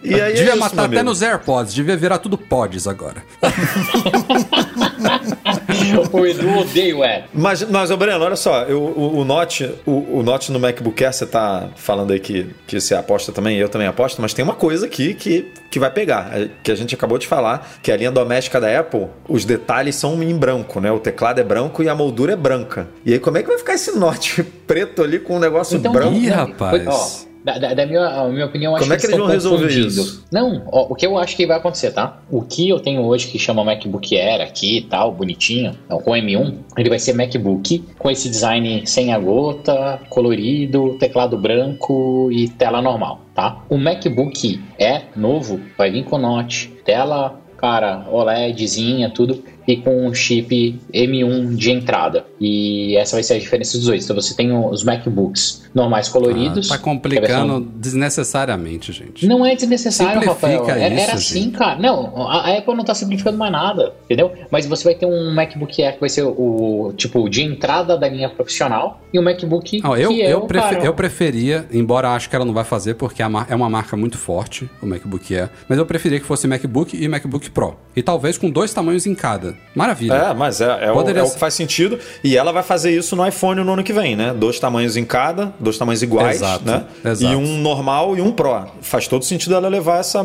e aí devia é matar até nos AirPods, devia virar tudo pods agora. o Edu odeia o. Mas, mas ô Breno, olha só, eu, o, o Note, o, o Note no MacBook Air, você tá falando aí que, que você aposta também, eu também aposto, mas tem uma coisa aqui que, que vai pegar, é, que a gente acabou de falar, que a linha doméstica da Apple, os detalhes são em branco, né? O teclado é branco e a moldura é branca. E aí, como é que vai ficar esse Note preto ali com um negócio então, branco? Ih, rapaz. Ó, da, da, da minha, minha opinião, acho Como é que eles vão resolver isso? Não, ó, o que eu acho que vai acontecer, tá? O que eu tenho hoje que chama MacBook Air aqui e tal, bonitinho, é com M1, ele vai ser MacBook com esse design sem a gota, colorido, teclado branco e tela normal, tá? O MacBook Air novo vai vir com Note, tela, cara, OLEDzinha, tudo e com um chip M1 de entrada. E essa vai ser a diferença dos dois. Então você tem os MacBooks normais coloridos. Ah, tá complicando versão... desnecessariamente, gente. Não é desnecessário, Rafael. É, isso, Era assim, gente. cara. Não, a Apple não tá simplificando mais nada, entendeu? Mas você vai ter um MacBook Air que vai ser o tipo de entrada da linha profissional e um MacBook não, eu, que é eu, o prefer, eu preferia, embora acho que ela não vai fazer porque é uma marca muito forte, o MacBook Air, mas eu preferia que fosse MacBook e MacBook Pro. E talvez com dois tamanhos em cada. Maravilha. É, mas é, é, o, é, o, que faz sentido. E ela vai fazer isso no iPhone no ano que vem, né? Dois tamanhos em cada, dois tamanhos iguais, exato, né? Exato. E um normal e um Pro. Faz todo sentido ela levar essa.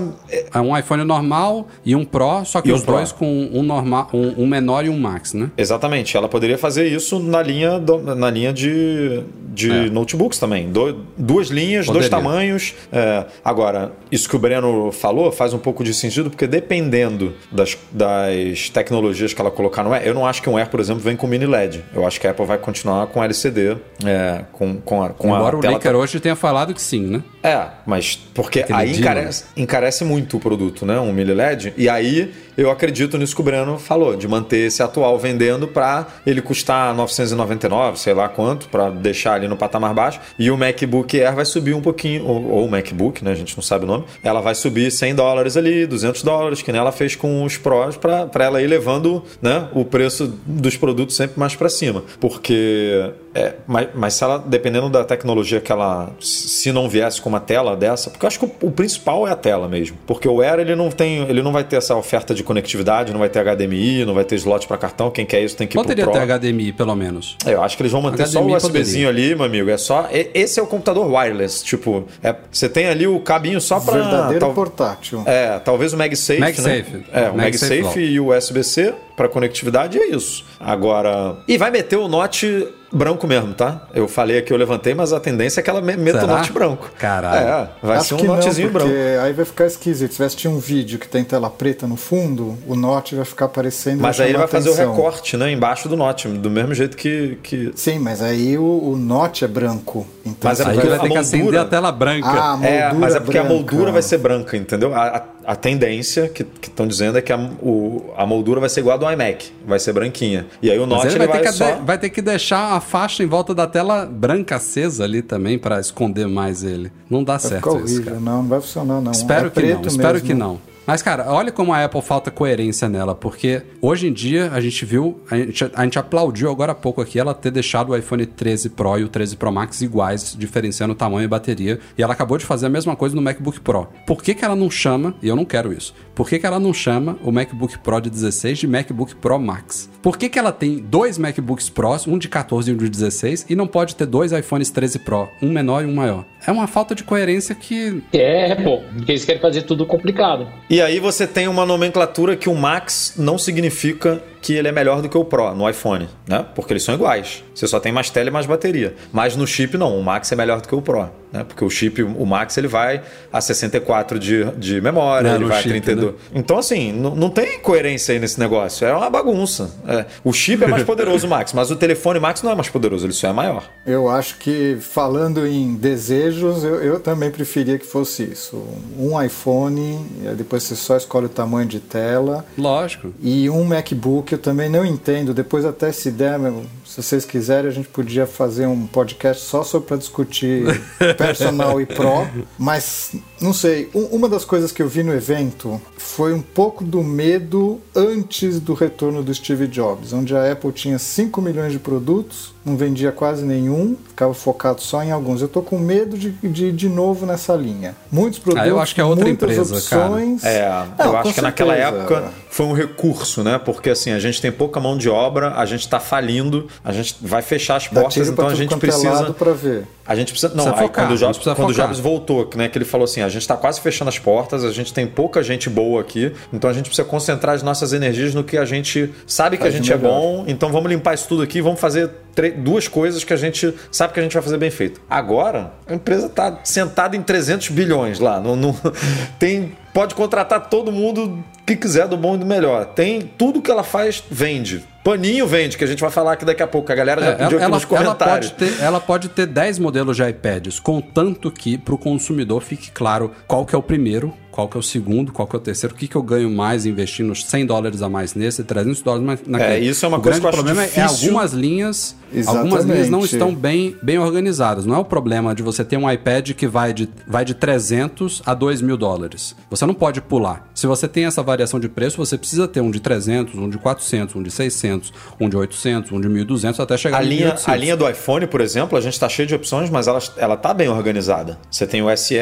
É um iPhone normal e um Pro, só que e os um dois com um, normal, um, um, menor e um Max, né? Exatamente. Ela poderia fazer isso na linha, do, na linha de, de é. notebooks também. Do, duas linhas, poderia. dois tamanhos. É, agora, isso que o Breno falou faz um pouco de sentido, porque dependendo das, das tecnologias tecnologias que ela colocar no Air. Eu não acho que um Air, por exemplo, vem com mini LED. Eu acho que a Apple vai continuar com LCD, é, com, com a, com Embora a o Licker hoje tenha falado que sim, né? É, mas porque Aquele aí encarece, encarece muito o produto, né? Um mini LED. E aí eu acredito nisso que o Breno falou, de manter esse atual vendendo para ele custar 999, sei lá quanto, para deixar ali no patamar baixo. E o MacBook Air vai subir um pouquinho, ou, o MacBook, né? A gente não sabe o nome. Ela vai subir 100 dólares ali, 200 dólares, que nem ela fez com os Pros, para ela ir levando né, o preço dos produtos sempre mais para cima. Porque é, mas, mas se ela, dependendo da tecnologia que ela, se não viesse com uma tela dessa, porque eu acho que o, o, principal é a tela mesmo, porque o Air ele não tem, ele não vai ter essa oferta de conectividade, não vai ter HDMI, não vai ter slot para cartão, quem quer isso tem que ir Poderia ter HDMI pelo menos. É, eu acho que eles vão manter HDMI só o USBzinho poderia. ali, meu amigo, é só, esse é o computador wireless, tipo, é, você tem ali o cabinho só para verdadeiro tal, portátil. É, talvez o MagSafe, MagSafe. né? É, o MagSafe, MagSafe e o USB-C para conectividade é isso. Agora, e vai meter o Note branco mesmo, tá? Eu falei aqui, eu levantei, mas a tendência é que ela meta o note branco. Caralho. É, vai Acho ser um notezinho branco. Aí vai ficar esquisito. Se tivesse um vídeo que tem tela preta no fundo, o note vai ficar aparecendo. Mas aí ele vai atenção. fazer o recorte, né? Embaixo do note, do mesmo jeito que. que... Sim, mas aí o, o note é branco. Então mas é porque vai ter que acender a tela branca. Ah, a é, mas é porque branca. a moldura vai ser branca, entendeu? A, a, a tendência que estão dizendo é que a, o, a moldura vai ser igual a do iMac, vai ser branquinha. E aí o note ele, ele vai, vai, só... de, vai ter que deixar a faixa em volta da tela branca acesa ali também para esconder mais ele. Não dá vai certo horrível. isso, cara. Não, não vai funcionar não. Espero é que não, espero que não. Mas, cara, olha como a Apple falta coerência nela, porque hoje em dia a gente viu, a gente, a gente aplaudiu agora há pouco aqui ela ter deixado o iPhone 13 Pro e o 13 Pro Max iguais, diferenciando tamanho e bateria, e ela acabou de fazer a mesma coisa no MacBook Pro. Por que, que ela não chama, e eu não quero isso, por que, que ela não chama o MacBook Pro de 16 de MacBook Pro Max? Por que, que ela tem dois MacBooks Pros, um de 14 e um de 16, e não pode ter dois iPhones 13 Pro, um menor e um maior? É uma falta de coerência que. É, pô, porque eles querem fazer tudo complicado. E aí você tem uma nomenclatura que o Max não significa que ele é melhor do que o Pro no iPhone, né? Porque eles são iguais. Você só tem mais tela e mais bateria. Mas no chip não, o Max é melhor do que o Pro, né? Porque o chip, o Max, ele vai a 64 de, de memória, ele vai chip, a 32. Né? Então assim, não tem coerência aí nesse negócio. É uma bagunça. É. O chip é mais poderoso, o Max, mas o telefone Max não é mais poderoso, ele só é maior. Eu acho que falando em desejos, eu, eu também preferia que fosse isso. Um iPhone, depois você só escolhe o tamanho de tela. Lógico. E um MacBook eu também não entendo. Depois até se der, se vocês quiserem, a gente podia fazer um podcast só sobre para discutir personal e pro. Mas não sei. uma das coisas que eu vi no evento foi um pouco do medo antes do retorno do Steve Jobs, onde a Apple tinha 5 milhões de produtos, não vendia quase nenhum, ficava focado só em alguns. Eu tô com medo de, de de novo nessa linha. Muitos produtos, ah, eu acho que é outra empresa, opções. Cara. É, não, eu acho que certeza. naquela época foi um recurso, né? Porque assim, a gente tem pouca mão de obra, a gente está falindo, a gente vai fechar as portas, então a gente é precisa. para ver. A gente precisa. Não, precisa aí, focar, quando o Jobs, quando o Jobs voltou, né? Que ele falou assim: a gente está quase fechando as portas, a gente tem pouca gente boa aqui, então a gente precisa concentrar as nossas energias no que a gente sabe que Faz a gente é bom, então vamos limpar isso tudo aqui, vamos fazer duas coisas que a gente sabe que a gente vai fazer bem feito. Agora, a empresa está sentada em 300 bilhões lá. Não, não, tem, pode contratar todo mundo que quiser do bom e do melhor. Tem tudo que ela faz, vende. Paninho vende, que a gente vai falar aqui daqui a pouco. A galera já é, pediu ela, aqui nos comentários. Ela pode, ter, ela pode ter 10 modelos de iPads, contanto que para o consumidor fique claro qual que é o primeiro, qual que é o segundo, qual que é o terceiro, o que, que eu ganho mais investindo 100 dólares a mais nesse, 300 dólares mais naquele. É, isso é uma o coisa que eu acho problema difícil. é algumas linhas, Exatamente. algumas linhas não estão bem, bem organizadas. Não é o problema de você ter um iPad que vai de, vai de 300 a 2 mil dólares. Você não pode pular. Se você tem essa variação de preço, você precisa ter um de 300, um de 400, um de 600, um de 800, um de 1.200 até chegar a no linha, A linha do iPhone, por exemplo, a gente está cheio de opções, mas ela, ela tá bem organizada. Você tem o SE,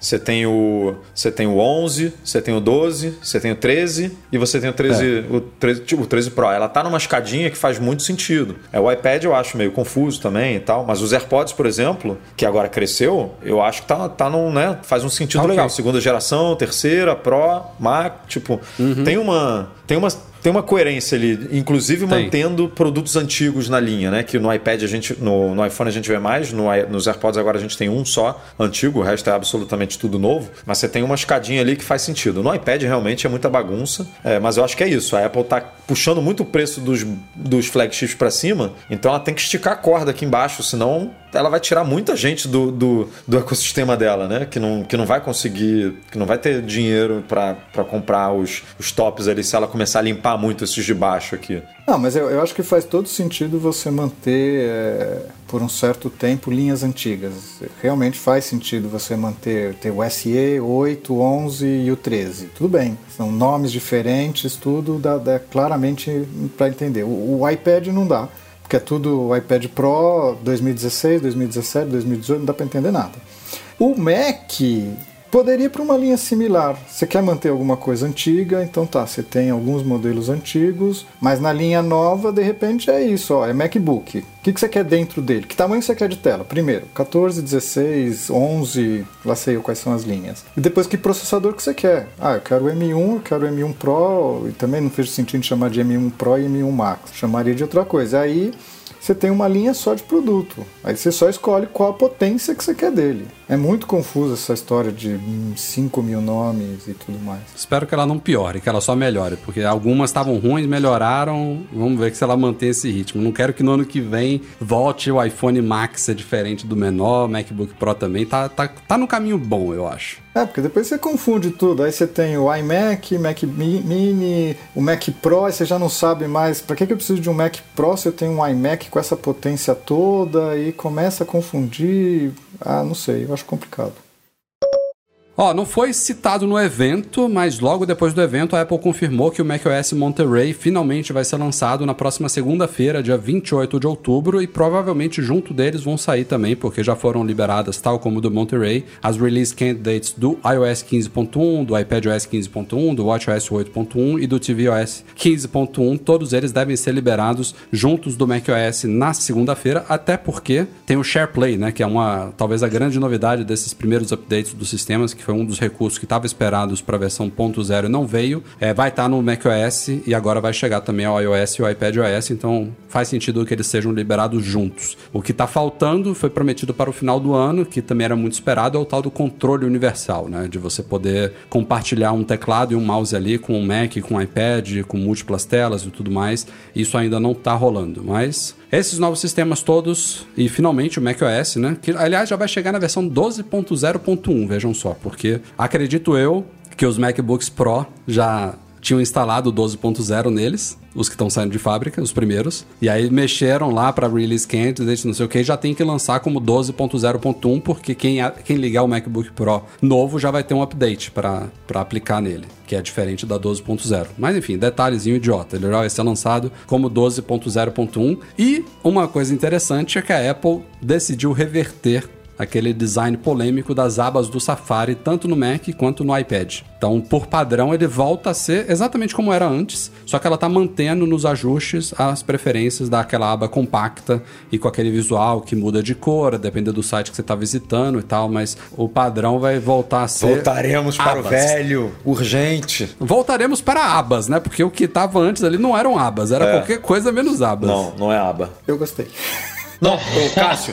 você tem o você tem o 11, você tem o 12, você tem o 13 e você tem o 13, é. o 13, tipo, o 13 Pro. Ela tá numa escadinha que faz muito sentido. É o iPad eu acho meio confuso também e tal, mas os AirPods, por exemplo, que agora cresceu, eu acho que tá tá num, né, faz um sentido legal. Segunda geração, terceira, Pro, Mac, tipo, uhum. tem uma tem uma tem uma coerência ali, inclusive tem. mantendo produtos antigos na linha, né? Que no iPad a gente, no, no iPhone a gente vê mais, no, nos AirPods agora a gente tem um só antigo, o resto é absolutamente tudo novo. Mas você tem uma escadinha ali que faz sentido. No iPad realmente é muita bagunça, é, mas eu acho que é isso. A Apple tá puxando muito o preço dos, dos flagships para cima, então ela tem que esticar a corda aqui embaixo, senão ela vai tirar muita gente do, do, do, ecossistema dela, né? Que não, que não vai conseguir, que não vai ter dinheiro para comprar os, os tops ali se ela começar a limpar muito esses de baixo aqui. Não, mas eu, eu acho que faz todo sentido você manter é, por um certo tempo linhas antigas. Realmente faz sentido você manter ter o SE 8, 11 e o 13. Tudo bem, são nomes diferentes, tudo dá, dá claramente para entender. O, o iPad não dá porque é tudo iPad Pro 2016, 2017, 2018, não dá para entender nada. O Mac poderia ir para uma linha similar. Você quer manter alguma coisa antiga, então tá, você tem alguns modelos antigos, mas na linha nova, de repente, é isso, ó, é MacBook. O que, que você quer dentro dele? Que tamanho você quer de tela? Primeiro, 14, 16, 11, lá sei eu quais são as linhas. E depois, que processador que você quer? Ah, eu quero o M1, eu quero o M1 Pro, e também não fez sentido chamar de M1 Pro e M1 Max. Chamaria de outra coisa. Aí você tem uma linha só de produto. Aí você só escolhe qual a potência que você quer dele. É muito confusa essa história de 5 mil nomes e tudo mais. Espero que ela não piore, que ela só melhore, porque algumas estavam ruins, melhoraram. Vamos ver se ela mantém esse ritmo. Não quero que no ano que vem volte o iPhone Max ser diferente do menor, MacBook Pro também. Tá, tá, tá no caminho bom, eu acho. É, porque depois você confunde tudo. Aí você tem o iMac, Mac Mini, o Mac Pro, aí você já não sabe mais para que, que eu preciso de um Mac Pro se eu tenho um iMac com essa potência toda e começa a confundir. Ah, não sei, eu acho complicado. Ó, não foi citado no evento, mas logo depois do evento a Apple confirmou que o macOS Monterey finalmente vai ser lançado na próxima segunda-feira, dia 28 de outubro, e provavelmente junto deles vão sair também, porque já foram liberadas, tal como do Monterey, as release candidates do iOS 15.1, do iPadOS 15.1, do WatchOS 8.1 e do tvOS 15.1. Todos eles devem ser liberados juntos do macOS na segunda-feira, até porque tem o SharePlay, né, que é uma talvez a grande novidade desses primeiros updates dos sistemas, que foi um dos recursos que estava esperados para a versão 0 e não veio. É, vai estar tá no macOS e agora vai chegar também ao iOS e ao iPadOS, então faz sentido que eles sejam liberados juntos. O que está faltando foi prometido para o final do ano, que também era muito esperado, é o tal do controle universal, né? De você poder compartilhar um teclado e um mouse ali com um Mac, com um iPad, com múltiplas telas e tudo mais. Isso ainda não está rolando, mas esses novos sistemas todos e finalmente o macOS, né? Que aliás já vai chegar na versão 12.0.1, vejam só, porque acredito eu que os MacBooks Pro já tinham instalado o 12.0 neles, os que estão saindo de fábrica, os primeiros. E aí mexeram lá para release candidate, não sei o que, já tem que lançar como 12.0.1, porque quem, quem ligar o MacBook Pro novo já vai ter um update para aplicar nele, que é diferente da 12.0. Mas enfim, detalhezinho idiota, ele vai ser lançado como 12.0.1. E uma coisa interessante é que a Apple decidiu reverter aquele design polêmico das abas do Safari, tanto no Mac quanto no iPad. Então, por padrão, ele volta a ser exatamente como era antes, só que ela está mantendo nos ajustes as preferências daquela aba compacta e com aquele visual que muda de cor, dependendo do site que você está visitando e tal, mas o padrão vai voltar a ser. Voltaremos para abas. o velho, urgente. Voltaremos para abas, né? Porque o que estava antes ali não eram abas, era é. qualquer coisa menos abas. Não, não é aba. Eu gostei. Não, Cássio,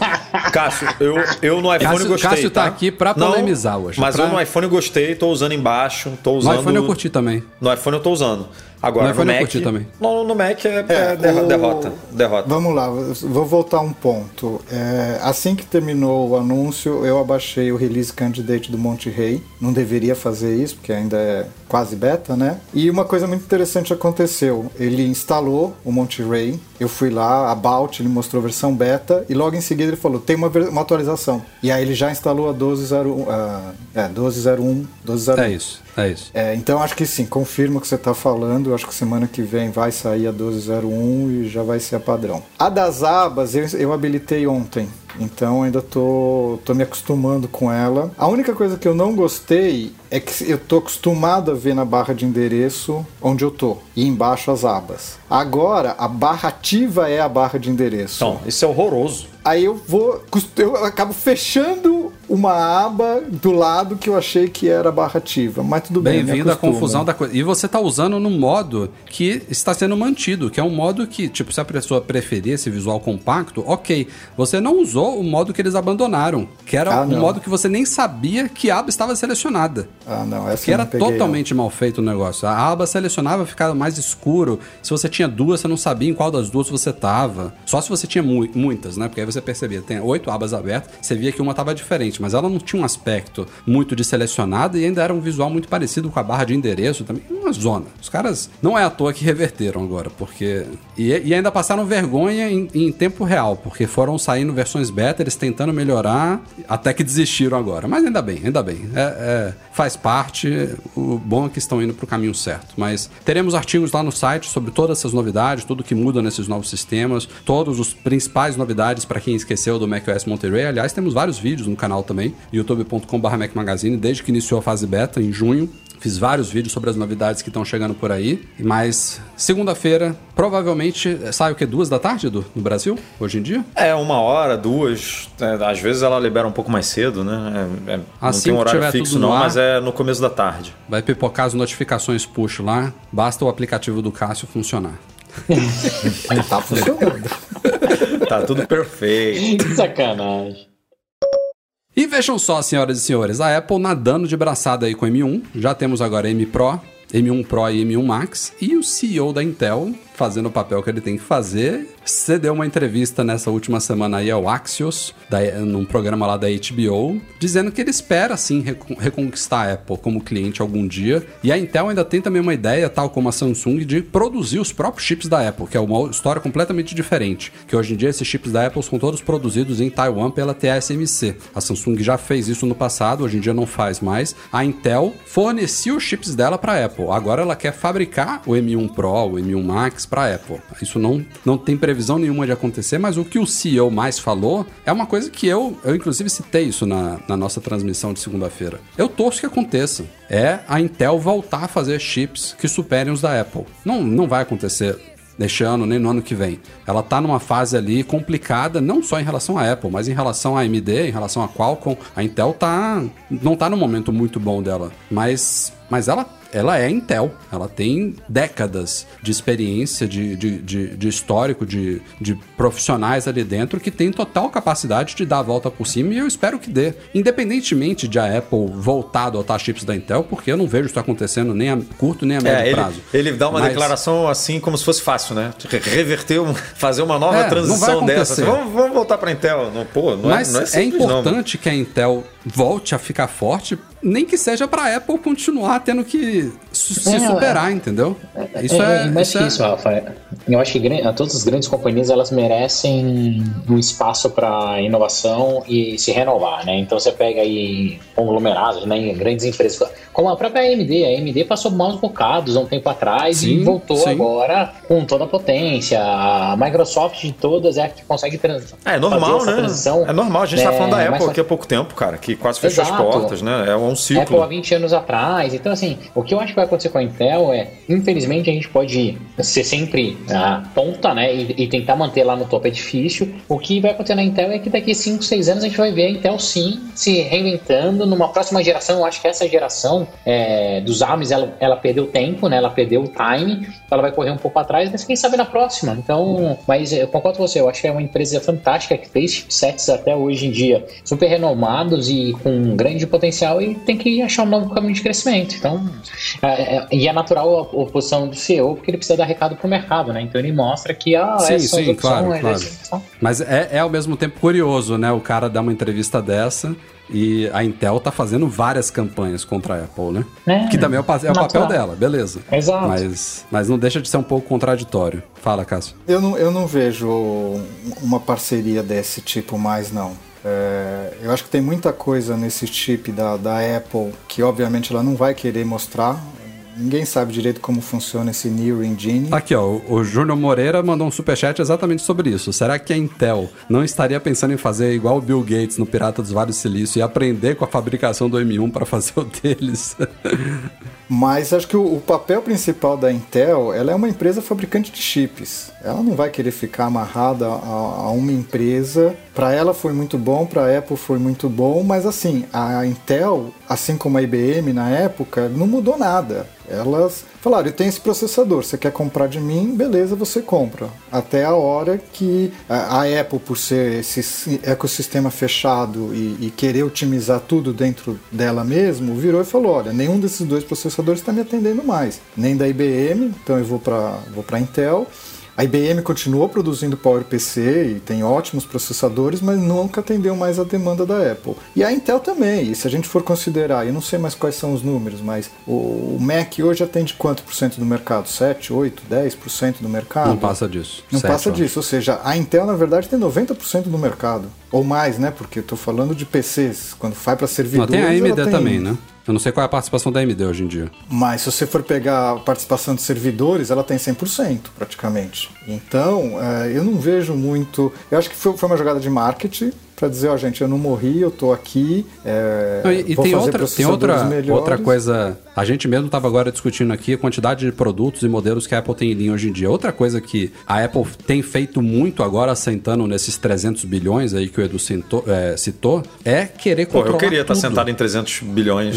Cássio, eu, eu no iPhone Cássio, gostei. Cássio tá, tá aqui pra polemizar hoje. Mas pra... eu no iPhone gostei, tô usando embaixo, tô usando. No iPhone eu curti também. No iPhone eu tô usando. Agora, no, no Mac, também. No, no Mac é, é, é o... derrota, derrota. Vamos lá, vou voltar um ponto. É, assim que terminou o anúncio, eu abaixei o release candidate do Monte Rey. Não deveria fazer isso, porque ainda é quase beta, né? E uma coisa muito interessante aconteceu. Ele instalou o Monte Rey. Eu fui lá, about, ele mostrou a versão beta e logo em seguida ele falou: tem uma, uma atualização. E aí ele já instalou a 12.01, uh, é, 12.01, 12.01. É isso. É isso. É, então acho que sim, confirmo o que você está falando. Acho que semana que vem vai sair a 1201 e já vai ser a padrão. A das abas eu, eu habilitei ontem. Então ainda tô, tô me acostumando com ela. A única coisa que eu não gostei é que eu tô acostumado a ver na barra de endereço onde eu tô e embaixo as abas. Agora a barra ativa é a barra de endereço. Então, isso é horroroso. Aí eu vou, eu acabo fechando uma aba do lado que eu achei que era barra ativa, mas tudo bem. Bem-vindo à confusão da coisa. E você está usando no modo que está sendo mantido, que é um modo que, tipo, se a pessoa preferir esse visual compacto, ok. Você não usou o modo que eles abandonaram, que era ah, um modo que você nem sabia que a aba estava selecionada. Ah, não, essa Que era totalmente mal feito o negócio. A aba selecionava, ficava mais escuro. Se você tinha duas, você não sabia em qual das duas você estava. Só se você tinha mu muitas, né? Porque aí você percebia, tem oito abas abertas, você via que uma estava diferente mas ela não tinha um aspecto muito de selecionada e ainda era um visual muito parecido com a barra de endereço também. Uma zona. Os caras não é à toa que reverteram agora, porque. E, e ainda passaram vergonha em, em, tempo real, porque foram saindo versões beta, eles tentando melhorar, até que desistiram agora. Mas ainda bem, ainda bem. É, é, faz parte. O bom é que estão indo para o caminho certo. Mas teremos artigos lá no site sobre todas essas novidades, tudo que muda nesses novos sistemas, todos os principais novidades para quem esqueceu do macOS Monterey. Aliás, temos vários vídeos no canal também, youtube.com.br Magazine, desde que iniciou a fase beta, em junho. Fiz vários vídeos sobre as novidades que estão chegando por aí. Mas segunda-feira, provavelmente, sai o que? Duas da tarde do, no Brasil, hoje em dia? É, uma hora, duas. É, às vezes ela libera um pouco mais cedo, né? É, é, assim não tem um horário fixo, não, ar, mas é no começo da tarde. Vai pipocar as notificações push lá, basta o aplicativo do Cássio funcionar. tá funcionando. tá tudo perfeito. Que sacanagem. E vejam só, senhoras e senhores, a Apple nadando de braçada aí com M1. Já temos agora M Pro, M1 Pro e M1 Max. E o CEO da Intel fazendo o papel que ele tem que fazer. Você deu uma entrevista nessa última semana aí ao Axios, da, num programa lá da HBO, dizendo que ele espera sim reconquistar a Apple como cliente algum dia. E a Intel ainda tem também uma ideia, tal como a Samsung, de produzir os próprios chips da Apple, que é uma história completamente diferente. Que hoje em dia esses chips da Apple são todos produzidos em Taiwan pela TSMC. A Samsung já fez isso no passado, hoje em dia não faz mais. A Intel fornecia os chips dela para a Apple. Agora ela quer fabricar o M1 Pro, o M1 Max para a Apple. Isso não, não tem previsão nenhuma de acontecer, mas o que o CEO mais falou é uma coisa que eu, eu inclusive citei isso na, na nossa transmissão de segunda-feira. Eu torço que aconteça. É a Intel voltar a fazer chips que superem os da Apple. Não, não vai acontecer neste ano nem no ano que vem. Ela está numa fase ali complicada, não só em relação à Apple, mas em relação à AMD, em relação à Qualcomm. A Intel tá, não está no momento muito bom dela, mas, mas ela ela é Intel. Ela tem décadas de experiência, de, de, de, de histórico, de, de profissionais ali dentro que tem total capacidade de dar a volta por cima e eu espero que dê. Independentemente de a Apple voltar a adotar chips da Intel, porque eu não vejo isso acontecendo nem a curto nem a médio é, ele, prazo. Ele dá uma Mas... declaração assim como se fosse fácil, né? Reverter, fazer uma nova é, transição dessa. Vamos, vamos voltar para a Intel. Não, pô, não Mas é, não é, é importante não. que a Intel volte a ficar forte nem que seja para a Apple continuar tendo que se é, superar, é, entendeu? Isso é, é, mais isso, isso Rafa. Eu acho que todas as grandes companhias elas merecem um espaço para inovação e se renovar, né? Então você pega aí conglomerados, né, grandes empresas, como a própria AMD. A AMD passou maus bocados há um tempo atrás sim, e voltou sim. agora com toda a potência. A Microsoft de todas é a que consegue trans... É normal, né? Transição, é normal. A gente está falando da Apple aqui há pouco tempo, cara, que quase fechou Exato. as portas, né? É um um ciclo. Apple há 20 anos atrás. Então, assim, o que eu acho que vai acontecer com a Intel é, infelizmente, a gente pode ser sempre a ponta, né? E, e, tentar manter lá no topo é difícil. O que vai acontecer na Intel é que daqui 5, 6 anos a gente vai ver a Intel sim se reinventando. Numa próxima geração, eu acho que essa geração é, dos ARMS, ela, ela perdeu tempo, né? Ela perdeu o time, ela vai correr um pouco atrás, mas quem sabe na próxima. Então, mas eu concordo com você, eu acho que é uma empresa fantástica que fez chipsets até hoje em dia super renomados e com grande potencial e tem que achar um novo caminho de crescimento. Então, é, é, e é natural a oposição do CEO, porque ele precisa dar recado para o mercado, né? Então ele mostra que ah, sim, sim, claro, claro. Mas é, é ao mesmo tempo curioso, né? O cara dar uma entrevista dessa e a Intel tá fazendo várias campanhas contra a Apple, né? É, que também é o, é o papel dela, beleza. Exato. Mas, mas não deixa de ser um pouco contraditório. Fala, Cássio. Eu não, eu não vejo uma parceria desse tipo mais, não. É, eu acho que tem muita coisa nesse chip da, da Apple que, obviamente, ela não vai querer mostrar. Ninguém sabe direito como funciona esse New Engine. Aqui, ó, o Júnior Moreira mandou um superchat exatamente sobre isso. Será que a Intel não estaria pensando em fazer igual o Bill Gates no Pirata dos Vários Silícios e aprender com a fabricação do M1 para fazer o deles? Mas acho que o, o, papel principal da Intel, ela é uma empresa fabricante de chips. Ela não vai querer ficar amarrada a, a uma empresa. Para ela foi muito bom, para a Apple foi muito bom, mas assim, a Intel, assim como a IBM na época, não mudou nada. Elas falaram: eu tenho esse processador, você quer comprar de mim? Beleza, você compra. Até a hora que a, Apple, por ser esse ecossistema fechado e, e, querer otimizar tudo dentro dela mesmo, virou e falou: olha, nenhum desses dois processadores está me atendendo mais, nem da IBM, então eu vou para vou a Intel A IBM continuou produzindo PowerPC e tem ótimos processadores, mas nunca atendeu mais a demanda da Apple. E a Intel também, e se a gente for considerar, eu não sei mais quais são os números, mas o Mac hoje atende quanto por cento do mercado? 7, 8, 10% do mercado? Não passa disso. Não 7, passa disso, ou seja, a Intel na verdade tem 90% do mercado. Ou mais, né? Porque eu tô falando de PCs. Quando vai para servidores. tem a AMD tem- também, né? Eu não sei qual é a participação da AMD hoje em dia. Mas se você for pegar a participação de servidores, ela tem 100% praticamente. Então, eh, eu não vejo muito. Eu acho que foi uma jogada de marketing para dizer: ó, gente, eu não morri, eu tô aqui. eh, Não, e e vou tem, fazer outra, tem outra, melhores. outra coisa. A gente mesmo estava agora discutindo aqui a quantidade de produtos e modelos que a Apple tem em linha hoje em dia. Outra coisa que a Apple tem feito muito agora, sentando nesses 300 bilhões aí que o Edu citou, é, citou, é querer Pô, controlar eu queria estar tudo. sentado em 300 bilhões.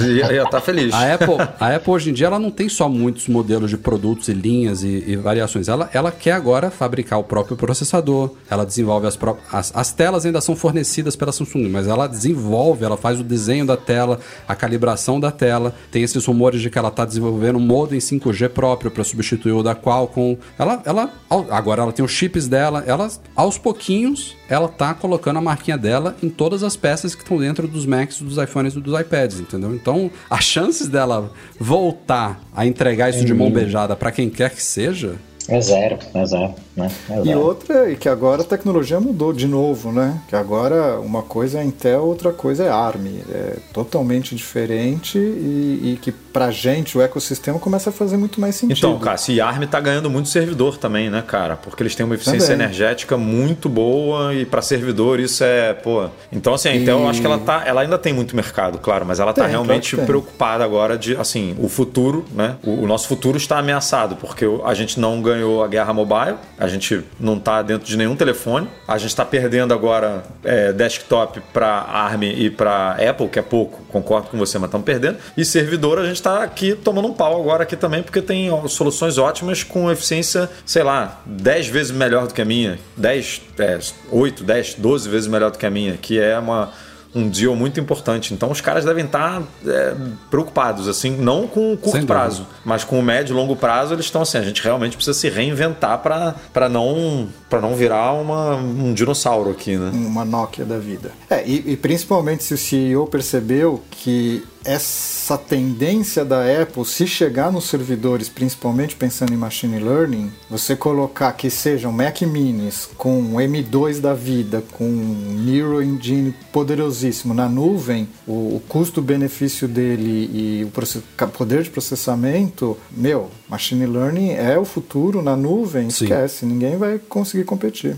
Ia ia estar feliz. A Apple, a Apple hoje em dia ela não tem só muitos modelos de produtos e linhas e, e variações. Ela, ela quer agora fabricar o próprio processador. Ela desenvolve as próprias. As, as telas ainda são fornecidas pela Samsung, mas ela desenvolve, ela faz o desenho da tela, a calibração da tela. Tem esses rumores de que ela está desenvolvendo um modem 5G próprio para substituir o da Qualcomm. Ela, ela, agora ela tem os chips dela. Ela, aos pouquinhos, ela tá colocando a marquinha dela em todas as peças que estão dentro dos Macs, dos iPhones e dos iPads, entendeu? Então, as chances dela voltar a entregar isso de mão beijada para quem quer que seja, É zero, é zero, né? É E zero. outra, e que agora a tecnologia mudou de novo, né? Que agora uma coisa é Intel, outra coisa é ARM. É totalmente diferente e, e que pra gente o ecossistema começa a fazer muito mais sentido. Então, Cássio, e a ARM tá ganhando muito servidor também, né, cara? Porque eles têm uma eficiência Também. energética muito boa e para servidor isso é, pô. Então, assim, a Intel, eu acho que ela tá, ela ainda tem muito mercado, claro, mas ela tá Tem, realmente claro preocupada agora de, assim, o futuro, né? O, o nosso futuro está ameaçado porque a gente não ganhou a guerra mobile, a gente não tá dentro de nenhum telefone, a gente tá perdendo agora é, desktop para ARM e para Apple, que é pouco, concordo com você, mas estamos perdendo. E servidor a gente tá aqui tomando um pau agora aqui também, porque tem soluções ótimas com eficiência, sei lá, 10 vezes melhor do que a minha, 10, é, 8, 10, 12 vezes melhor do que a minha, que é uma um deal muito importante. Então os caras devem estar é, preocupados, assim, não com o Sem curto dúvida. prazo, mas com o médio e longo prazo eles estão assim, a gente realmente precisa se reinventar para não para não virar uma, um dinossauro aqui, né? uma Nokia da vida. É, e, e principalmente se o CEO percebeu que essa tendência da Apple, se chegar nos servidores, principalmente pensando em machine learning, você colocar que sejam Mac Minis com M2 da vida, com Neural Engine poderosíssimo na nuvem, o, o custo-benefício dele e o poder de processamento, meu, machine learning é o futuro na nuvem, Sim. esquece, ninguém vai conseguir competir.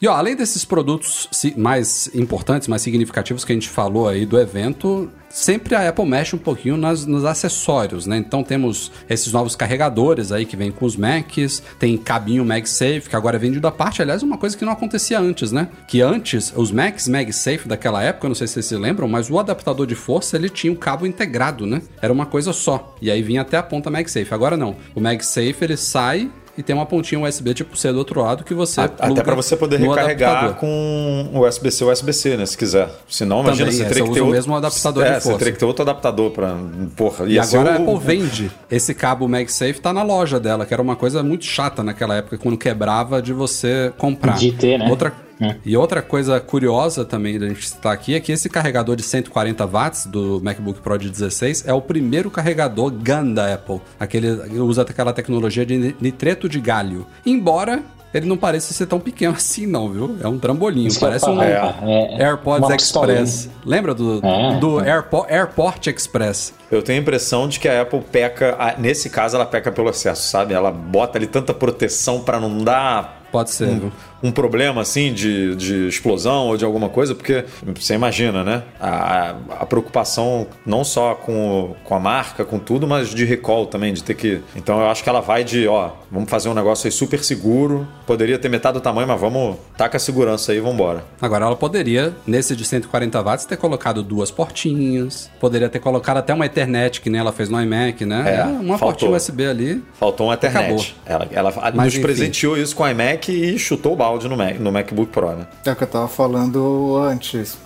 E ó, além desses produtos mais importantes, mais significativos que a gente falou aí do evento, sempre a Apple mexe um pouquinho nas- nos acessórios, né? Então temos esses novos carregadores aí que vêm com os Macs, tem cabinho MagSafe, que agora é vendido à parte, aliás, uma coisa que não acontecia antes, né? Que antes, os Macs MagSafe daquela época, não sei se vocês se lembram, mas o adaptador de força, ele tinha um cabo integrado, né? Era uma coisa só, e aí vinha até a ponta MagSafe. Agora não, o MagSafe, ele sai e tem uma pontinha USB tipo C do outro lado que você Até para você poder recarregar adaptador. com o USB-C USB-C, né? Se quiser. Senão, imagina, Também, você é, teria você que ter outro... mesmo adaptador de é, você força. teria que ter outro adaptador para... Porra, E agora a o- Apple vende esse cabo MagSafe, tá na loja dela, que era uma coisa muito chata naquela época, quando quebrava de você comprar. De ter, né? Outra, E outra coisa curiosa também da gente citar aqui é que esse carregador de 140 watts do MacBook Pro de 16 é o primeiro carregador GAN da Apple. Aquele ele usa aquela tecnologia de nitreto de galho. Embora ele não pareça ser tão pequeno assim, não, viu? É um trambolinho. Isso Parece um. É- é AirPods Express. Lembra do, É. do Airpo- Airport Express? Eu tenho a impressão de que a Apple peca, nesse caso ela peca pelo excesso, sabe? Ela bota ali tanta proteção para não dar Pode ser, viu? Um problema assim de, de explosão ou de alguma coisa, porque você imagina, né? A, a preocupação não só com, com a marca, com tudo, mas de recall também, de ter que. Então eu acho que ela vai de, ó, vamos fazer um negócio aí super seguro. Poderia ter metade do tamanho, mas vamos. Taca a segurança aí e vambora. Agora ela poderia, nesse de 140 watts, ter colocado duas portinhas. Poderia ter colocado até uma Ethernet, que nem ela fez no iMac, né? É, Era uma faltou. portinha USB ali. Faltou um Acabou. Ethernet. Ela, ela Mas, nos enfim. presenteou isso com o iMac e chutou o balde. Áudio no, Mac, no MacBook Pro, né? É o que eu tava falando antes.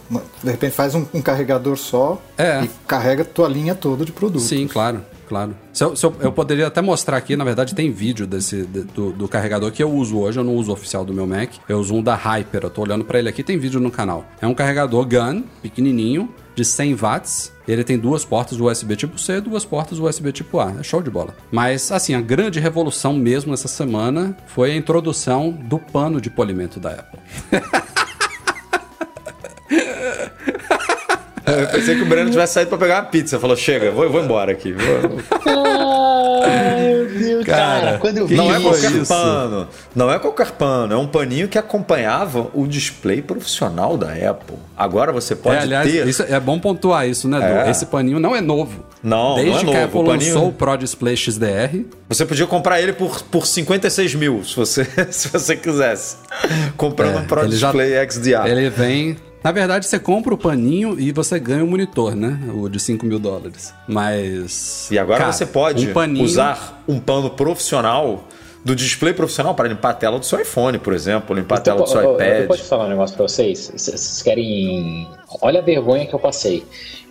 De repente faz um, um carregador só É. e carrega tua linha toda de produtos. Sim, claro, claro. Se eu, se eu, eu poderia até mostrar aqui, na verdade tem vídeo desse de- do, do carregador que eu uso hoje, eu não uso o oficial do meu Mac, eu uso um da Hyper, eu tô olhando pra ele aqui, tem vídeo no canal. É um carregador GAN, pequenininho, de 100 watts, ele tem duas portas USB tipo C e duas portas USB tipo A, é show de bola. Mas, assim, a grande revolução mesmo essa semana foi a introdução do pano de polimento da Apple. Eu pensei que o Breno tivesse saído pra pegar uma pizza. Falou, chega, vou, vou embora aqui. Vou- Deus, cara, quando eu vi Não é que qualquer isso? pano. Não é qualquer pano. É um paninho que acompanhava o display profissional da Apple. Agora você pode é, aliás, ter. isso é bom pontuar isso, né? É. Esse paninho não é novo. Não, Desde não é que a. Apple O paninho- lançou o Pro Display XDR, Você podia comprar ele por, por 56 mil, se você, se você quisesse. Comprando um Pro É, ele já- Display XDR. ele vem. Na verdade, você compra o paninho e você ganha o monitor, né? O de 5 mil dólares. Mas. E agora cara, você pode um paninho, usar um pano profissional do display profissional para limpar a tela do seu iPhone, por exemplo, limpar a tela do seu eu, eu, eu iPad. posso falar um negócio vocês? Vocês vocês querem. Olha a vergonha que eu passei.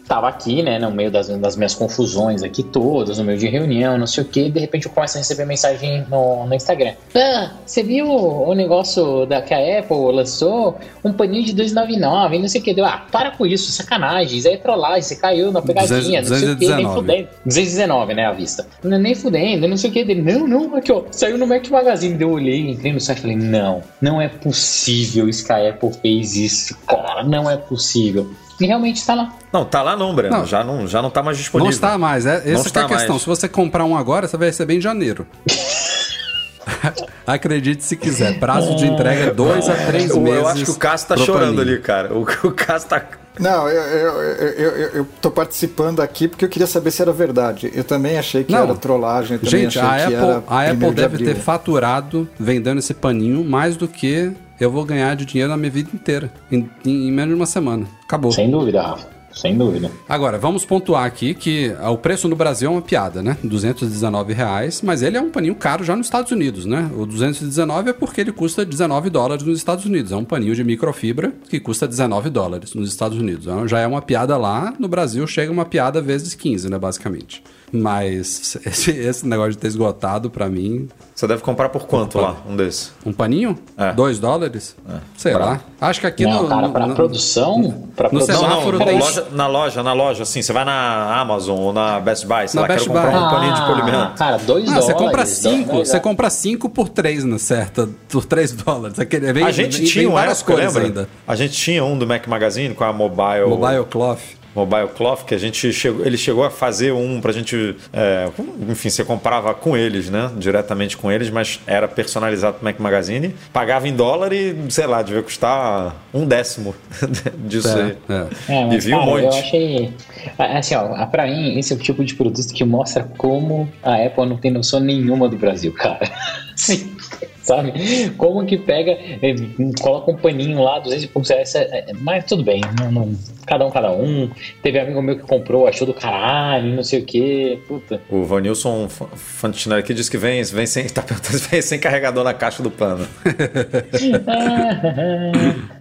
Tava aqui, né, no meio das, das minhas confusões aqui todas, no meio de reunião, não sei o que, de repente eu começo a receber mensagem no, no Instagram. Ah, você viu o negócio da, que a Apple lançou? Um paninho de 299, não sei o que. Deu, ah, para com isso, sacanagem, isso aí é trollagem, você caiu na pegadinha, não sei o que, nem 219. fudendo. 219, né, a vista. Nem fudendo, não sei o que. Dele, não, não, aqui ó, saiu no Mac Magazine. Eu olhei, entrei no site e falei, não, não é possível isso que a Apple fez isso, cara, não é possível. E realmente tá lá. Não, tá lá não, Breno. Não. Já, não, já não tá mais disponível. Não está mais. É, essa que é está a questão. mais. Se você comprar um agora, você vai receber em janeiro. Acredite se quiser. Prazo de entrega é dois a três Eu, meses. eu acho que o Cássio tá chorando ali, cara. O, o Cássio tá. Não, eu, eu, eu, eu, eu tô participando aqui porque eu queria saber se era verdade. Eu também achei que Não. era trollagem. Eu também Gente, achei a que Apple, era a Apple 1º de deve abril. ter faturado vendendo esse paninho mais do que eu vou ganhar de dinheiro na minha vida inteira. Em, em- em menos de uma semana. Acabou. Sem dúvida, Rafa. Sem dúvida. Agora, vamos pontuar aqui que ah, o preço no Brasil é uma piada, né? 219 reais, mas ele é um paninho caro já nos Estados Unidos, né? O 219 é porque ele custa 19 dólares nos Estados Unidos. É um paninho de microfibra que custa 19 dólares nos Estados Unidos. Então, já é uma piada lá, no Brasil chega uma piada vezes 15, né? Basicamente. Mas esse, esse negócio de ter esgotado, pra mim, Você deve comprar por quanto lá, um desses? um paninho? É. 2 dólares? Sei Bravo. lá. Acho que aqui não, no. cara, no- pra no- produção. Pra no produção. celular Não, não, na três- loja, na loja, na loja, assim, você vai na Amazon ou na Best Buy, sei Na lá, Best quero comprar Buy. um paninho de Ah, polimento. Cara, dois Ah, dólares. você compra cinco, você compra cinco por três na certa, por 3 dólares. Aquele, vem, A gente vem- tinha vem um várias época, cores lembra? ainda. A gente tinha um do Mac Magazine com a Mobile, Mobile Cloth. Mobile Cloth, que a gente chegou, ele chegou a fazer um pra gente. é, enfim, você comprava com eles, né? Diretamente com eles, mas era personalizado pro Mac Magazine. Pagava em dólar e, sei lá, devia custar um décimo disso aí. É, é. É, E mas, vi um cara, eu monte. achei. Assim, ó, pra mim, esse é o tipo de produto que mostra como a Apple não tem noção nenhuma do Brasil, cara. Sim. Sabe? Como que pega, eh, coloca um paninho lá, 200 e poucos reais, é- é- mas tudo bem, não, não- cada um, cada um. Teve amigo meu que comprou, achou do caralho, não sei o que, puta. O Vanilson Fantinelli aqui disse que vem, vem sem. Tá perguntando vem sem carregador na caixa do pano.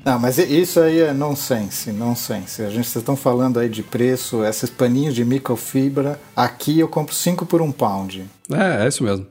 Não, mas isso aí é nonsense, nonsense. A gente vocês estão falando aí de preço, esses paninhos de microfibra. Aqui eu compro 5 por um pound. É, é isso mesmo.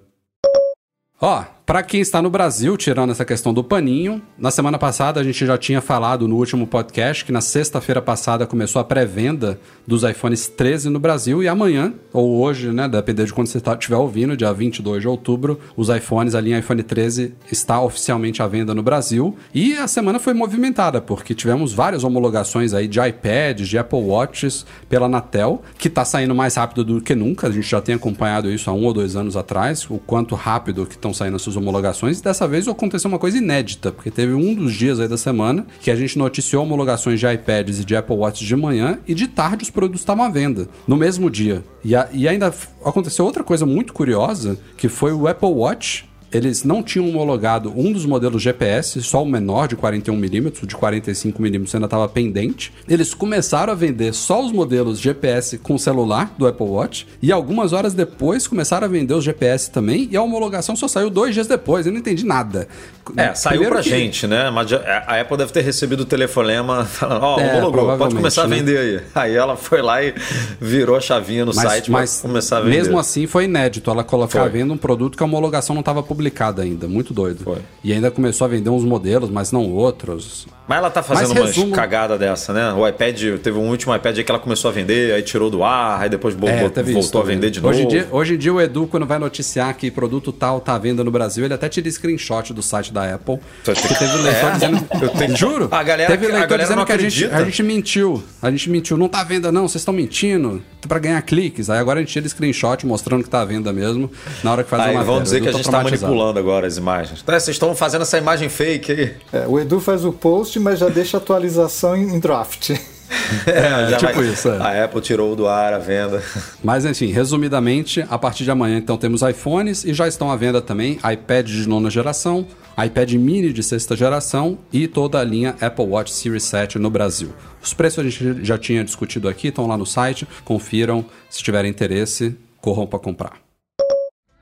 Ó, pra quem está no Brasil, tirando essa questão do paninho, na semana passada a gente já tinha falado no último podcast que na sexta-feira passada começou a pré-venda dos iPhones 13 no Brasil e amanhã, ou hoje, né, dependendo de quando você tá- estiver ouvindo, dia 22 de outubro, os iPhones, a linha iPhone 13 está oficialmente à venda no Brasil. E a semana foi movimentada, porque tivemos várias homologações aí de iPads, de Apple Watches pela Anatel, que está saindo mais rápido do que nunca. A gente já tem acompanhado isso há um ou dois anos atrás, o quanto rápido que estão saindo essas homologações. Dessa vez aconteceu uma coisa inédita, porque teve um dos dias aí da semana que a gente noticiou homologações de iPads e de Apple Watches de manhã e de tarde os produtos estavam à venda, no mesmo dia. E, a- e ainda aconteceu outra coisa muito curiosa, que foi o Apple Watch eles não tinham homologado um dos modelos GPS, só o menor de 41mm, o de 45mm ainda estava pendente. Eles começaram a vender só os modelos GPS com celular do Apple Watch e algumas horas depois começaram a vender os GPS também e a homologação só saiu dois dias depois. Eu não entendi nada. É, saiu Primeiro pra que... gente, né? Mas a Apple deve ter recebido o telefonema falando: Ó, oh, é, homologou, pode começar a né? vender aí. Aí ela foi lá e virou a chavinha no mas, site mas começar a vender. Mesmo assim foi inédito ela colocar foi. vendo um produto que a homologação não estava publicada ainda. Muito doido. Foi. E ainda começou a vender uns modelos, mas não outros. Mas ela tá fazendo uma resumo... cagada dessa, né? O iPad, teve um último iPad aí que ela começou a vender, aí tirou do ar, aí depois é, voltou, isso, a vender de hoje novo. Dia, hoje em dia o Edu, quando vai noticiar que produto tal tá à venda no Brasil, ele até tira screenshot do site da Apple. Que teve leitor é? dizendo. Eu tenho... Juro? A galera, teve leitor a galera dizendo que a gente, a gente mentiu. A gente mentiu. Não tá à venda, não, vocês estão mentindo. para ganhar cliques. Aí agora a gente tira screenshot mostrando que tá à venda mesmo, na hora que faz aí, uma Vão dizer que a gente tá manipulando agora as imagens. Então, vocês estão fazendo essa imagem fake aí. É, o Edu faz o post, mas já deixa atualizado atualização em draft. É, tipo vai, isso. É. A Apple tirou do ar a venda. Mas enfim, resumidamente, a partir de amanhã então temos iPhones e já estão à venda também iPad de nona geração, iPad mini de sexta geração e toda a linha Apple Watch Series 7 no Brasil. Os preços a gente já tinha discutido aqui, estão lá no site, confiram, se tiverem interesse, corram para comprar.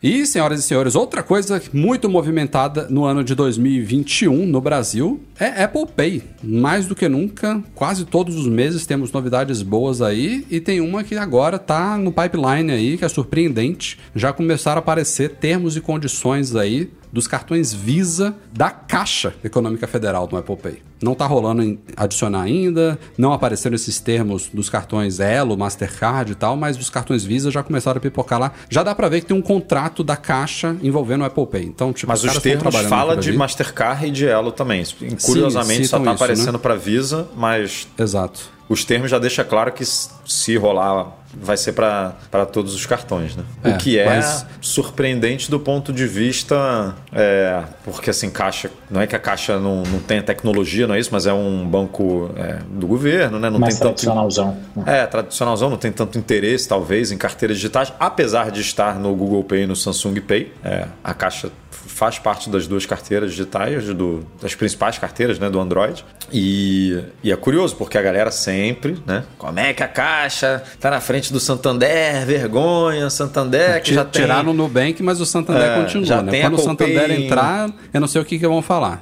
E, senhoras e senhores, outra coisa muito movimentada no ano de 2021 no Brasil é Apple Pay. Mais do que nunca, quase todos os meses temos novidades boas aí e tem uma que agora está no pipeline aí, que é surpreendente. Já começaram a aparecer termos e condições aí dos cartões Visa da Caixa Econômica Federal do Apple Pay. Não está rolando adicionar ainda, não apareceram esses termos dos cartões Elo, Mastercard e tal, mas os cartões Visa já começaram a pipocar lá. Já dá para ver que tem um contrato da Caixa envolvendo o Apple Pay. Então, tipo, mas os, os termos fala de Mastercard e de Elo também. Curiosamente Sim, só está aparecendo né? para Visa, mas Exato. Os termos já deixa claro que se rolar vai ser para todos os cartões, né? É, o que é mas... surpreendente do ponto de vista. É, porque assim, Caixa. Não é que a Caixa não, não tenha tecnologia, não é isso, mas é um banco é, do governo, né? Não Mais tem tradicionalzão. Tanto, é, tradicionalzão, não tem tanto interesse, talvez, em carteiras digitais, apesar de estar no Google Pay e no Samsung Pay. É, a Caixa faz parte das duas carteiras digitais, do, das principais carteiras né, do Android. E, e, é curioso, porque a galera sempre, né? Como é que a Caixa tá na frente do Santander? Vergonha, Santander que já tem... Tiraram no Nubank, mas o Santander é, continua, né? Quando o Santander em... entrar, eu não sei o que, que vão falar.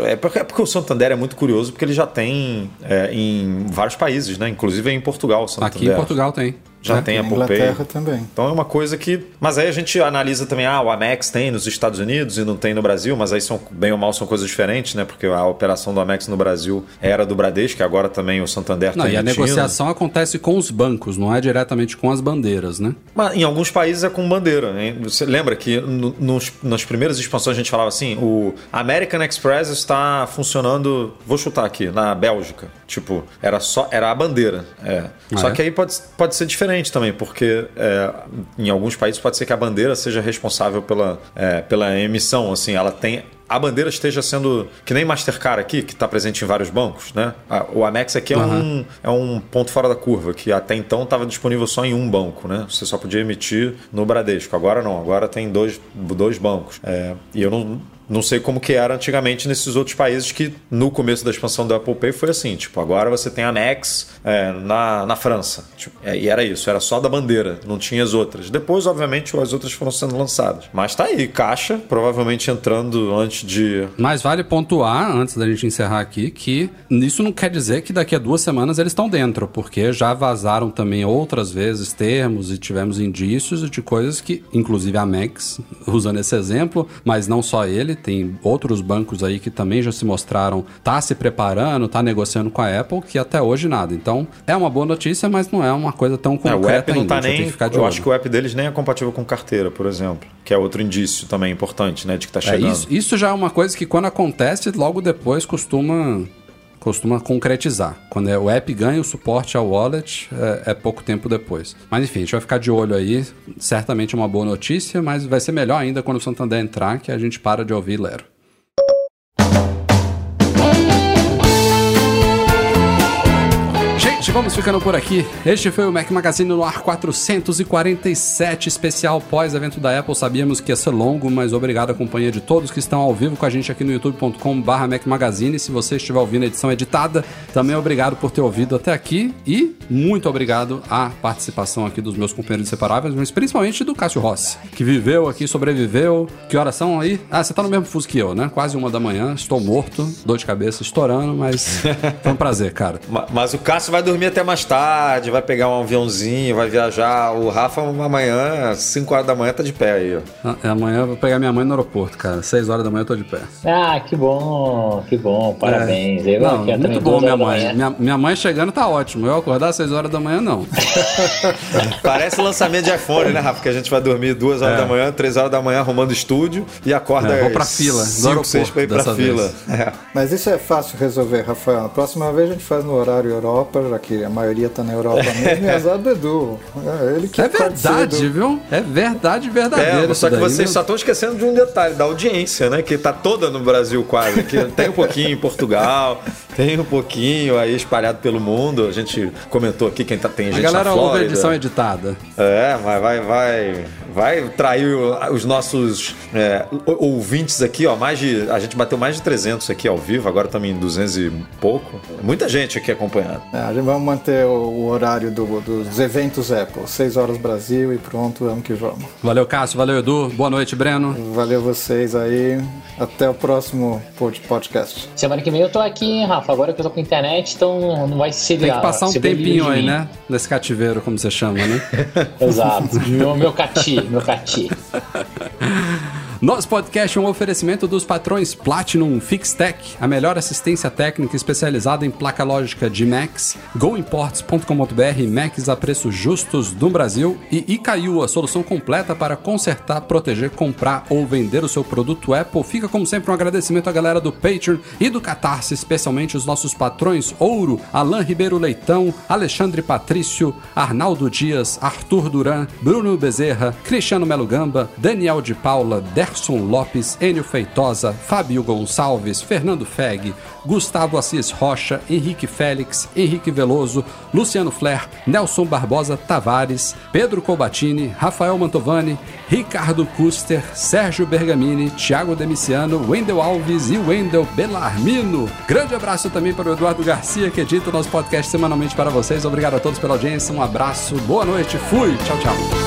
É porque, é porque, o Santander é muito curioso, porque ele já tem é, em vários países, né? Inclusive em Portugal. Santander. Aqui em Portugal tem já é, tem a Inglaterra também. Então é uma coisa que. Mas aí a gente analisa também, ah, o Amex tem nos Estados Unidos e não tem no Brasil, mas aí são bem ou mal são coisas diferentes, né? Porque a operação do Amex no Brasil era do Bradesco, agora também o Santander não, E a negociação acontece com os bancos, não é diretamente com as bandeiras, né? Mas em alguns países é com bandeira. Hein? Você lembra que no, nos, nas primeiras expansões a gente falava assim: o American Express está funcionando, vou chutar aqui, na Bélgica. Tipo, era só era a bandeira. É. Ah, só é? que aí pode, pode ser diferente diferente também, porque é, em alguns países pode ser que a bandeira seja responsável pela, é, pela emissão. Assim, ela tem a bandeira esteja sendo que nem Mastercard aqui, que está presente em vários bancos, né? O Amex aqui é, uhum. um, é um ponto fora da curva, que até então estava disponível só em um banco, né? Você só podia emitir no Bradesco. Agora não, agora tem dois, dois bancos. É, e eu não, não sei como que era antigamente nesses outros países que no começo da expansão do Apple Pay foi assim, tipo, agora você tem a Nex é, na, na França. Tipo, é, e era isso, era só da bandeira, não tinha as outras. Depois, obviamente, as outras foram sendo lançadas. Mas tá aí, caixa, provavelmente entrando antes de... Mas vale pontuar, antes da gente encerrar aqui, que isso não quer dizer que daqui a duas semanas eles estão dentro, porque já vazaram também outras vezes termos e tivemos indícios de coisas que, inclusive a Max, usando esse exemplo, mas não só ele, tem outros bancos aí que também já se mostraram tá se preparando, tá negociando com a Apple, que até hoje nada. Então, é uma boa notícia, mas não é uma coisa tão concreta é, o app não ainda. Tá nem, eu olho. acho que o app deles nem é compatível com carteira, por exemplo, que é outro indício também importante, né, de que tá chegando. É, isso, isso já é uma coisa que quando acontece, logo depois costuma costuma concretizar. Quando é, o app ganha o suporte ao wallet, é, é, pouco tempo depois. Mas enfim, a gente vai ficar de olho aí. Certamente é uma boa notícia, mas vai ser melhor ainda quando o Santander entrar, que a gente para de ouvir Lero. Gente, vamos ficando por aqui. Este foi o Mac Magazine no ar 447, especial pós-evento da Apple. Sabíamos que ia ser longo, mas obrigado à companhia de todos que estão ao vivo com a gente aqui no youtube.com/barra Mac Magazine. Se você estiver ouvindo a edição editada, também obrigado por ter ouvido até aqui e muito obrigado à participação aqui dos meus companheiros inseparáveis, mas principalmente do Cássio Rossi, que viveu aqui, sobreviveu. Que horas são aí? Ah, você tá no mesmo fuso que eu, né? Quase uma da manhã, estou morto, dor de cabeça estourando, mas foi um prazer, cara. Ma- Mas o Cássio vai dormir até mais tarde, vai pegar um aviãozinho, vai viajar. O Rafa amanhã, 5 horas da manhã, tá de pé aí, ó. Ah, Amanhã eu vou pegar minha mãe no aeroporto, cara. 6 horas da manhã eu tô de pé. Ah, que bom, que bom, parabéns. Eu Não, também, muito bom, minha mãe. Minha, minha mãe chegando tá ótimo. Eu acordar às 6 horas da manhã, não. Parece lançamento de iPhone, né, Rafa? Que a gente vai dormir 2 horas É. da manhã, 3 horas da manhã arrumando estúdio e acorda É, vou pra fila, do 5, 6 pra ir pra fila. É. Mas isso é fácil resolver, Rafael. Na próxima vez a gente faz no horário Europa, já que a maioria tá na Europa mesmo, e azar do Edu. É ele que É verdade, cedo. viu? É verdade verdadeira. É, só que daí, vocês só estão esquecendo de um detalhe, da audiência, né? Que tá toda no Brasil quase. Que tem um pouquinho em Portugal, tem um pouquinho aí espalhado pelo mundo. A gente comentou aqui quem tá, tem A gente galera na ouve a Flórida. edição editada. É, mas vai, vai, vai trair os nossos é, ouvintes aqui, ó. Mais de, a gente bateu mais de 300 aqui ao vivo, agora estamos em 200 e pouco. Muita gente aqui acompanhando. É, a gente vai manter o, o horário do- dos eventos Apple. 6 horas Brasil e pronto, vamos que vamos. Valeu, Cássio. Valeu, Edu. Boa noite, Breno. Valeu vocês aí. Até o próximo pod- podcast. Semana que vem eu tô aqui, hein, Rafa. Agora que eu tô com internet, então não vai ser Tem que passar um tempinho aí, né? Nesse cativeiro, como você chama, né? Exato. meu, meu cati, meu cati. Nosso podcast é um oferecimento dos patrões Platinum Fixtech, a melhor assistência técnica especializada em placa lógica de Macs, goimports.com.br, Macs a preços justos no Brasil e Icaiu, a solução completa para consertar, proteger, comprar ou vender o seu produto Apple. Fica como sempre um agradecimento à galera do Patreon e do Catarse, especialmente os nossos patrões Ouro, Alain Ribeiro Leitão, Alexandre Patrício, Arnaldo Dias, Arthur Duran, Bruno Bezerra, Cristiano Melo Gamba, Daniel de Paula, Derson Lopes, Enio Feitosa, Fábio Gonçalves, Fernando Feg, Gustavo Assis Rocha, Henrique Félix, Henrique Veloso, Luciano Flair, Nelson Barbosa Tavares, Pedro Colbatini, Rafael Mantovani, Ricardo Custer, Sérgio Bergamini, Thiago Demiciano, Wendel Alves e Wendel Belarmino. Grande abraço também para o Eduardo Garcia, que edita o nosso podcast semanalmente para vocês. Obrigado a todos pela audiência, um abraço, boa noite, fui, tchau, tchau.